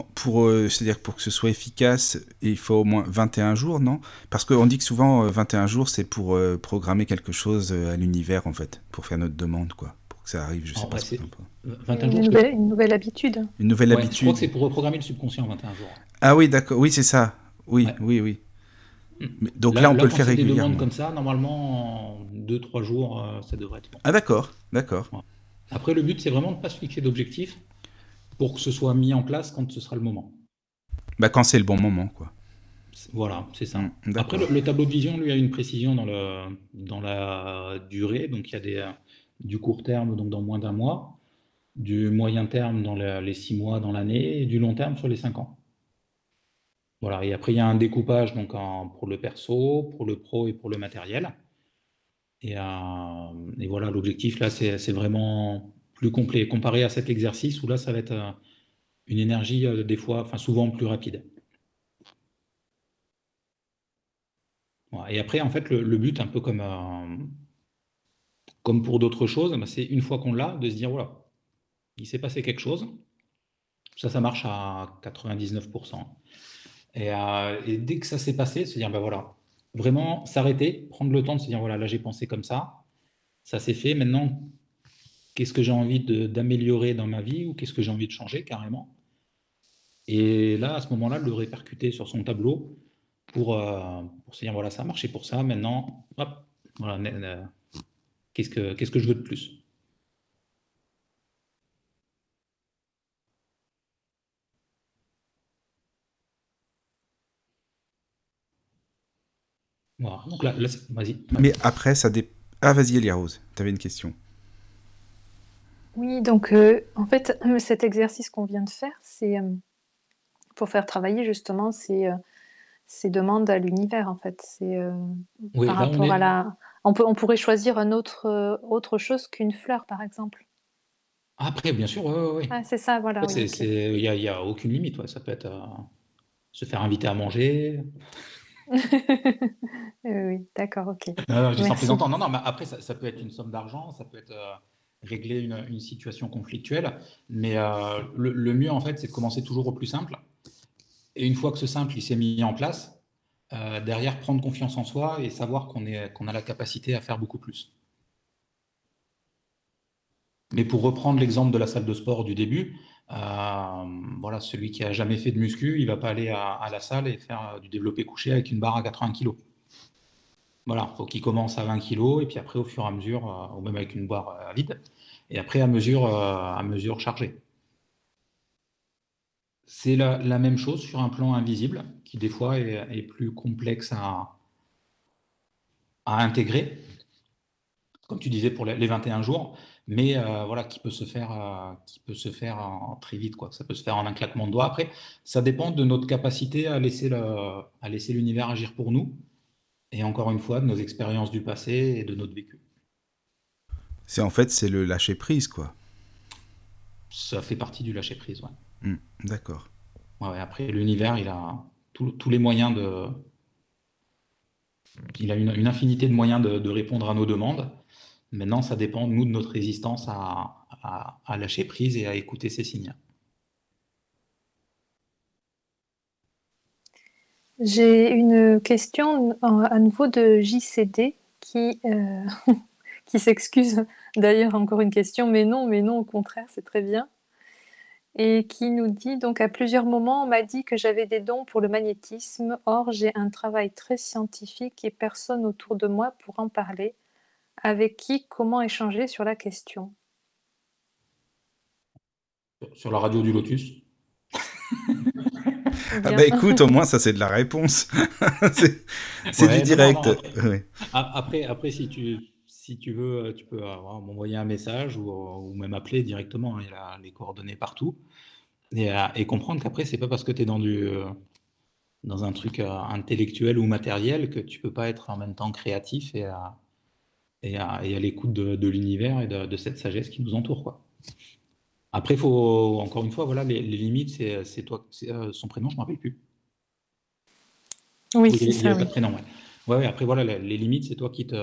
pour, euh, c'est-à-dire pour que ce soit efficace, il faut au moins 21 jours, non? Parce qu'on dit que souvent 21 jours, c'est pour programmer quelque chose à l'univers, en fait, pour faire notre demande, quoi. Pour que ça arrive, je sais pas. Ce 21 jours, une, nouvelle, une nouvelle habitude. Une nouvelle habitude. Je crois que c'est pour reprogrammer le subconscient 21 jours. Ah oui, d'accord. Oui, c'est ça. Oui, oui, oui. Donc là, on peut le faire régulièrement. Des demandes comme ça, normalement, en 2-3 jours, euh, ça devrait être bon. Ah d'accord, d'accord. Après, le but, c'est vraiment de ne pas se fixer d'objectif pour que ce soit mis en place quand ce sera le moment. Bah, quand c'est le bon moment, quoi. Voilà, c'est ça. Mm, Après, le, tableau de vision, lui, a une précision dans, le, dans la durée. Donc, il y a des, du court terme, donc dans moins d'un mois, du moyen terme dans les 6 mois dans l'année, et du long terme sur les 5 ans. Voilà, et après, il y a un découpage donc, pour le perso, pour le pro et pour le matériel. Et, euh, voilà, l'objectif là, c'est vraiment complet. Comparé à cet exercice où là, ça va être euh, une énergie des fois, enfin souvent plus rapide. Et après, en fait, le, but, un peu comme, comme pour d'autres choses, bah, c'est une fois qu'on l'a, de se dire, voilà, il s'est passé quelque chose. Ça, ça marche à 99%. Euh, et, dès que ça s'est passé, se dire, ben voilà, vraiment s'arrêter, prendre le temps de se dire, voilà, là j'ai pensé comme ça, ça s'est fait, maintenant, qu'est-ce que j'ai envie d'améliorer dans ma vie ou qu'est-ce que j'ai envie de changer carrément Et là, à ce moment-là, le répercuter sur son tableau pour, euh, se dire, voilà, ça a marché pour ça, maintenant, hop, voilà, qu'est-ce que, que je veux de plus? Donc là, vas-y. Mais après, ça dépend. Ah, vas-y, Elia Rose, tu avais une question. Oui, donc euh, en fait, euh, cet exercice qu'on vient de faire, c'est euh, pour faire travailler justement ces, ces demandes à l'univers, en fait. C'est par rapport à la. On, peut, on pourrait choisir un autre, autre chose qu'une fleur, par exemple. Après, bien sûr, oui, oui. Ah, c'est ça, voilà. Il n'y a, a, aucune limite. Ça peut être se faire inviter à manger, oui, d'accord, ok. Non, je Non, non, mais après, ça, peut être une somme d'argent, ça peut être euh, régler une, situation conflictuelle. Mais euh, le, mieux, en fait, c'est de commencer toujours au plus simple. Et une fois que ce simple, il s'est mis en place, euh, derrière, prendre confiance en soi et savoir qu'on qu'on a la capacité à faire beaucoup plus. Mais pour reprendre l'exemple de la salle de sport du début, euh, voilà, celui qui a jamais fait de muscu, il va pas aller à, la salle et faire du développé couché avec une barre à 80 kg. Voilà, faut qu'il commence à 20 kg et puis après au fur et à mesure, ou même avec une barre vide, et après à mesure, à mesure chargée. C'est la, même chose sur un plan invisible, qui des fois est, plus complexe à, à, intégrer. Comme tu disais pour les 21 jours, mais euh, voilà, qui peut se faire, euh, qui peut se faire très vite, quoi. Ça peut se faire en un claquement de doigts. Après, ça dépend de notre capacité à laisser l'univers agir pour nous, et encore une fois, de nos expériences du passé et de notre vécu. C'est en fait, c'est le lâcher prise, quoi. Ça fait partie du lâcher prise, ouais. Mmh, d'accord. Ouais, après, l'univers, il a tous les moyens de. Il a une, infinité de moyens de répondre à nos demandes. Maintenant, ça dépend, nous, de notre résistance à, lâcher prise et à écouter ces signes. J'ai une question à nouveau de JCD qui, euh, qui s'excuse d'ailleurs encore une question, mais non, mais non, au contraire, c'est très bien. Et qui nous dit donc à plusieurs moments, on m'a dit que j'avais des dons pour le magnétisme. Or, j'ai un travail très scientifique et personne autour de moi pour en parler. Avec qui, comment échanger sur la question? Sur la radio du Lotus? Ah bah écoute, au moins ça c'est de la réponse. c'est du direct. Après, après si, tu, si tu veux, tu peux m'envoyer un message ou, même appeler directement. Hein, il y a les coordonnées partout. Et, euh, et comprendre qu'après, c'est pas parce que tu es dans, du, euh, dans un truc euh, intellectuel ou matériel que tu peux pas être en même temps créatif et, et à, l'écoute de, l'univers et de, cette sagesse qui nous entoure. Quoi. Après, faut, encore une fois, voilà, les, limites, c'est toi, euh, son prénom, je ne me rappelle plus. Oui, c'est ça. De prénom, ouais. ouais. après, voilà, les, limites, c'est toi qui te,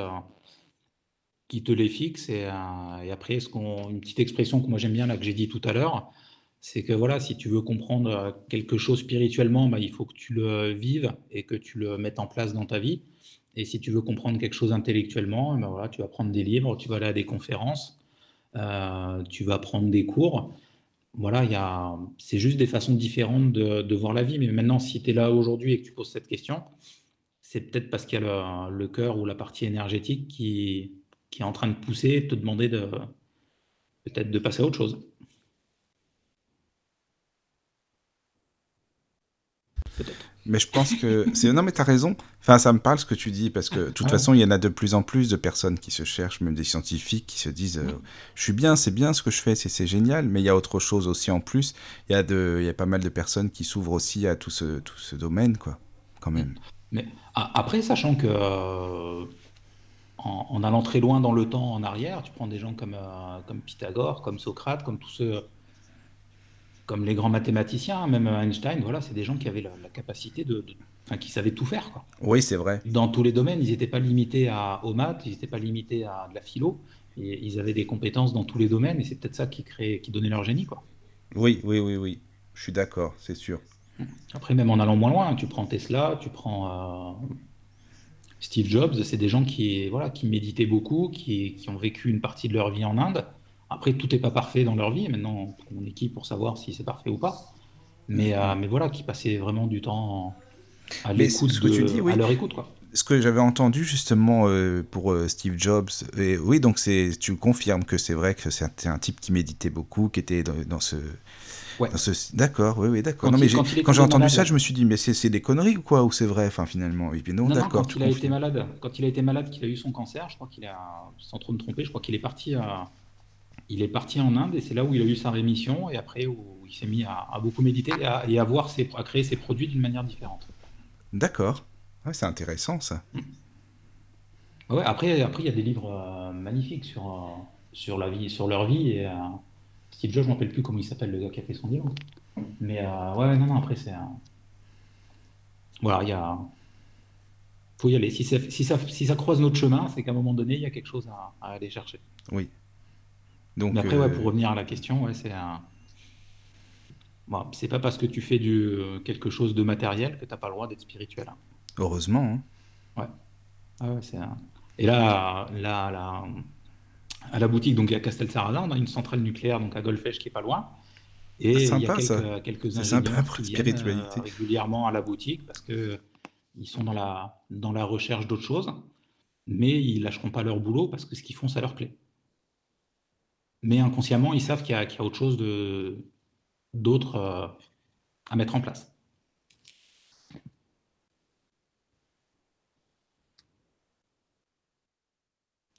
qui te les fixes. Et, euh, après, une petite expression que moi j'aime bien, là, que j'ai dit tout à l'heure, c'est que voilà, si tu veux comprendre quelque chose spirituellement, bah, il faut que tu le vives et que tu le mettes en place dans ta vie. Et si tu veux comprendre quelque chose intellectuellement, ben voilà, tu vas prendre des livres, tu vas aller à des conférences, euh, tu vas prendre des cours. Voilà, il y a, c'est juste des façons différentes de, voir la vie. Mais maintenant, si tu es là aujourd'hui et que tu poses cette question, c'est peut-être parce qu'il y a le, cœur ou la partie énergétique qui, qui est en train de pousser, te demander de peut-être de passer à autre chose. Mais je pense que c'est non mais t'as raison. Enfin ça me parle ce que tu dis parce que de toute façon il y en a de plus en plus de personnes qui se cherchent, même des scientifiques qui se disent euh, je suis bien, c'est bien ce que je fais, c'est génial, mais il y a autre chose aussi en plus. Il y a de il y a pas mal de personnes qui s'ouvrent aussi à tout ce tout ce domaine quoi, quand même. Mais après sachant que euh, en, allant très loin dans le temps en arrière, tu prends des gens comme euh, comme Pythagore, comme Socrate, comme tous ceux comme les grands mathématiciens, même Einstein, voilà, c'est des gens qui avaient la, capacité de, enfin, qui savaient tout faire. Quoi. Oui, c'est vrai. Dans tous les domaines, ils n'étaient pas limités à, aux maths, ils n'étaient pas limités à de la philo, et ils avaient des compétences dans tous les domaines, et c'est peut-être ça qui créait, qui donnait leur génie, quoi. Oui, oui, oui, oui. Je suis d'accord, c'est sûr. Après, même en allant moins loin, tu prends Tesla, tu prends euh, Steve Jobs, c'est des gens qui, voilà, qui méditaient beaucoup, qui, qui ont vécu une partie de leur vie en Inde après, tout n'est pas parfait dans leur vie. Maintenant, on est qui pour savoir si c'est parfait ou pas. Mais, euh, mais voilà, qui passaient vraiment du temps à l'écoute que tu dis, oui. à leur écoute, quoi. Ce que j'avais entendu justement euh, pour euh, Steve Jobs, et oui, donc c'est, tu confirmes que c'est vrai que c'est un, type qui méditait beaucoup, qui était dans, ce, Ouais. D'accord, oui, oui, d'accord. Non, mais quand, j'ai entendu ça, je me suis dit, mais c'est des conneries ou quoi Ou c'est vrai, enfin, finalement? Et puis non, d'accord. Quand il a été malade, quand il a été malade, qu'il a eu son cancer, je crois qu'il a, sans trop me tromper, je crois qu'il est parti à, il est parti en Inde et c'est là où il a eu sa rémission et après où il s'est mis à, beaucoup méditer et à, voir ses, à créer ses produits d'une manière différente. D'accord. c'est intéressant ça. Ouais, après, après, il y a des livres euh, magnifiques sur, euh, sur, la vie, sur leur vie. Et, euh, Steve Jobs, je ne me rappelle plus comment il s'appelle, le gars qui a fait son livre. Mais ouais, non, non, après, c'est. Voilà, il y a. faut y aller. Si ça, si, ça, si ça croise notre chemin, c'est qu'à un moment donné, il y a quelque chose à, à aller chercher. Oui, donc, Mais après, ouais, pour euh, revenir à la question, ouais, c'est un... bon, c'est pas parce que tu fais du, euh, quelque chose de matériel que tu n'as pas le droit d'être spirituel. Hein. Heureusement. Hein. Ouais. Ah ouais c'est un... Et là, là, là, à la boutique, donc à Castel Sarrazin, on a une centrale nucléaire donc à Golfech qui est pas loin. Et il y a quelques, quelques ingénieurs qui viennent euh, régulièrement à la boutique parce que ils sont dans la, dans la recherche d'autres choses, mais ils lâcheront pas leur boulot parce que ce qu'ils font, ça leur plaît mais inconsciemment, ils savent qu'il y, a autre chose d'autre euh, à mettre en place.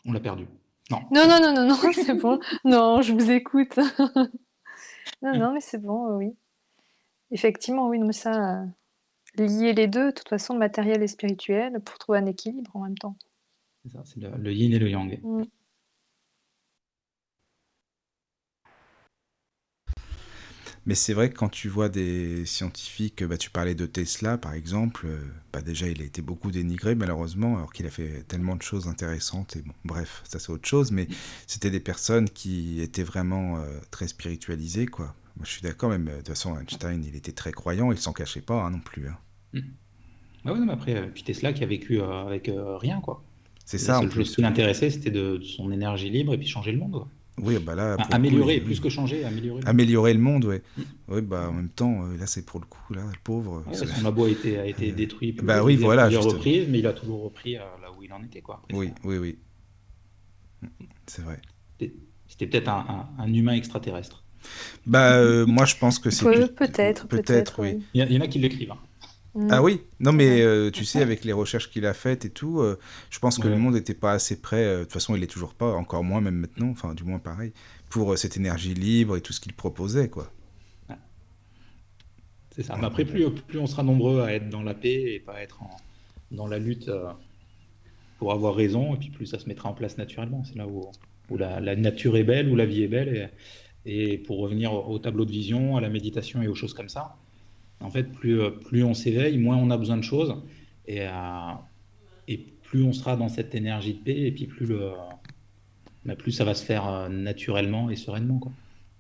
On l'a perdu. Non. Non, non, non, non, non c'est bon. Non, je vous écoute. non, non, mais c'est bon, oui. Effectivement, oui, mais ça, euh, lier les deux, de toute façon, le matériel et spirituel, pour trouver un équilibre en même temps. C'est ça, c'est le, yin et le yang. Mm. Mais c'est vrai que quand tu vois des scientifiques, bah, tu parlais de Tesla par exemple, euh, bah, déjà il a été beaucoup dénigré malheureusement, alors qu'il a fait tellement de choses intéressantes, et bon, bref, ça c'est autre chose, mais c'était des personnes qui étaient vraiment euh, très spiritualisées, quoi. Moi je suis d'accord, même de toute façon Einstein il était très croyant, il s'en cachait pas hein, non plus. Hein. Mmh. Ah oui, mais après, euh, puis Tesla qui a vécu avec rien, quoi. C'est ça. Le. Ce qui l'intéressait, c'était de, son énergie libre et puis changer le monde. Quoi. Oui, bah là. améliorer, plus que changer, améliorer. Améliorer le monde, oui. Mm. Oui, bah en même temps, euh, là c'est pour le coup, là, le pauvre. son labo a été, a été détruit bah, oui, voilà, plusieurs reprises, mais il a toujours repris euh, là où il en était, quoi. oui, oui, oui, C'est vrai. C'était peut-être un, un, humain extraterrestre. Bah, euh, moi je pense que c'est. peut-être, peut-être, oui. Il y, en a qui l'écrivent. Hein. Mm. Ah oui, non mais euh, tu sais, avec les recherches qu'il a faites et tout, euh, je pense que le monde n'était pas assez prêt, euh, de toute façon il est toujours pas, encore moins même maintenant, enfin du moins pareil, pour cette énergie libre et tout ce qu'il proposait, quoi. C'est ça. Mais après, plus, plus on sera nombreux à être dans la paix et pas être dans la lutte pour avoir raison, et puis plus ça se mettra en place naturellement. C'est là où, où la, nature est belle, où la vie est belle. Et, et pour revenir au tableau de vision, à la méditation et aux choses comme ça, en fait, plus, euh, plus on s'éveille, moins on a besoin de choses. Et, euh, et plus on sera dans cette énergie de paix, et puis plus, le, bah, plus ça va se faire euh, naturellement et sereinement. Quoi.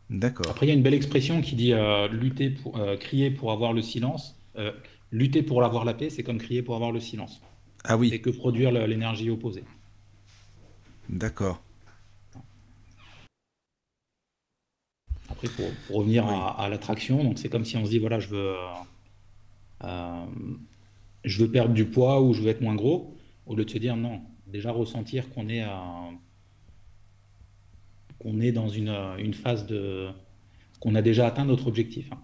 D'accord. Après, il y a une belle expression qui dit lutter pour, crier pour avoir le silence. lutter pour avoir la paix, c'est comme crier pour avoir le silence. Ah oui. C'est que produire l'énergie opposée. D'accord. Après, pour, revenir à, l'attraction, donc c'est comme si on se dit voilà, je veux, euh, je veux perdre du poids ou je veux être moins gros, au lieu de se dire non, déjà ressentir qu'on est, qu'on est dans une, une, phase de. qu'on a déjà atteint notre objectif. Hein,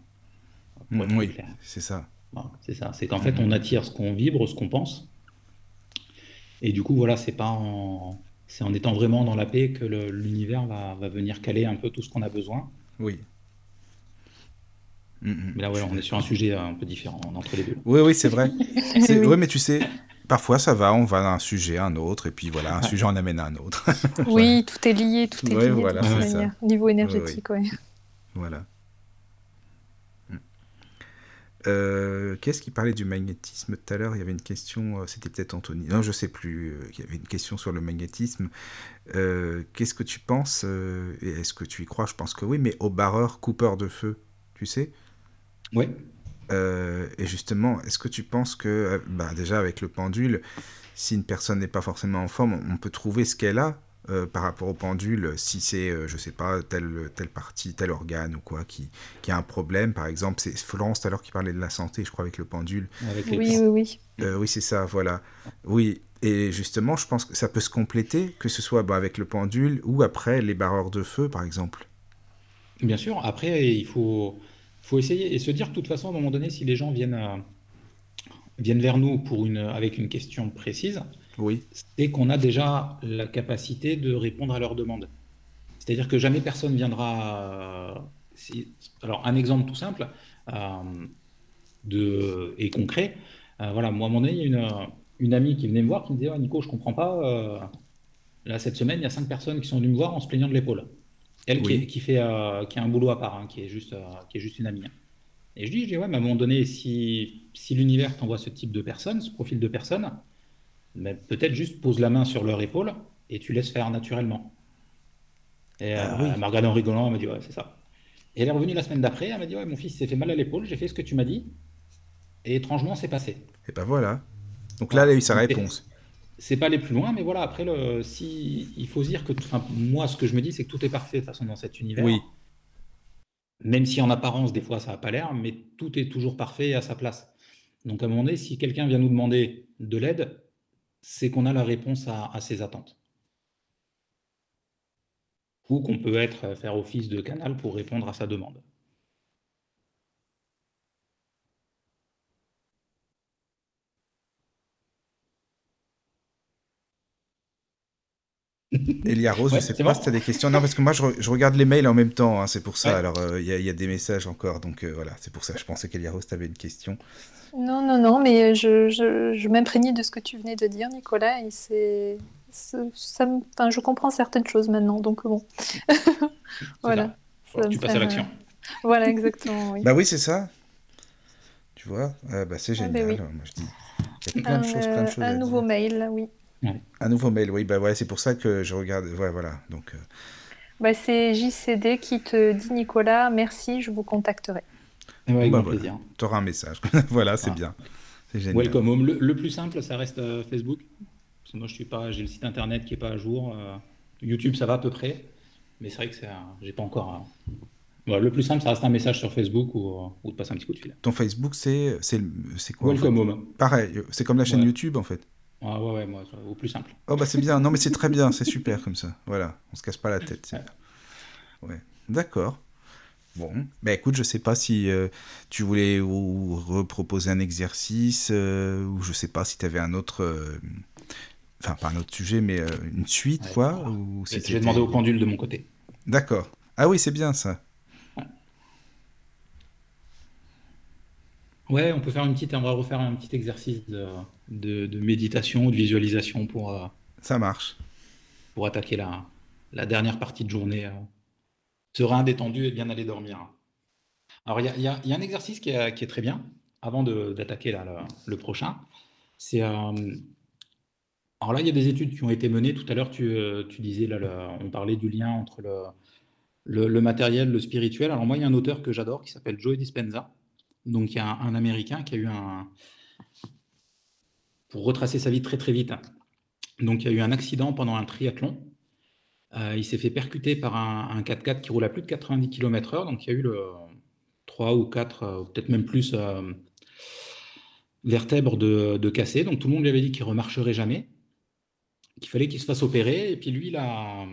mm, oui, c'est ça. c'est ça. C'est qu'en fait, on attire ce qu'on vibre, ce qu'on pense. Et du coup, voilà, c'est pas en. C'est en étant vraiment dans la paix que l'univers va, va, venir caler un peu tout ce qu'on a besoin. Oui. Mm, mm. mais là, on est sur un sujet un peu différent entre les deux. Oui, oui, c'est vrai. oui. mais tu sais, parfois ça va, on va d'un sujet à un autre, et puis voilà, un sujet en amène à un autre. oui, tout est lié, tout est lié. Voilà, Au niveau énergétique, oui. Voilà. Euh, Qu'est-ce qui parlait du magnétisme tout à l'heure? Il y avait une question, euh, c'était peut-être Anthony. Non, je sais plus. euh, Il y avait une question sur le magnétisme. Euh, Qu'est-ce que tu penses et Est-ce que tu y crois? Je pense que oui, mais au barreur coupeur de feu, tu sais? Euh, et justement, est-ce que tu penses que, bah, déjà avec le pendule, si une personne n'est pas forcément en forme, on peut trouver ce qu'elle a euh, par rapport au pendule, si c'est, euh, je sais pas, telle, telle partie, tel organe ou quoi, qui, qui a un problème, par exemple. C'est Florence tout à l'heure qui parlait de la santé, je crois, avec le pendule. Avec les Oui, oui, oui. Euh, oui, c'est ça, voilà. Oui, et justement, je pense que ça peut se compléter, que ce soit bah, avec le pendule ou après les barreurs de feu, par exemple. Bien sûr. Après, il faut, faut essayer et se dire que de toute façon, à un moment donné, si les gens viennent, euh, viennent vers nous pour une, avec une question précise, Oui, c'est qu'on a déjà la capacité de répondre à leurs demandes. C'est-à-dire que jamais personne viendra. euh, si- alors, un exemple tout simple euh, de, et concret. euh, voilà, moi, à un moment donné, il y a une, une amie qui venait me voir qui me disait Ouais, Nico, je comprends pas. euh, là, cette semaine, il y a cinq personnes qui sont venues me voir en se plaignant de l'épaule. Elle qui, Oui. est- qui fait, qui a un boulot à part, hein, qui est juste, qui est juste une amie. hein. Et je dis, je dis Ouais, mais à un moment donné, si, si l'univers t'envoie ce type de personnes, ce profil de personnes, mais peut-être juste pose la main sur leur épaule et tu laisses faire naturellement. Et Ah euh, oui. elle m'a regardé en rigolant, elle m'a dit ouais, c'est ça. Et elle est revenue la semaine d'après, elle m'a dit ouais, mon fils s'est fait mal à l'épaule, j'ai fait ce que tu m'as dit, et étrangement, c'est passé. et ben voilà. Donc là, elle a eu sa réponse. C'est pas aller plus loin, mais voilà, après, le, si, il faut dire que, enfin, moi, ce que je me dis, c'est que tout est parfait de toute façon dans cet univers. Oui. Même si en apparence, des fois, ça n'a pas l'air, mais tout est toujours parfait et à sa place. Donc, à un moment donné, si quelqu'un vient nous demander de l'aide, c'est qu'on a la réponse à, à ses attentes. Ou qu'on peut être, faire office de canal pour répondre à sa demande. Elia Rose, Ouais, je sais c'est pas bon. si tu as des questions. Non, parce que moi, je, re- je regarde les mails en même temps, hein, c'est pour ça. Ouais. Alors, euh, il y, a- il y a des messages encore, donc euh, voilà, c'est pour ça. Je pensais qu'Elia Rose, tu avais une question. Non, non, non, mais je, je, je m'imprégnais de ce que tu venais de dire, Nicolas, et c'est, c'est- ça me- enfin, je comprends certaines choses maintenant, donc bon. Voilà. ça. Ça me tu passes à l'action. euh, Voilà, exactement, oui. Bah oui, c'est ça. Tu vois, Euh, bah, c'est Ah, génial. bah oui. Moi, je dis, il y a plein de choses, plein de euh, choses un nouveau dire. mail, là, Un nouveau mail, oui, bah ouais, c'est pour ça que je regarde. Ouais, voilà. Donc, euh, Bah, c'est JCD qui te dit, Nicolas, merci, je vous contacterai. Ouais, avec bah grand voilà. plaisir. tu auras un message. voilà, c'est Ah. bien. C'est génial. Welcome home. Le, le plus simple, ça reste euh, Facebook. Parce que moi, je suis pas, j'ai le site internet qui est pas à jour. euh, YouTube, ça va à peu près. Mais c'est vrai que c'est, un- j'ai pas encore. Voilà, le plus simple, ça reste un message sur Facebook ou, euh, ou de passer un petit coup de fil. Ton Facebook, c'est c'est c'est quoi en fait? Welcome home. Pareil, euh, c'est comme la chaîne Ouais. YouTube en fait. Ah ouais, ouais, moi, au plus simple. Oh bah c'est bien, non mais c'est très bien, c'est super comme ça. Voilà, on se casse pas la tête. Ouais. d'accord. Bon, bah écoute, je sais pas si euh, tu voulais ou reproposer un exercice euh, ou je sais pas si tu avais un autre, euh, enfin pas un autre sujet, mais une suite Ouais, quoi. voilà. Ou si J'ai c'était- demandé au pendule de mon côté. D'accord. Ah oui, c'est bien ça. Ouais, on peut faire une petite, on va refaire un petit exercice de, de, de méditation ou de visualisation pour, euh, Ça marche. pour attaquer la, la dernière partie de journée euh, serein, détendu et bien aller dormir. Alors, il y y a- il y a un exercice qui est, qui est très bien avant d'attaquer le, le prochain. C'est, euh, alors là, il y a des études qui ont été menées. Tout à l'heure, tu, euh, tu disais, là, le- on parlait du lien entre le, le, le matériel, le spirituel. Alors moi, il y a un auteur que j'adore qui s'appelle Joe Dispenza. Donc, il y a un, Américain qui a eu un... Pour retracer sa vie très très vite. Donc, il y a eu un accident pendant un triathlon. Euh, il s'est fait percuter par un, un 4x4 qui roule à plus de 90 km/h. Donc, il y a eu le 3 ou 4, euh, peut-être même plus, euh, vertèbres de, cassées. Donc, tout le monde lui avait dit qu'il ne remarcherait jamais, qu'il fallait qu'il se fasse opérer. Et puis, lui, il a.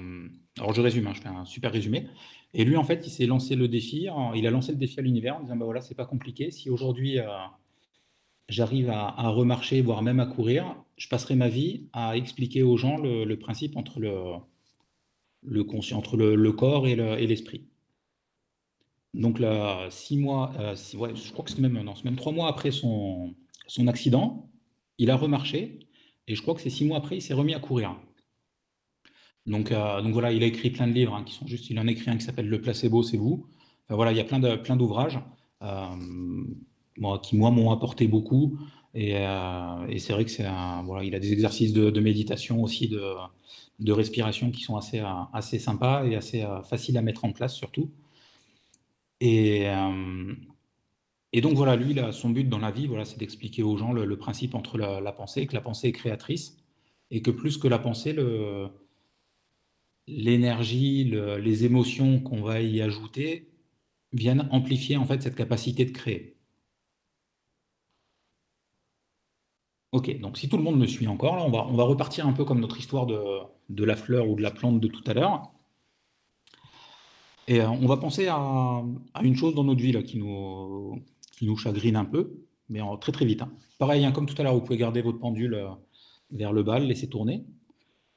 Alors, je résume, hein, je fais un super résumé. Et lui, en fait, il s'est lancé le défi. Il a lancé le défi à l'univers en disant bah voilà, c'est pas compliqué. Si aujourd'hui. euh, j'arrive à, remarcher, voire même à courir, je passerai ma vie à expliquer aux gens le, principe entre le, le conscient, entre le, corps et le- et l'esprit. Donc là, six mois, euh, ouais, je crois que c'est même, non, même trois mois après son, son accident, il a remarché, et je crois que c'est six mois après, il s'est remis à courir. Donc, euh, donc voilà, il a écrit plein de livres hein, qui sont juste, il en a écrit un qui s'appelle Le placebo, c'est vous. Voilà, il y a plein de, plein d'ouvrages. Euh, moi, qui moi m'ont apporté beaucoup. Et, et c'est vrai que c'est voilà, il a des exercices de, méditation aussi, de, de, respiration qui sont assez, assez sympas et assez faciles à mettre en place surtout. Et, donc voilà, lui, son but dans la vie, voilà, c'est d'expliquer aux gens le, principe entre la, pensée, que la pensée est créatrice, et que plus que la pensée, le, l'énergie, les émotions qu'on va y ajouter viennent amplifier en fait cette capacité de créer. Ok, donc si tout le monde me suit encore, là, on va, on va repartir un peu comme notre histoire de, de la fleur ou de la plante de tout à l'heure. Et euh, on va penser à, à, une chose dans notre vie là, qui, nous, qui nous chagrine un peu, mais en, très très vite. Hein. Pareil, hein, comme tout à l'heure, vous pouvez garder votre pendule euh, vers le bas, laisser tourner.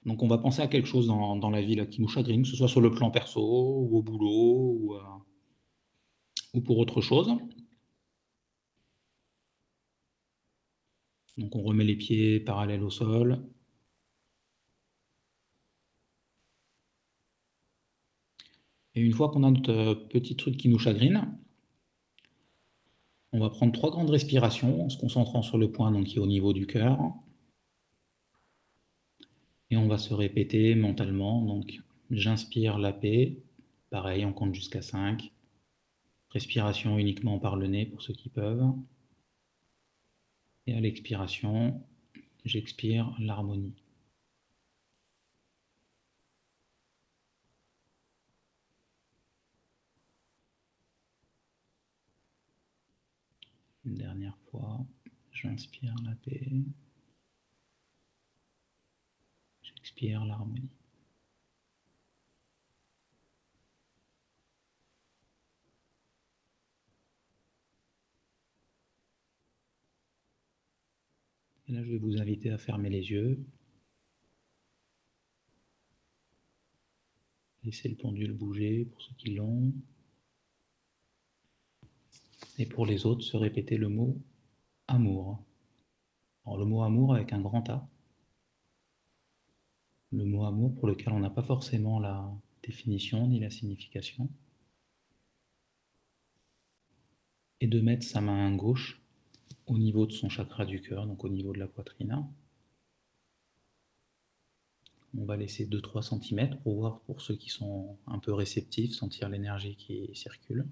Donc on va penser à quelque chose dans, la vie qui nous chagrine, que ce soit sur le plan perso, ou au boulot, ou, euh, ou pour autre chose. Donc on remet les pieds parallèles au sol. Et une fois qu'on a notre euh, petit truc qui nous chagrine, on va prendre trois grandes respirations en se concentrant sur le point donc, qui est au niveau du cœur. Et on va se répéter mentalement. Donc, j'inspire la paix. Pareil, on compte jusqu'à 5. Respiration uniquement par le nez pour ceux qui peuvent. Et à l'expiration, j'expire l'harmonie. Une dernière fois, j'inspire la paix. J'expire l'harmonie. Et là, je vais vous inviter à fermer les yeux. Laissez le pendule bouger pour ceux qui l'ont. Et pour les autres, se répéter le mot amour. Alors, le mot amour avec un grand A. Le mot amour pour lequel on n'a pas forcément la définition ni la signification. Et de mettre sa main gauche au niveau de son chakra du cœur, donc au niveau de la poitrine. On va laisser 2-3 cm pour voir pour ceux qui sont un peu réceptifs, sentir l'énergie qui circule.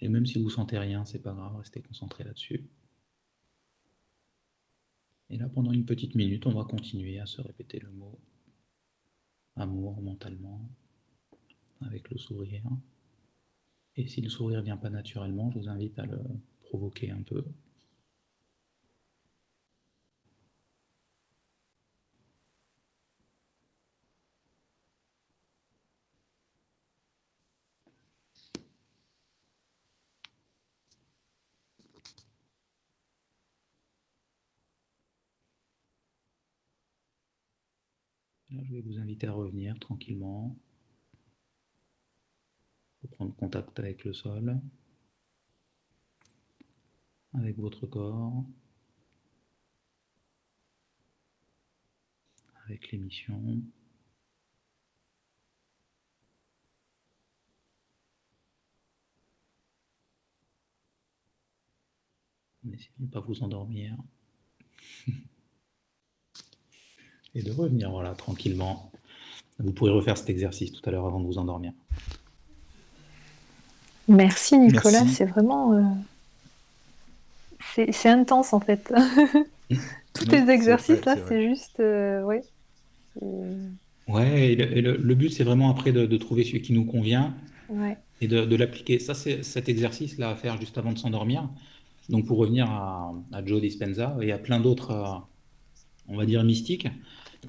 Et même si vous sentez rien, c'est pas grave, restez concentré là-dessus. Et là, pendant une petite minute, on va continuer à se répéter le mot amour mentalement, avec le sourire. Et si le sourire ne vient pas naturellement, je vous invite à le provoquer un peu. je vais vous inviter à revenir tranquillement. prendre contact avec le sol, avec votre corps, avec l'émission. N'essayez de ne pas vous endormir. et de revenir voilà, tranquillement. Vous pourrez refaire cet exercice tout à l'heure avant de vous endormir. Merci Nicolas, c'est vraiment... Euh, c'est intense en fait. Tous tes exercices là, c'est juste... Euh, ouais. Ouais, et le, but c'est vraiment après de, trouver celui qui nous convient ouais. et de, l'appliquer. Ça, c'est cet exercice là à faire juste avant de s'endormir. Donc pour revenir à, Joe Dispenza et à plein d'autres, euh, on va dire, mystiques,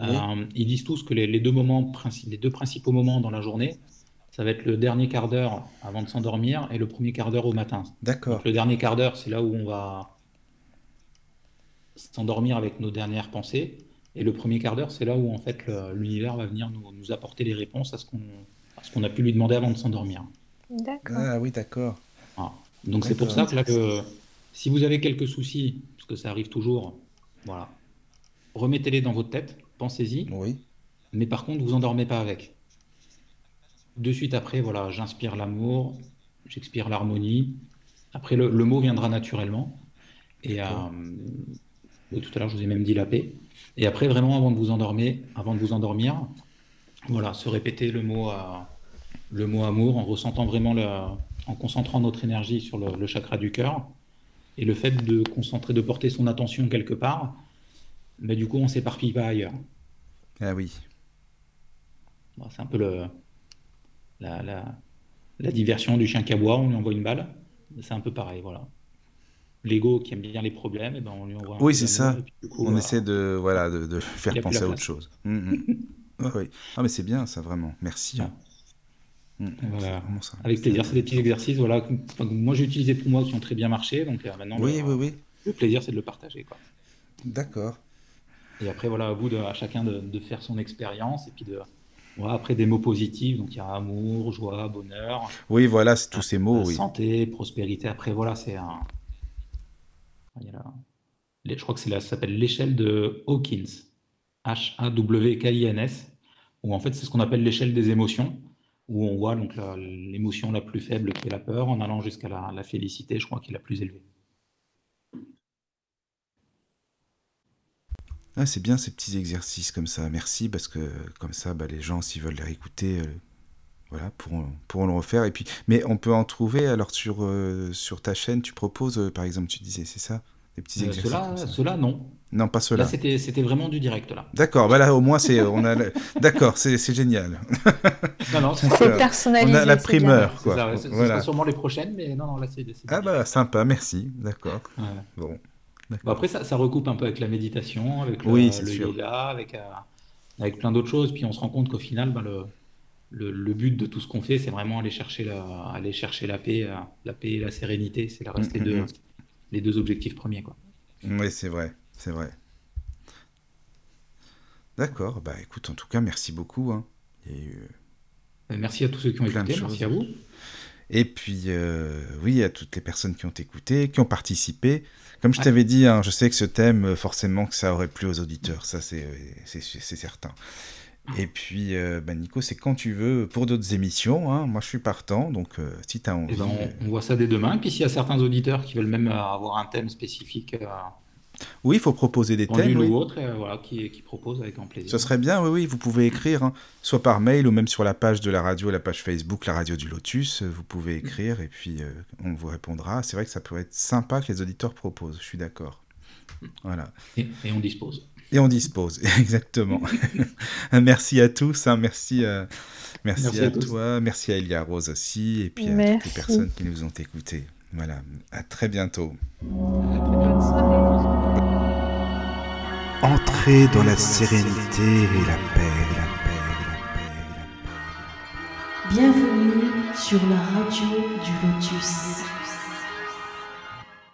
euh, ils disent tous que les, deux moments, les deux principaux moments dans la journée, ça va être le dernier quart d'heure avant de s'endormir et le premier quart d'heure au matin. D'accord. Le dernier quart d'heure, c'est là où on va s'endormir avec nos dernières pensées. Et le premier quart d'heure, c'est là où en fait l'univers va venir nous, apporter les réponses à ce qu'on a pu lui demander avant de s'endormir. D'accord. Ah oui, d'accord. Donc c'est pour ça que, là, que si vous avez quelques soucis, parce que ça arrive toujours, voilà, remettez-les dans votre tête pensez-y. Oui. Mais par contre, vous endormez pas avec. De suite après, voilà, j'inspire l'amour, j'expire l'harmonie, Après, le, mot viendra naturellement. Et euh, tout à l'heure, je vous ai même dit la paix. Et après, vraiment, avant de vous endormir, avant de vous endormir, voilà, se répéter le mot, euh, le mot amour en ressentant vraiment le, en concentrant notre énergie sur le, chakra du cœur. Et le fait de concentrer, de porter son attention quelque part, mais du coup, on s'éparpille pas ailleurs. Ah oui. c'est un peu le, la, la, diversion du chien qui aboie, on lui envoie une balle. C'est un peu pareil, voilà. L'ego qui aime bien les problèmes, et eh ben on lui envoie. oui, c'est ça. on essaie de voilà de, faire penser à autre chose. Hum, hum. oui. Ah mais c'est bien ça vraiment. Merci. Hein. Hum, Avec plaisir, c'est des petits exercices voilà. moi j'ai utilisé pour moi qui ont très bien marché, donc euh, maintenant oui, le, oui, oui. le plaisir c'est de le partager D'accord. Et après voilà à vous de à chacun de, de faire son expérience et puis de après, des mots positifs, donc il y a amour, joie, bonheur. Oui, voilà, c'est tous ces mots. Oui. Santé, prospérité. Après, voilà, c'est un. Je crois que c'est là, ça s'appelle l'échelle de Hawkins. H-A-W-K-I-N-S. Où en fait, c'est ce qu'on appelle l'échelle des émotions. Où on voit donc l'émotion la, plus faible qui est la peur, en allant jusqu'à la, la félicité, je crois, qui est la plus élevée. Ah, c'est bien ces petits exercices comme ça. Merci parce que comme ça, bah, les gens, s'ils veulent les réécouter, euh, voilà, pourront, pourront, le refaire. Et puis, mais on peut en trouver alors sur, euh, sur ta chaîne. Tu proposes, euh, par exemple, tu disais, c'est ça Des petits exercices. Cela, non. Non, pas cela. Là, c'était, vraiment du direct là. D'accord. Bah là, au moins, c'est, d'accord, c'est, génial. Non, non, c'est personnalisé. On a la primeur, quoi. Ça, c'est, voilà. sûrement les prochaines, mais non, non, là, c'est. Ah bah sympa, merci. D'accord. Bon après, ça, ça, recoupe un peu avec la méditation, avec le, yoga, avec, euh, avec plein d'autres choses. Puis on se rend compte qu'au final, ben, le, le, le, but de tout ce qu'on fait, c'est vraiment aller chercher la, aller chercher la paix, euh, la paix et la sérénité. C'est reste les, deux, les deux objectifs premiers. Quoi. Oui, c'est vrai, c'est vrai. D'accord, bah écoute, en tout cas, merci beaucoup. Hein. Euh, merci à tous ceux qui ont écouté, merci à vous. Et puis, oui, à toutes les personnes qui ont écouté, qui ont participé. Comme je t'avais dit, hein, je sais que ce thème, euh, forcément, que ça aurait plu aux auditeurs, ça c'est certain. Et puis, euh, bah, Nico, c'est quand tu veux pour d'autres émissions. Hein. Moi, je suis partant, donc euh, si tu as envie. Eh ben, on, voit ça dès demain. Puis s'il y a certains auditeurs qui veulent même avoir un thème spécifique oui, il faut proposer des thèmes. ou autre, euh, voilà, qui, qui, propose avec grand plaisir. Ce serait bien, oui, oui, vous pouvez écrire, hein, soit par mail ou même sur la page de la radio, la page Facebook, la radio du Lotus, euh, vous pouvez écrire et puis euh, on vous répondra. C'est vrai que ça pourrait être sympa que les auditeurs proposent, je suis d'accord. Voilà. Et, on dispose. Et on dispose, exactement. merci à tous, hein, merci, merci, à, toi, merci à Elia Rose aussi, et puis à toutes les personnes qui nous ont écoutés. Voilà, à très bientôt. Entrez dans la sérénité et la paix, la paix, la paix, la paix. Bienvenue sur la radio du Lotus.